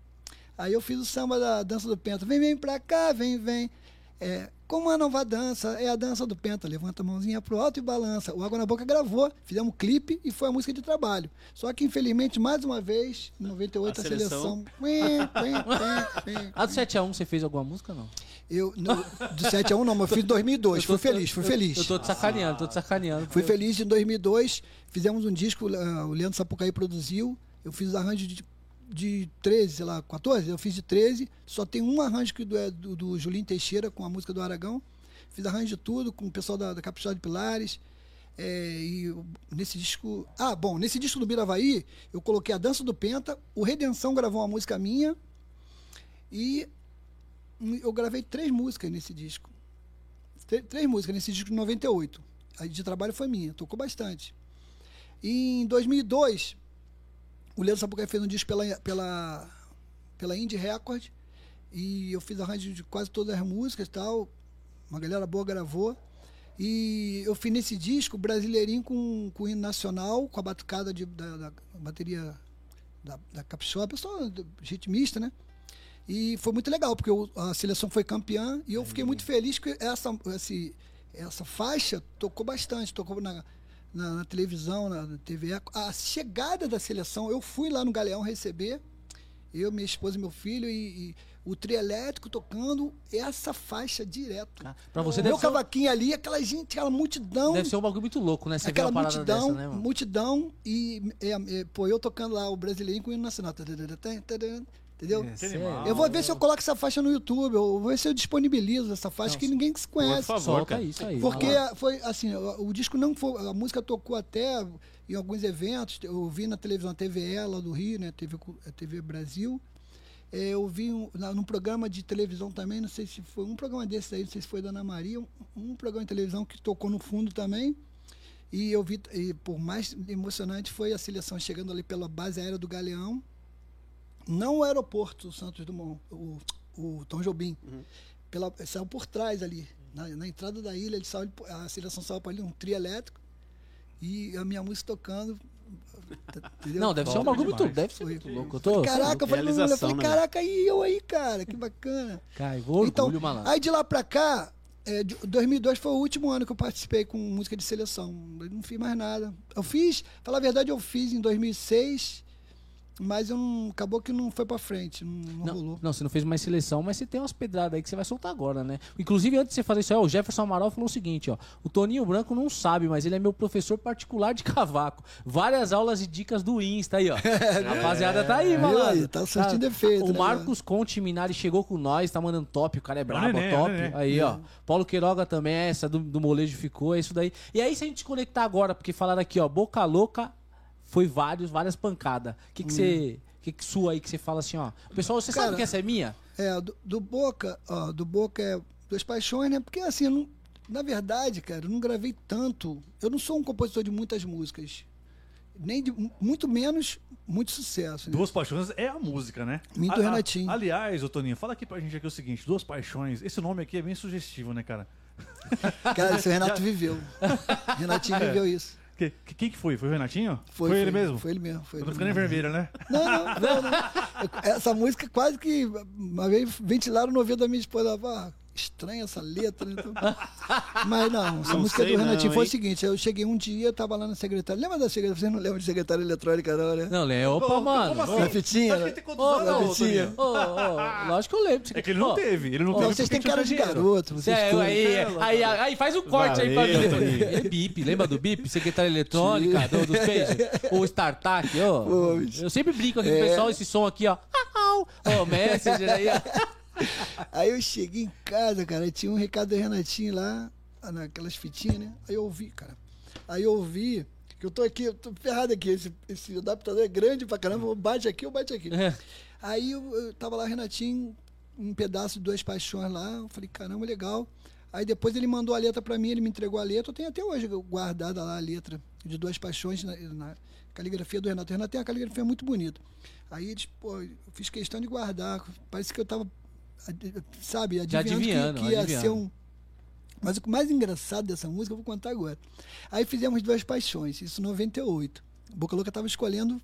Aí eu fiz o samba da dança do Penta. Vem, vem pra cá, vem, vem. É, como a nova dança, é a dança do Penta. Levanta a mãozinha pro alto e balança. O Água na Boca gravou, fizemos um clipe e foi a música de trabalho. Só que, infelizmente, mais uma vez, em 98, a, A seleção. seleção. A do 7x1 você fez alguma música não? Eu, no, do 7 a 1 não, mas eu fiz em 2002. Eu tô- Fui feliz, fui eu- feliz. Eu tô te sacaneando, tô te sacaneando. Fui feliz em 2002, fizemos um disco, uh, o Leandro Sapucaí produziu, eu fiz arranjo de, de 13, sei lá, 14, eu fiz de 13, só tem um arranjo que do, é do, do Julinho Teixeira com a música do Aragão, fiz arranjo de tudo com o pessoal da, da de Pilares, é, e nesse disco... Ah, bom, nesse disco do Biravaí, eu coloquei a Dança do Penta, o Redenção gravou uma música minha, e eu gravei três músicas nesse disco. Tre- três músicas nesse disco de 98. A de trabalho foi minha, tocou bastante. E em 2002, o Leandro Sapucaí fez um disco pela, pela, pela Indie Record. E eu fiz arranjo de quase todas as músicas e tal. Uma galera boa gravou. E eu fiz nesse disco brasileirinho com, com o hino nacional, com a batucada de, da, da bateria da, da Capixaba, pessoal ritmista, né? E foi muito legal, porque eu- a seleção foi campeã e eu fiquei muito feliz que essa, esse, essa faixa tocou bastante, tocou na, na, na televisão, na, na TV. A chegada da seleção, eu fui lá no Galeão receber, eu, minha esposa e meu filho, e, e o trio elétrico tocando essa faixa direto. Ah, Pra você Meu ser, um- cavaquinho ali, aquela gente, aquela multidão deve ser um bagulho muito louco, né? Você vê aquela uma multidão, dessa, né, mano? multidão e é, é, pô, eu tocando lá o brasileirinho com o hino nacional. Entendeu? É. Eu vou ver se eu coloco essa faixa no YouTube, eu vou ver se eu disponibilizo essa faixa Não, que ninguém se conhece. favor, Solta cara. isso aí. Porque foi assim, o, o disco não foi. A música tocou até em alguns eventos. Eu vi na televisão, a TVE lá do Rio, né? TV, a TV Brasil. É, eu vi um, na- num programa de televisão também, não sei se foi um programa desse aí, não sei se foi da Ana Maria, um, um programa de televisão que tocou no fundo também. E eu vi, e por mais emocionante foi a seleção chegando ali pela base aérea do Galeão, não o aeroporto Santos Dumont, o, o Tom Jobim. Pela, saiu por trás ali. Na, na entrada da ilha, ele saiu, a seleção saiu para ali, um trio elétrico. E a minha música tocando. Entendeu? Não, deve ser um bagulho muito. Deve ser muito louco. Eu tô. Caraca, eu falei, eu falei, né? caraca, e eu aí, cara, que bacana. Cara, orgulho, então, malandro. aí de lá pra cá, é, de- 2002 foi o último ano que eu participei com música de seleção. Eu não fiz mais nada. Eu fiz, falar a verdade, eu fiz em 2006 mas eu não, acabou que não foi pra frente, não, não Não, rolou. não, você não fez mais seleção, mas você tem umas pedradas aí que você vai soltar agora, né? Inclusive, antes de você fazer isso aí, ó, o Jefferson Amaral falou o seguinte, ó. O Toninho Branco não sabe, mas ele é meu professor particular de cavaco. Várias aulas e dicas do Insta aí, ó. Rapaziada, tá aí, Viu malandro. aí? Tá surtindo efeito, O né, Marcos Conte Minari chegou com nós, tá mandando top, o cara é brabo, Nenê, top. Nenê. Aí, ó. Paulo Queiroga também, essa do, do molejo ficou, é isso daí. E aí, se a gente conectar agora, porque falaram aqui, ó, Boca Louca foi vários, várias pancadas. O que que você... O que, que sua aí que você fala assim, ó? Pessoal, você sabe que essa é minha? É, do, do Boca, ó, do Boca é Duas Paixões, né? Porque assim, não- na verdade, cara, eu não gravei tanto. Eu não sou um compositor de muitas músicas. Nem de, muito menos muito sucesso. Né? Duas Paixões é a música, né? Minto A- a- Renatinho. aliás, ô Toninho, fala aqui pra gente aqui o seguinte: Duas Paixões. Esse nome aqui é bem sugestivo, né, cara? Cara, isso o Renato viveu. Renatinho É. viveu isso. Que- que- Quem que foi? Foi o Renatinho? Foi, ele mesmo? Foi ele mesmo. Foi Eu tô ficando vermelha, né? Não, não, não, não. Essa música quase que uma vez ventilaram no ouvido da minha esposa. Ah, estranha essa letra. Então... Mas não, essa Não música é do Renatinho. não, Foi o seguinte, eu cheguei um dia, eu tava lá na secretária. Lembra da secretária? Você não lembra de secretária eletrônica, não, né? Não, Lê, opa, mano. Como assim? Na fitinha, né? Ô, ô, Toninho? Ô, ô, lógico que eu lembro. É que ele não Ó, teve. Ele não Ó, teve vocês têm cara de garoto. Vocês É, aí, aí, aí, faz o corte aí pra Valeu, mim. É BIP, lembra do BIP? Secretária eletrônica, do, dos peixes? O Startup, ó. Pô. Eu sempre brinco aqui com o É. pessoal, esse som aqui, ó. Ó, Messenger aí, ó. Aí eu cheguei em casa, cara, tinha um recado do Renatinho lá, naquelas fitinhas, né? Aí eu ouvi, cara. Aí eu ouvi, que eu tô aqui, eu tô ferrado aqui, esse, esse adaptador é grande pra caramba, eu bate aqui, eu bate aqui. É. Aí eu, eu tava lá, Renatinho, um pedaço de Duas Paixões lá, eu falei, caramba, legal. Aí depois ele mandou a letra pra mim, ele me entregou a letra, eu tenho até hoje guardada lá a letra de Duas Paixões na, na caligrafia do Renato. O Renato tem uma caligrafia muito bonita. Aí eles, pô, eu fiz questão de guardar, parece que eu tava, sabe, adivinhando, adivinhando, que, que ia adivinhando. ser um... Mas o mais engraçado dessa música eu vou contar agora. Aí fizemos Duas Paixões, isso em 98. Boca Louca tava escolhendo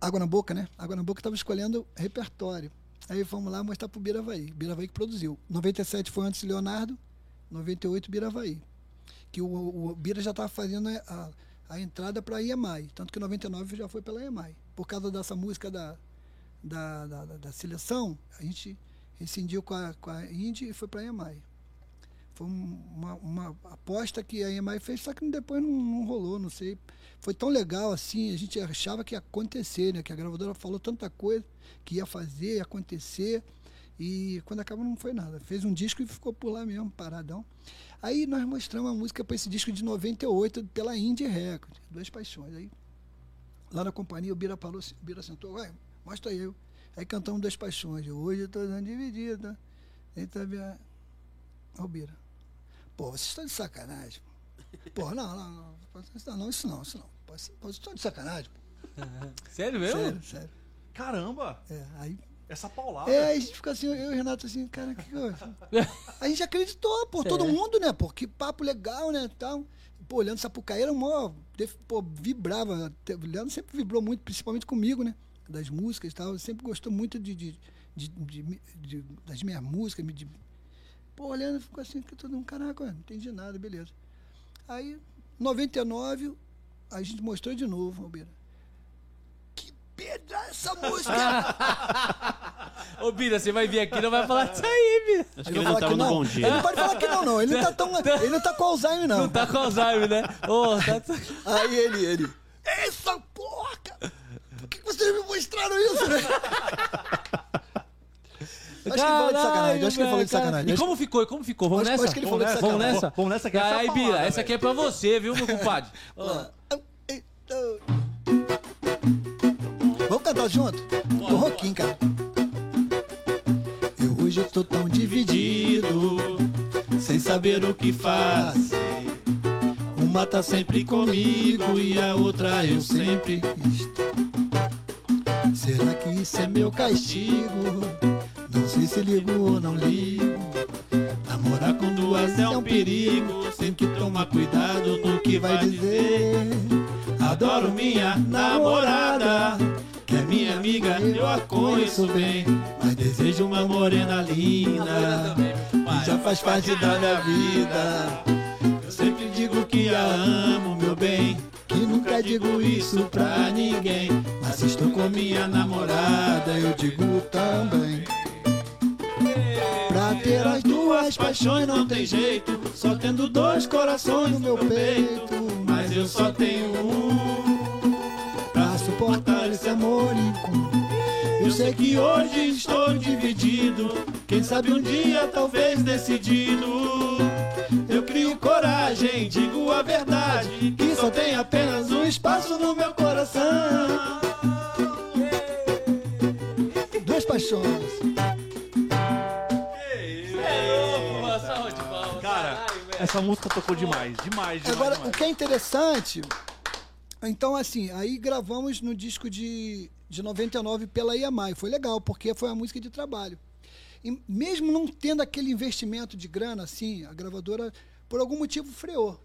Água na Boca, né? Água na Boca tava escolhendo repertório. Aí fomos lá mostrar pro Biravaí. Biravaí que produziu. 97 foi antes Leonardo, 98 Biravaí. Que o, o Bira já estava fazendo a, a, entrada para a EMI. Tanto que 99 já foi pela EMI. Por causa dessa música da, da, da, da- da seleção, a gente rescindiu com a, com a Indy e foi para a EMI. Foi um- uma, uma aposta que a EMI fez, só que depois não, não rolou, não sei. Foi tão legal assim, a gente achava que ia acontecer, né? Que a gravadora falou tanta coisa que ia fazer, ia acontecer. E quando acaba não foi nada. Fez um disco e ficou por lá mesmo, paradão. Aí nós mostramos a música para esse disco de 98 pela Indie Record, Duas Paixões. Aí lá na companhia o Bira falou, assim- o Bira sentou, vai, mostra aí eu. Aí cantamos Duas Paixões. Hoje eu tô dando dividida. Eita, Bira. Ô, Bira. Pô, vocês estão de sacanagem. Pô, Pô, não, não, não. Não, não, isso não, isso não. Pô, Vocês estão de sacanagem. Pô. Sério mesmo? Sério, sério. Caramba! É, aí Essa paulada. é, aí a gente fica assim, eu e o Renato assim, cara, que coisa. A gente acreditou, por todo É. mundo, né? Pô, que papo legal, né? Tal. Pô, o Leandro Sapucaí era mó, def- pô, vibrava. Leandro sempre vibrou muito, principalmente comigo, né? Das músicas e tal. Sempre gostou muito de, de, de- de- de- das minhas músicas. De, pô, o Leandro ficou assim, que todo mundo, caraca, não entendi nada, beleza. Aí, 99, a gente mostrou de novo, Albeira. Que pedra essa música! Ô, Bira, você vai vir aqui e não vai falar disso aí, Bira. Acho que eu ele não tava que no não. bom Ele dia. não pode falar que não, não. Ele não tá, tão, ele não tá com Alzheimer, não. Não tá com Alzheimer, né? Ô, tá... Aí ele, ele. Essa porra! Vocês me mostraram isso, né? Acho que ele falou de sacanagem. Acho que ele falou de sacanagem. E como ficou? E como ficou? Vamos Acho- nessa? acho que ele falou de Vamos sacanagem. nessa? Vamos nessa que essa é Bira, palavra, essa aqui é pra você, viu, meu compadre? Então, Vamos cantar junto? Do Roquinho, cara. Eu hoje eu tô tão dividido, sem saber o que fazer. Uma tá sempre comigo e a outra eu sempre estou. Será que isso é meu castigo? Não sei se ligo ou não ligo. Namorar com duas é um perigo, tem que tomar cuidado no que vai dizer. Adoro minha namorada, que é minha amiga, eu a conheço bem. Mas desejo uma morena linda, que já faz parte da minha vida. Eu sempre digo que a amo, meu bem, que nunca digo isso pra ninguém. Mas estou com minha namorada, eu digo também. Pra ter as duas paixões não tem jeito, só tendo dois corações no meu peito. Mas eu só tenho um pra suportar esse amor incomum. Eu sei que hoje estou dividido, quem sabe um dia talvez decidido. Coragem, digo a verdade, que só tem apenas um espaço no meu coração. Duas paixões. Cara, essa música tocou demais, demais, demais. Agora, demais. o que é interessante, então assim, aí gravamos no disco de, de 99 pela EMI. Foi legal, porque foi uma música de trabalho. E mesmo não tendo aquele investimento de grana, assim, a gravadora, por algum motivo, freou.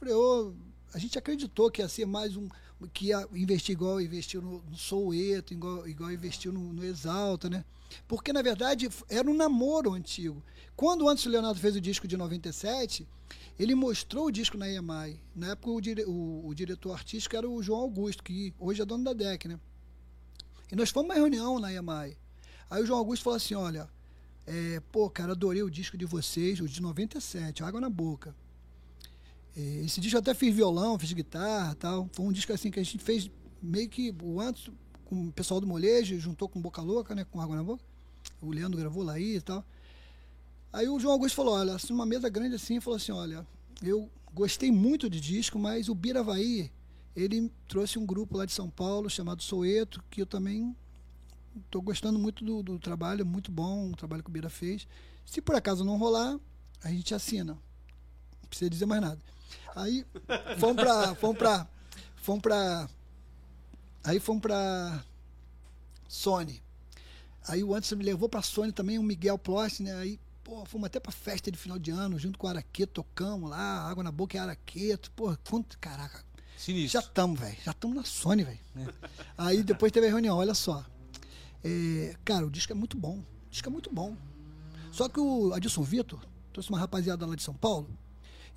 Freou. A gente acreditou que ia ser mais um. que ia investir igual investiu no, no Soueto, igual, igual investiu no, no Exalta, né? Porque, na verdade, era um namoro antigo. Quando o Anderson Leonardo fez o disco de 97, ele mostrou o disco na EMI. Na época, o, dire- o- o diretor artístico era o João Augusto, que hoje é dono da DEC, né? E nós fomos uma reunião na EMI. Aí o João Augusto falou assim: olha, é, pô, cara, adorei o disco de vocês, o de 97, Água na Boca. É, Esse disco eu até fiz violão, fiz guitarra tal. Foi um disco assim que a gente fez meio que o antes com o pessoal do molejo, juntou com Boca Louca, né? Com Água na Boca. O Leandro gravou lá aí e tal. Aí o João Augusto falou, olha, assim, uma mesa grande assim, falou assim, olha, eu gostei muito de disco, mas o Biravaí, ele trouxe um grupo lá de São Paulo chamado Soeto, que eu também estou gostando muito do, do trabalho, muito bom o trabalho que o Bira fez. Se por acaso não rolar, a gente assina. Não precisa dizer mais nada. Aí fomos pra. Fomos pra. Fomos pra. Aí fomos pra Sony. Aí o Anderson me levou pra Sony também, o Miguel Ploss, né? Aí, pô, fomos até pra festa de final de ano, junto com o Araqueto, tocamos lá, água na boca é Araqueto. Pô, quanto. Caraca, já Sinistro. estamos, velho. Já estamos na Sony, velho. Aí depois teve a reunião, olha só. É, cara, o disco é muito bom. O disco é muito bom. Só que o Adilson Vitor trouxe uma rapaziada lá de São Paulo.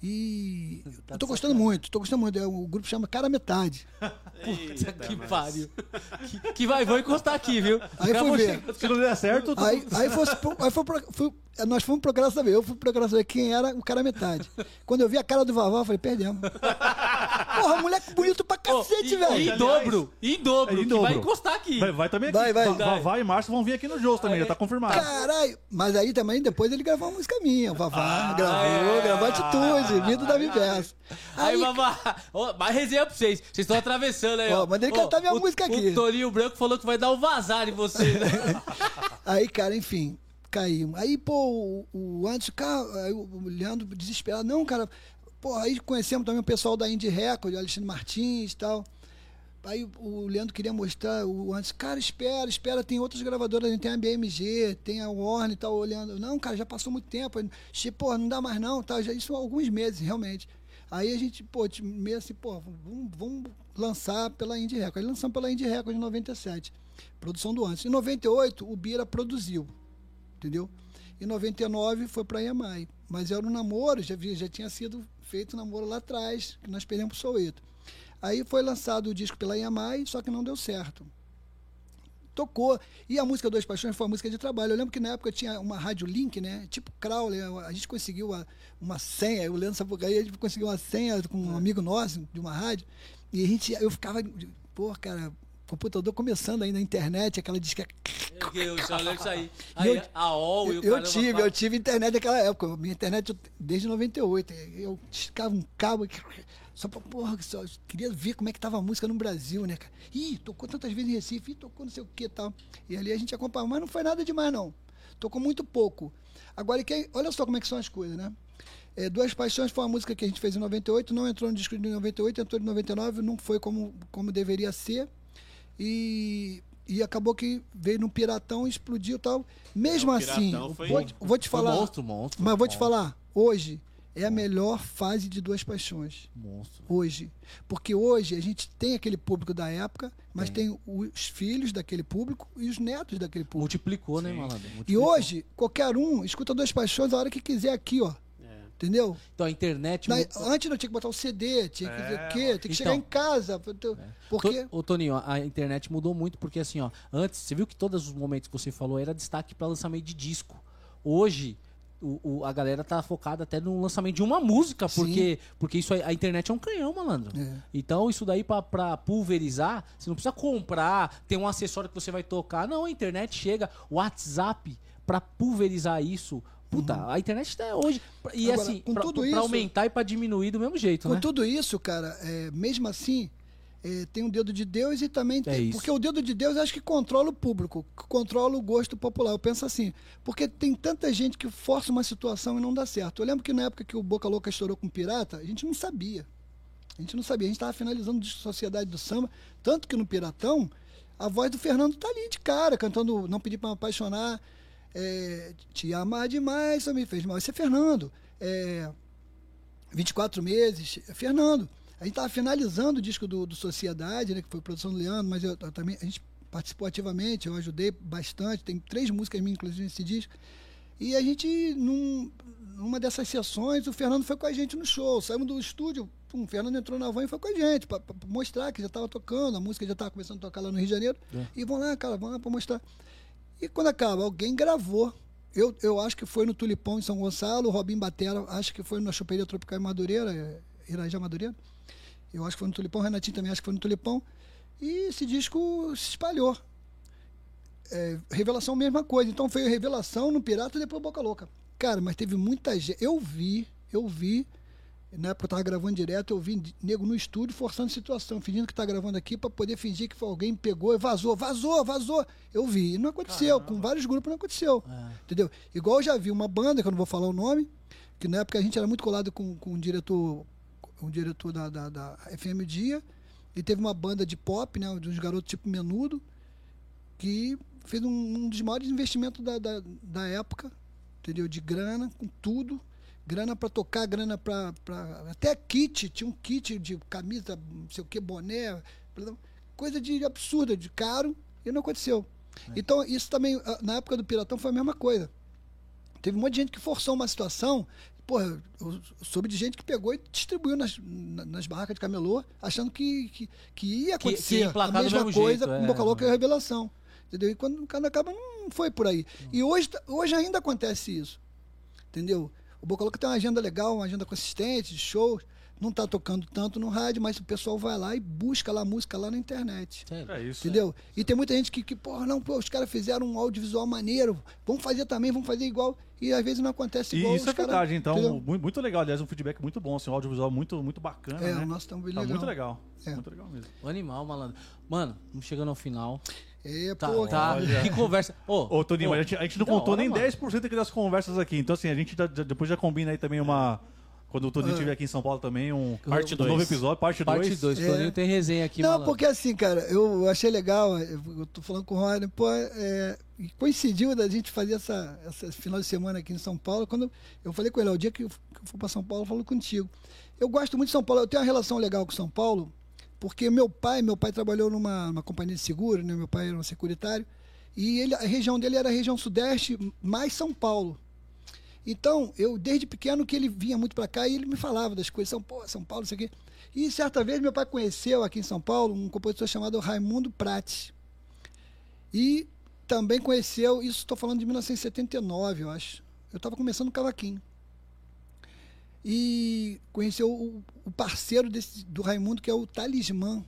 E Tá eu tô gostando muito, tô gostando muito. É, O grupo chama Cara Metade. Puta que pariu. Que, que vai, vou encostar aqui, viu? Aí vou ver. Se não der certo, tá Aí, tudo aí, pro- aí foi pro- fui- nós fomos procurar saber. Eu fui procurar saber quem era o cara metade. Quando eu vi a cara do Vavá, eu falei, perdemos. Porra, moleque bonito pra cacete, e- velho. Em dobro, em dobro, É, em que dobro. vai encostar aqui. Vai, vai também aqui. Vai, vai. Va- Vavá e Márcio vão vir aqui no Jôs também, já tá confirmado. Caralho, mas aí também depois ele gravou uma música minha. O Vavá Ah, gravou, é. gravou Atitude, Mito da Viverso. Aí, Aí, babá, ó, mais resenha pra vocês. Vocês estão atravessando aí, Ó, ó. mandei cantar minha o- música aqui. O Torinho Branco falou que vai dar um vazar em você. né? aí, cara, enfim, caímos. Aí, pô, o, o Anderson, cara, aí o o Leandro desesperado. Não, cara, aí conhecemos também o pessoal da Indie Record, o Alexandre Martins e tal. Aí o Leandro queria mostrar, o Anderson, cara, espera, espera, tem outras gravadoras, tem a BMG, tem a Warner e tal, olhando. Não, cara, já passou muito tempo. Pô, não dá mais não, tá? Já, isso há alguns meses, realmente. Aí a gente, pô, meio assim, pô, vamos, vamos lançar pela Indie Record. Aí lançamos pela Indie Record em 97, produção do Anderson. Em 98, o Bira produziu, entendeu? Em 99 foi pra EMI. Mas era um namoro, já, já tinha sido feito um namoro lá atrás, que nós perdemos pro Soueto. Aí foi lançado o disco pela EMI, só que não deu certo. Tocou. E a música Dois Paixões foi uma música de trabalho. Eu lembro que na época tinha uma rádio link, né? Tipo Crowley. A gente conseguiu uma, uma senha. O Leandro Sapucaí, a gente conseguiu uma senha com um amigo nosso de uma rádio. E a gente, eu ficava, pô, cara, computador começando ainda na internet, aquela disca. Eu só lembro isso aí. Aí, eu- a OL e o eu caramba tive, eu tive internet naquela época. Minha internet desde 98. Eu esticava um cabo só pra, porra, só queria ver como é que tava a música no Brasil, né, cara? Ih, tocou tantas vezes em Recife, ih, tocou não sei o que e tal. E ali a gente acompanhava, mas não foi nada demais, não. Tocou muito pouco. Agora, olha só como é que são as coisas, né? É, Duas Paixões foi uma música que a gente fez em 98, não entrou no disco de 98, entrou em 99, não foi como, como deveria ser. E, e acabou que veio no Piratão, explodiu e tal. Mesmo É, o assim, foi- vou, te- vou te Foi falar. monstro, monstro. Mas vou te monstro, falar, hoje é a melhor fase de Duas Paixões. Monstro. Hoje. Porque hoje a gente tem aquele público da época, mas tem, os filhos daquele público e os netos daquele público. Multiplicou, né, Sim. malandro? E hoje, qualquer um escuta Duas Paixões a hora que quiser aqui, ó. É. Entendeu? Então a internet. Na- antes não tinha que botar o CD, tinha que É, o quê? Tem que Então. chegar em casa. Porque. To- Ô, Toninho, a- internet mudou muito porque assim, ó, antes, você viu que todos os momentos que você falou era destaque para lançamento de disco. Hoje, o, o- a galera tá focada até no lançamento de uma música, Sim. porque, porque isso a internet é um canhão, malandro. É. Então, isso daí pra, pra pulverizar, você não precisa comprar, tem um acessório que você vai tocar. Não, a internet chega, o WhatsApp, pra pulverizar isso. Puta, a internet tá hoje. E Uhum. Agora, assim, com pra, tudo pra isso- aumentar e pra diminuir do mesmo jeito, Com né? tudo isso, cara, é, mesmo assim, é, tem o dedo de Deus e também É tem. isso. Porque o dedo de Deus acho que controla o público, que controla o gosto popular. Eu penso assim, porque tem tanta gente que força uma situação e não dá certo. Eu lembro que na época que o Boca Louca estourou com Pirata, a gente não sabia. A gente não sabia. A gente estava finalizando de Sociedade do Samba, tanto que no Piratão, a voz do Fernando tá ali de cara, cantando Não Pedi Pra Me Apaixonar, é, Te Amar Demais, Só Me Fez Mal. Esse é Fernando. É, 24 meses, é Fernando. A gente estava finalizando o disco do, do Sociedade, né, que foi produção do Leandro, mas eu, eu também, a gente participou ativamente, eu ajudei bastante, tem três músicas minhas, inclusive, nesse disco. E a gente, num, numa dessas sessões, o Fernando foi com a gente no show. Saímos do estúdio, pum, o Fernando entrou na van e foi com a gente, para mostrar que já estava tocando, a música já estava começando a tocar lá no Rio de Janeiro. É. E vão lá, cara, vão lá para mostrar. E quando acaba, alguém gravou. Eu, eu acho que foi no Tulipão em São Gonçalo, o Robin Batera, acho que foi na Choperia Tropical em Madureira, é, Irajá Madureira. Eu acho que foi no Tulipão, Renatinho também acho que foi no Tulipão. E esse disco se espalhou. É, revelação, mesma coisa. Então foi Revelação no Pirata e depois Boca Louca. Cara, mas teve muita gente. Eu vi, eu vi. Na época eu tava gravando direto, eu vi nego no estúdio forçando situação, fingindo que tá gravando aqui para poder fingir que foi alguém pegou e vazou, vazou, vazou. Eu vi. E não aconteceu. Com vários grupos não aconteceu. É. Entendeu? Igual eu já vi uma banda, que eu não vou falar o nome, que na época a gente era muito colado com, com um diretor, um diretor da, da, da FM Dia, e teve uma banda de pop, né, de uns garotos tipo Menudo, que fez um, um dos maiores investimentos da, da, da época, entendeu? De grana, com tudo. Grana para tocar, grana para. Até kit, tinha um kit de camisa, não sei o que, boné, coisa de absurda, de caro, e não aconteceu. Então, isso também, ah, na época do Piratão, foi a mesma coisa. Teve um monte de gente que forçou uma situação. Porra, eu soube de gente que pegou e distribuiu nas, na- nas barracas de camelô, achando que, que, que ia Que- que acontecer emplacar a mesma coisa jeito, com é. Boca Louca e a Revelação. Entendeu? E quando, quando acaba, não foi por aí. E hoje, hoje ainda acontece isso. Entendeu? O Boca Louca tem uma agenda legal, uma agenda consistente, de shows. Não está tocando tanto no rádio, mas o pessoal vai lá e busca lá a música lá na internet. É isso. Entendeu? E tem muita gente que, que porra, não, pô, os caras fizeram um audiovisual maneiro, vamos fazer também, vamos fazer igual. E às vezes não acontece E igual. isso é cara- verdade, então, entendeu? muito, muito legal. Aliás, um feedback muito bom, assim, um audiovisual muito, muito bacana, É, né? o nosso tá bem Tá legal. muito legal. É. Muito legal mesmo. O animal, malandro. Mano, estamos chegando ao final. É, Tá, pô, tá. olha. Que conversa. Ô, Ô, Toninho, ô, a gente, a gente não contou hora, nem mano. 10% aqui das conversas aqui. Então, assim, a gente já- já- depois já combina aí também uma. Quando o Toninho Ah. estiver aqui em São Paulo também, um, Parte um dois. novo episódio, parte 2. Parte 2. É. Toninho tem resenha aqui, não, malandro. porque assim, cara, eu achei legal, eu, tô falando com o Rony, pô, é, coincidiu da gente fazer essa, essa final de semana aqui em São Paulo, quando eu falei com ele, ó, o dia que eu, que eu for para São Paulo, eu falo contigo. Eu gosto muito de São Paulo, eu tenho uma relação legal com São Paulo, porque meu pai, meu pai trabalhou numa, numa companhia de seguro, né, meu pai era um securitário, e ele, a região dele era a região sudeste, mais São Paulo. Então, eu desde pequeno que ele vinha muito para cá e ele me falava das coisas, São Paulo, São Paulo, isso aqui. E certa vez meu pai conheceu aqui em São Paulo um compositor chamado Raimundo Prati. E também conheceu, isso estou falando de 1979, eu acho. Eu estava começando o cavaquinho. E conheceu o, o parceiro desse, do Raimundo, que é o Talismã.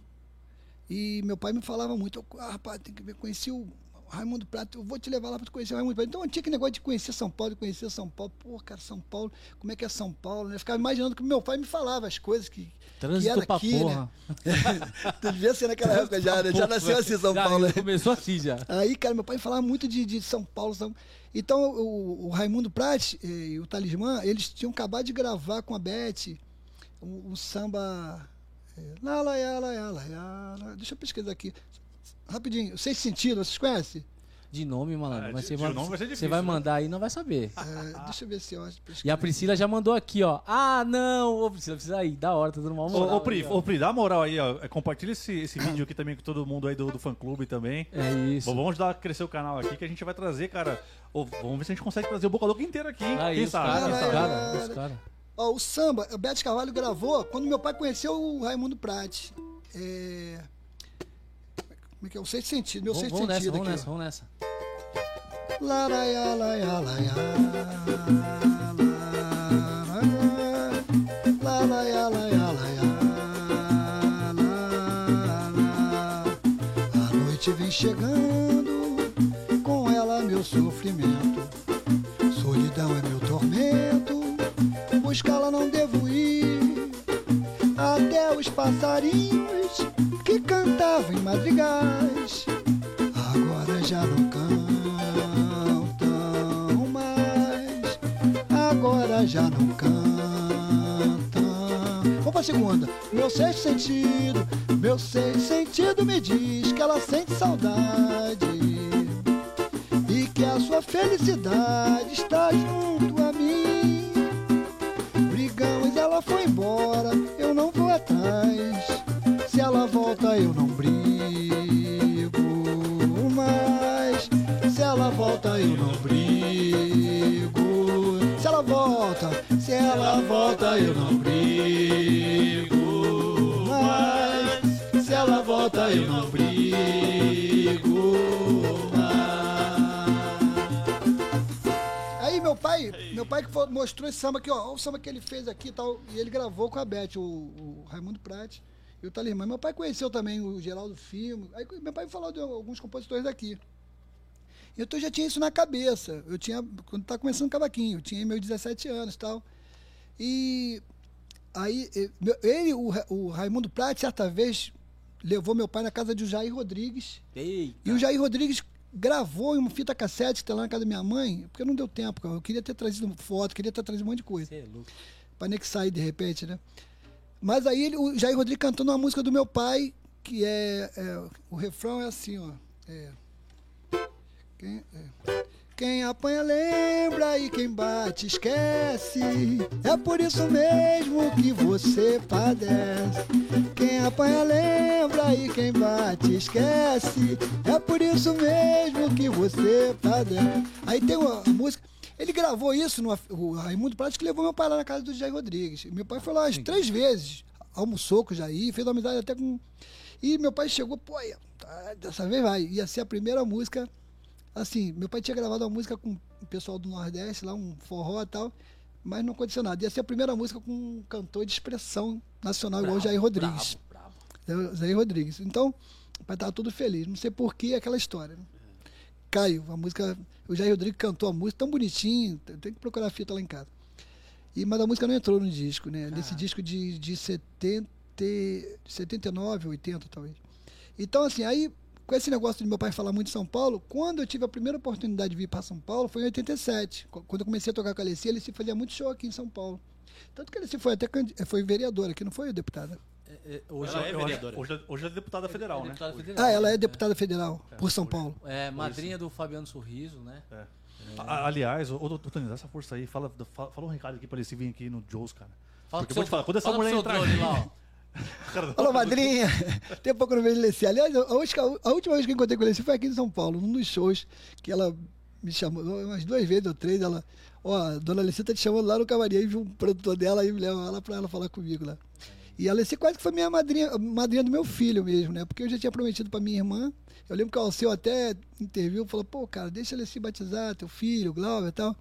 E meu pai me falava muito, eu, ah, rapaz, tem que ver, conheci o Raimundo Prato, eu vou te levar lá para conhecer o Raimundo Prato. Então tinha que negócio de conhecer São Paulo, de conhecer São Paulo. Pô, cara, São Paulo, como é que é São Paulo? né? Eu ficava imaginando que meu pai me falava as coisas que, que Trânsito era pra aqui, né? porra. Tu devia ser naquela época já, né? Já nasceu assim São Já, Paulo. né? Começou assim já. Aí, cara, meu pai falava muito de, de São Paulo. São... Então, o, o Raimundo Prat eh, e o Talismã, eles tinham acabado de gravar com a Beth um, um samba. eh, Lá, lá, lá, lá, lá, lá, lá. Deixa eu pesquisar aqui. Rapidinho. Seis Sentidos, vocês conhecem? De nome, malandro. É, mas de- você, de vai, nome vai ser você vai né? mandar aí, não vai saber. É, deixa eu ver se eu acho. E a Priscila já mandou aqui, ó. Ah, não! Ô, Priscila, precisa ir. Da hora, tá dando uma Ô, moral. ô, Pri, aí, ó. ô, Pri, dá moral aí, ó. É, Compartilha esse, esse vídeo aqui também com todo mundo aí do, do fã clube também. É isso. Bom, vamos ajudar a crescer o canal aqui, que a gente vai trazer, cara. ô, vamos ver se a gente consegue trazer o Boca Louca inteiro aqui, hein? Aí, Quem os sabe? caras, Quem os sabe? caras, os caras. Ó, o samba, o Beto Carvalho gravou quando meu pai conheceu o Raimundo Prati. É... Como é que é? O sexto sentido, meu Vamos, sexto vamos nessa, sentido vamos nessa, vamos nessa. Laraia, laia, laia, la, laia, laia, laia, la, la. A noite vem chegando, com ela meu sofrimento. Solidão é meu tormento, buscá-la não devo ir. Até os passarinhos que cantavam em madrigais agora já não cantam mais. Agora já não cantam. Vamos pra segunda. Meu sexto sentido, meu sexto sentido me diz que ela sente saudade e que a sua felicidade está junto a mim. Ela foi embora, eu não vou atrás. Se ela volta, eu não brigo mais. Se ela volta, eu não brigo. Se ela volta, se ela volta, eu não brigo mais. Se ela volta, eu não brigo mostrou esse samba aqui, ó, ó, o samba que ele fez aqui e tal, e ele gravou com a Beth, o, o Raimundo Prati e o Talimã. Meu pai conheceu também o Geraldo Filme, aí meu pai falou de alguns compositores daqui. Então eu já tinha isso na cabeça. Eu tinha, quando tá começando o cavaquinho, eu tinha meus 17 anos e tal. E aí, ele, o, o Raimundo Prati, certa vez, levou meu pai na casa de Jair Rodrigues. Eita. E o Jair Rodrigues gravou em uma fita cassete que tá lá na casa da minha mãe, porque não deu tempo, cara. Eu queria ter trazido foto, queria ter trazido um monte de coisa. Você é louco. Pra anexar aí de repente, né? Mas aí ele- o Jair Rodrigues cantando uma música do meu pai, que é. é, o refrão é assim, ó. É, quem, é, quem apanha lembra e quem bate esquece. É por isso mesmo que você padece. Quem apanha lembra e quem bate esquece. É por isso mesmo que você padece. Aí tem uma música. Ele gravou isso, no, o Raimundo Prates que levou meu pai lá na casa do Jair Rodrigues. Meu pai foi lá as três vezes, almoçou com o Jair, fez uma amizade até com. E meu pai chegou, pô, tá, dessa vez vai. Ia ser a primeira música. Assim, meu pai tinha gravado uma música com o pessoal do Nordeste, lá, um forró e tal, mas não aconteceu nada. Ia ser a primeira música com um cantor de expressão nacional, igual o Jair Rodrigues. Brabo, brabo. Zé Rodrigues. Então, o pai estava todo feliz. Não sei por que aquela história. Né? Caio, a música. O Jair Rodrigues cantou a música tão bonitinho. Tenho que procurar a fita lá em casa. E, mas a música não entrou no disco, né? Nesse disco de, de 70, de 79, 80, talvez. Então, assim, aí, com esse negócio de meu pai falar muito de São Paulo, quando eu tive a primeira oportunidade de vir para São Paulo, foi em 87. Qu- Quando eu comecei a tocar com a Alessia, ele se fazia muito show aqui em São Paulo. Tanto que ele se foi até candi- foi vereador aqui, não foi deputada? É, é, hoje Ela é, é vereadora. Hoje, é- hoje é deputada federal, né? deputada federal. Ah, ela é deputada federal por São Paulo. É, madrinha do Fabiano Sorriso, né? É. Aliás, ô, ô, ô, Tony, dá essa força aí. Fala, fala, fala um recado aqui pra ele se vir aqui no Joe's, cara. Fala Porque eu vou te falar, quando essa mulher entrar aqui- lá, Alô, madrinha! Tem pouco não vejo Leci. Aliás, a, a última vez que encontrei com Leci foi aqui em São Paulo, num dos shows que ela me chamou, umas duas vezes ou três. Ela, ó, dona Leci tá te chamando lá no camarim. Aí viu um produtor dela e me levou ela pra ela falar comigo lá. E a Leci quase que foi minha madrinha, madrinha do meu filho mesmo, né? Porque eu já tinha prometido pra minha irmã. Eu lembro que o Alceu até interviu, falou, pô, cara, deixa a Leci batizar teu filho, Glauber e tal.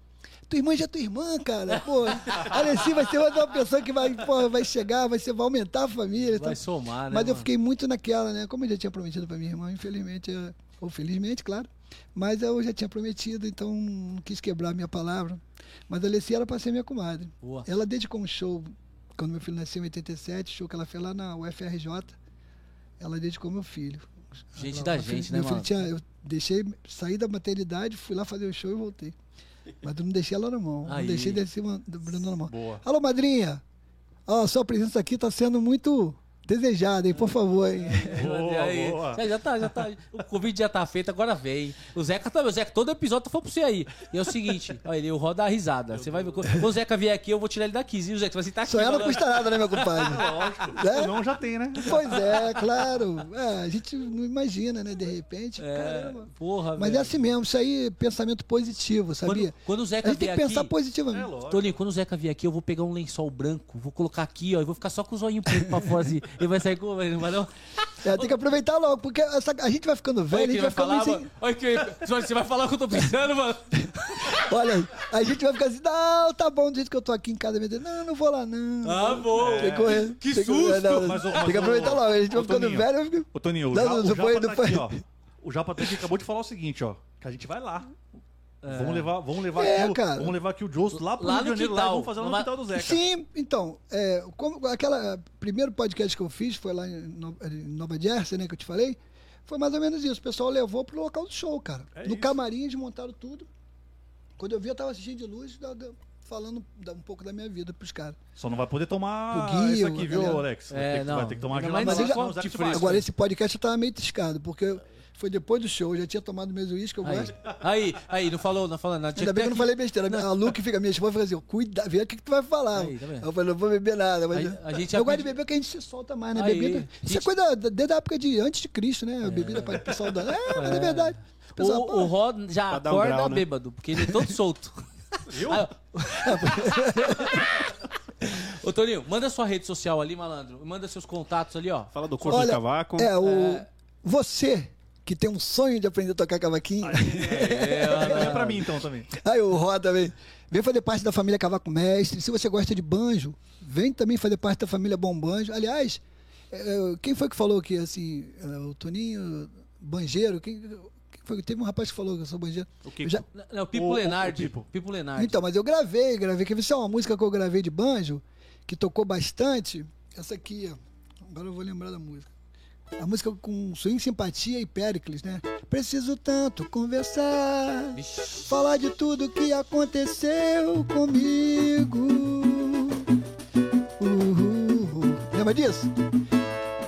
Tua irmã já é tua irmã, cara. Pô, a Leci vai ser outra pessoa que vai, pô, vai chegar, vai, ser, vai aumentar a família. Vai somar, né? Mas eu mano? fiquei muito naquela, né? Como eu já tinha prometido pra minha irmã, infelizmente, eu- ou felizmente, claro. Mas eu já tinha prometido, então não quis quebrar a minha palavra. Mas a Alessia era pra ser minha comadre. Boa. Ela dedicou um show, quando meu filho nasceu em 87, show que ela fez lá na UFRJ, ela dedicou meu filho. Gente Ela- da gente, né, meu filho mano? tinha, Eu deixei, saí da maternidade, fui lá fazer o show e voltei. Mas eu não deixei ela na mão. Aí. Não deixei de cima do Bruno na mão. Boa. Alô, madrinha. Ó, sua presença aqui está sendo muito desejado, hein? Por favor, hein? Boa, aí, boa. Já, já tá, já tá. O convite já tá feito, agora vem. O Zeca também. O Zeca, todo episódio foi pra você aí. E é o seguinte, olha, ele roda a risada. Você vai ver. Quando o Zeca vier aqui, eu vou tirar ele daqui. E o Zeca vai sentar aqui. Sonhar não falando- custa nada, né, meu compadre? Lógico. É? Não, já tem, né? Pois é, claro. É, a gente não imagina, né? De repente, É, caramba. porra, Mas é velho. assim mesmo, isso aí é pensamento positivo, sabia? Quando, quando o a Zeca gente tem vier que aqui... pensar positivamente. É lógico. Toninho, quando o Zeca vier aqui, eu vou pegar um lençol branco, vou colocar aqui, ó, e vou ficar só com o zoinho preto pra fora assim. Ele vai sair com. Não vai não? É, tem que aproveitar logo, porque essa- a gente vai ficando Olha velho, a quem gente vai vai ficando falar, assim. mano. Olha que você vai falar o que eu tô pensando, mano. Olha, a gente vai ficar assim, não, tá bom, do jeito que eu tô aqui em casa, não, não vou lá, não. Ah, bom. Tem que correr. Que tem susto! é, não, Mas o- tem mas que o- aproveitar logo, a gente vai o ficando Toninho, velho. eu fico- Ô, Toninho, o, Não, o Japa foi- tá aqui, ó. O Japa tá aqui, acabou de falar o seguinte, ó. Que a gente vai lá. Vamos levar, vamos levar É, aqui o, cara. vamos levar aqui o Josto lá pro Lá Rio de no Janeiro, lá vamos fazer lá no quintal do Zeca. Sim, então, é, como aquela primeiro podcast que eu fiz foi lá em, No- em Nova Jersey, né, que eu te falei, foi mais ou menos isso. O pessoal levou pro local do show, cara. É no isso. camarim, eles montaram tudo. Quando eu vi, eu tava assistindo de luz, falando um pouco da minha vida pros caras. Só não vai poder tomar O Gui, isso o aqui, viu, galera. Alex? Vai, É, ter, que, não. vai ter que tomar gelado. mata. Agora, esse podcast eu tava meio triscado, porque foi depois do show, eu já tinha tomado meus uísques, que eu Aí, gosto. aí, aí, não falou, não falando nada. Ainda bem que eu não aqui- falei besteira. A Lu que fica, minha esposa, fica assim, cuida, vê o que, que tu vai falar. Aí, tá eu falei, não vou beber nada. Mas A- a gente eu gosto de beber porque a gente se solta mais, né? Aí, bebida, isso é coisa desde a época de antes de Cristo, né? A bebida para o pessoal da... É, mas é verdade. O pessoal, O, o Rod já um acorda grau, né? bêbado, porque ele é todo solto. Viu? Ah, Ô, Toninho, manda sua rede social ali, malandro. Manda seus contatos ali, ó. Fala do corpo Olha, de cavaco. É, o... Você que tem um sonho de aprender a tocar cavaquinho... É, é pra mim então também. Aí o Ró também. Vem fazer parte da família Cavaco Mestre. Se você gosta de banjo, vem também fazer parte da família Bom Banjo. Aliás, é, quem foi que falou que assim, é, o Toninho Banjeiro, quem, foi? Teve um rapaz que falou que eu sou banjeiro. O? Eu já- Não, o Pipo o Lenardi. Pipo. Pipo Lenardi. então, mas eu gravei, gravei. Quer ver se é uma música que eu gravei de banjo, que tocou bastante? Essa aqui, ó. Agora eu vou lembrar da música. A música com swing, simpatia e Péricles, né? Preciso tanto conversar. Falar de tudo que aconteceu comigo. Uhul. Lembra disso?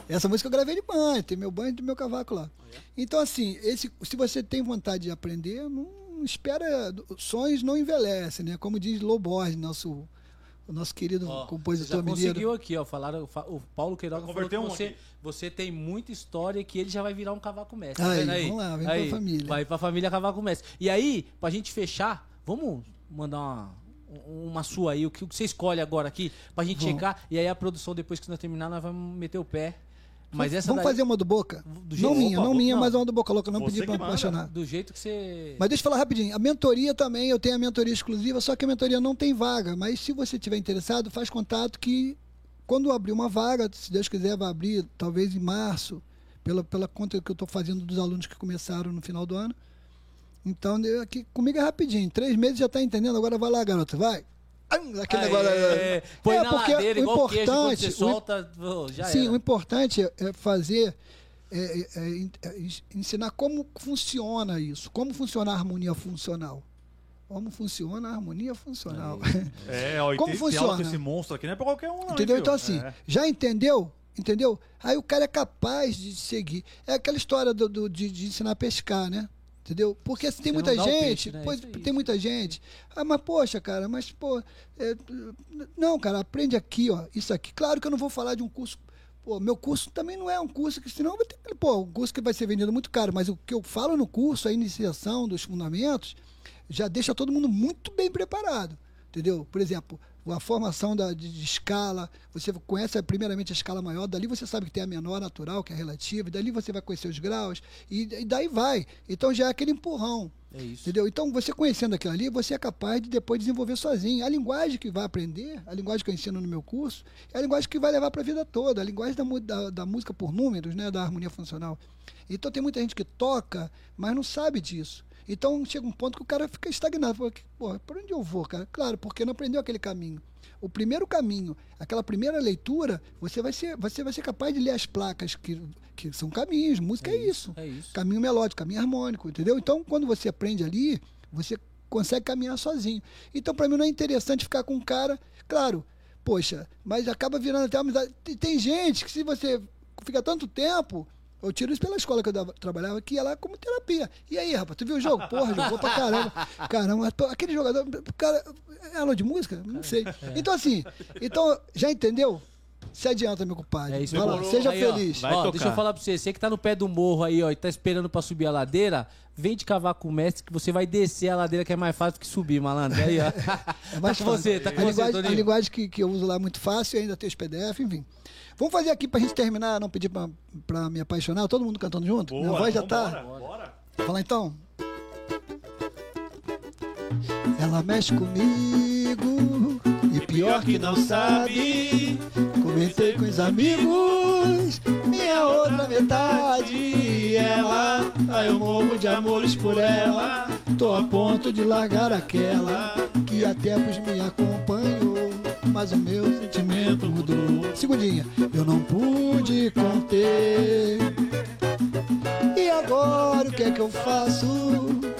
Essa música eu gravei de banho, tem meu banho e meu cavaco lá. Então, assim, esse, se você tem vontade de aprender, não espera. Sonhos não envelhecem, né? Como diz Loborges, nosso, o nosso querido Ó, compositor já mineiro. conseguiu aqui, ó. Falaram, fa- o Paulo Queiroga falou que Converteu um você, aqui. você tem muita história e que ele já vai virar um cavaco mestre. Aí, tá vendo vamos lá, vem pra família. Vai pra família cavaco mestre. E aí, pra gente fechar, vamos mandar uma, uma sua aí, o que você escolhe agora aqui, pra gente Vamos. checar. E aí a produção, depois que nós terminar, nós vamos meter o pé. Mas essa Vamos daí, fazer uma do Boca? Do jeito- não minha, Opa, não minha, não. mas uma do Boca Louca. Não Você pedi pra me apaixonar. do jeito que você... Mas deixa eu falar rapidinho. A mentoria também, eu tenho a mentoria exclusiva, só que a mentoria não tem vaga. Mas se você tiver interessado, faz contato que quando abrir uma vaga, se Deus quiser, vai abrir talvez em março, pela, pela conta que eu estou fazendo dos alunos que começaram no final do ano. Então, eu- aqui, comigo é rapidinho. Três meses já está entendendo. Agora vai lá, garoto. Vai. Ah, Aquele Aê, negócio. põe É, na porque ladeira, o queijo, importante- você o- solta, já Sim, era. o importante é é fazer, é, é, é, en- é, ens- ensinar como funciona isso, como funciona a harmonia funcional. Como funciona a harmonia funcional. É, ó, Como tem, tem funciona? com esse monstro aqui, não é pra qualquer um, não. hein, Entendeu? viu? Então, assim, É. já entendeu? Entendeu? Aí o cara é capaz de seguir. É aquela história do, do- de, de ensinar a pescar, né? Entendeu? Porque assim, tem muita gente, peixe, né? pois, tem muita gente. Ah, mas poxa, cara, mas pô, é, não, cara, aprende aqui, ó, isso aqui. Claro que eu não vou falar de um curso. Pô, meu curso também não é um curso que, senão vai ter, pô, um curso que vai ser vendido muito caro, mas o que eu falo no curso, a iniciação dos fundamentos, já deixa todo mundo muito bem preparado, entendeu? Por exemplo, a formação da, de, de escala, você conhece primeiramente a escala maior, dali você sabe que tem a menor natural, que é relativa, e dali você vai conhecer os graus, e, e daí vai. Então já é aquele empurrão. É. Entendeu? Então, você conhecendo aquilo ali, você é capaz de depois desenvolver sozinho. A linguagem que vai aprender, a linguagem que eu ensino no meu curso, é a linguagem que vai levar para a vida toda, a linguagem da, da, da música por números, né, da harmonia funcional. Então, tem muita gente que toca, mas não sabe disso. Então, chega um ponto que o cara fica estagnado. Fala, Pô, por onde eu vou, cara? Claro, porque não aprendeu aquele caminho. O primeiro caminho, aquela primeira leitura, você vai ser, você vai ser capaz de ler as placas que, que são caminhos. Música é, isso É isso. caminho melódico, caminho harmônico, entendeu? Então, quando você aprende ali, você consegue caminhar sozinho. Então, para mim, não é interessante ficar com um cara. Claro, Poxa, mas acaba virando até amizade. Tem gente que se você fica tanto tempo, eu tiro isso pela escola que eu dava- trabalhava, que ia lá como terapia. E aí, rapaz, tu viu o jogo? Porra, jogou pra caramba. Caramba, aquele jogador, cara, é aula de música? Não sei. Então, assim, então, já entendeu? Se adianta, meu compadre. É isso Vai lá, seja Aí, ó, feliz. Vai ó, tocar. deixa eu falar pra você, você que tá no pé do morro aí, ó, e tá esperando pra subir a ladeira, vem de cavaco com o mestre que você vai descer a ladeira que é mais fácil que subir, malandro. Aí, ó. É mais tá com fácil. você, tá com a você, linguagem, a linguagem que, que eu uso lá é muito fácil e ainda tem os PDF, enfim. Vamos fazer aqui pra gente terminar, não pedir pra, pra me apaixonar, todo mundo cantando junto? Minha voz já tá. Bora, bora. Fala então. Ela mexe comigo e pior que não sabe. Comentei com os amigos, minha outra metade. Ela, ai eu morro de amores por ela. Tô a ponto de largar aquela que há tempos me acompanhou. Mas o meu sentimento mudou. Segundinha, eu não pude conter. E agora o que é que eu faço?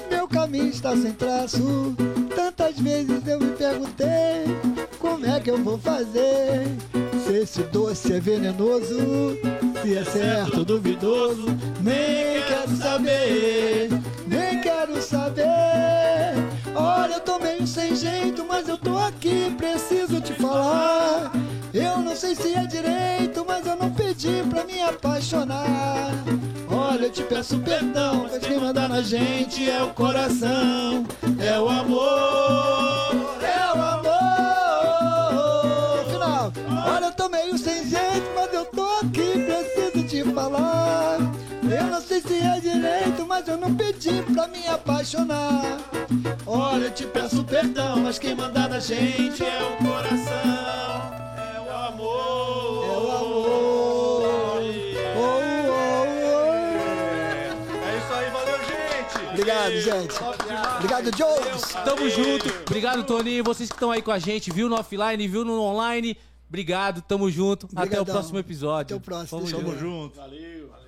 Meu caminho está sem traço. Tantas vezes eu me perguntei como é que eu vou fazer. Se esse doce é venenoso, se é certo duvidoso, nem quero saber, nem quero saber. Olha, eu tô meio sem jeito, mas eu tô aqui, preciso te falar. Eu não sei se é direito, mas eu não pedi pra me apaixonar. Olha, eu te peço perdão, mas quem manda na gente é o coração, é o amor, é o amor. Final. Olha, eu tô meio sem jeito, mas eu tô aqui, preciso te falar. Sei se é direito, mas eu não pedi pra me apaixonar. Olha, eu te peço perdão, mas quem manda na gente é o coração, É o amor. é o amor. Oh, oh, É isso aí, valeu, gente. Obrigado, gente. Obrigado, Jones. Tamo junto. Obrigado, Toninho. Vocês que estão aí com a gente, viu no offline, viu no online. Obrigado, tamo junto. Até o Obrigadão. próximo episódio. Até o próximo. Tamo junto. Tamo junto. Valeu.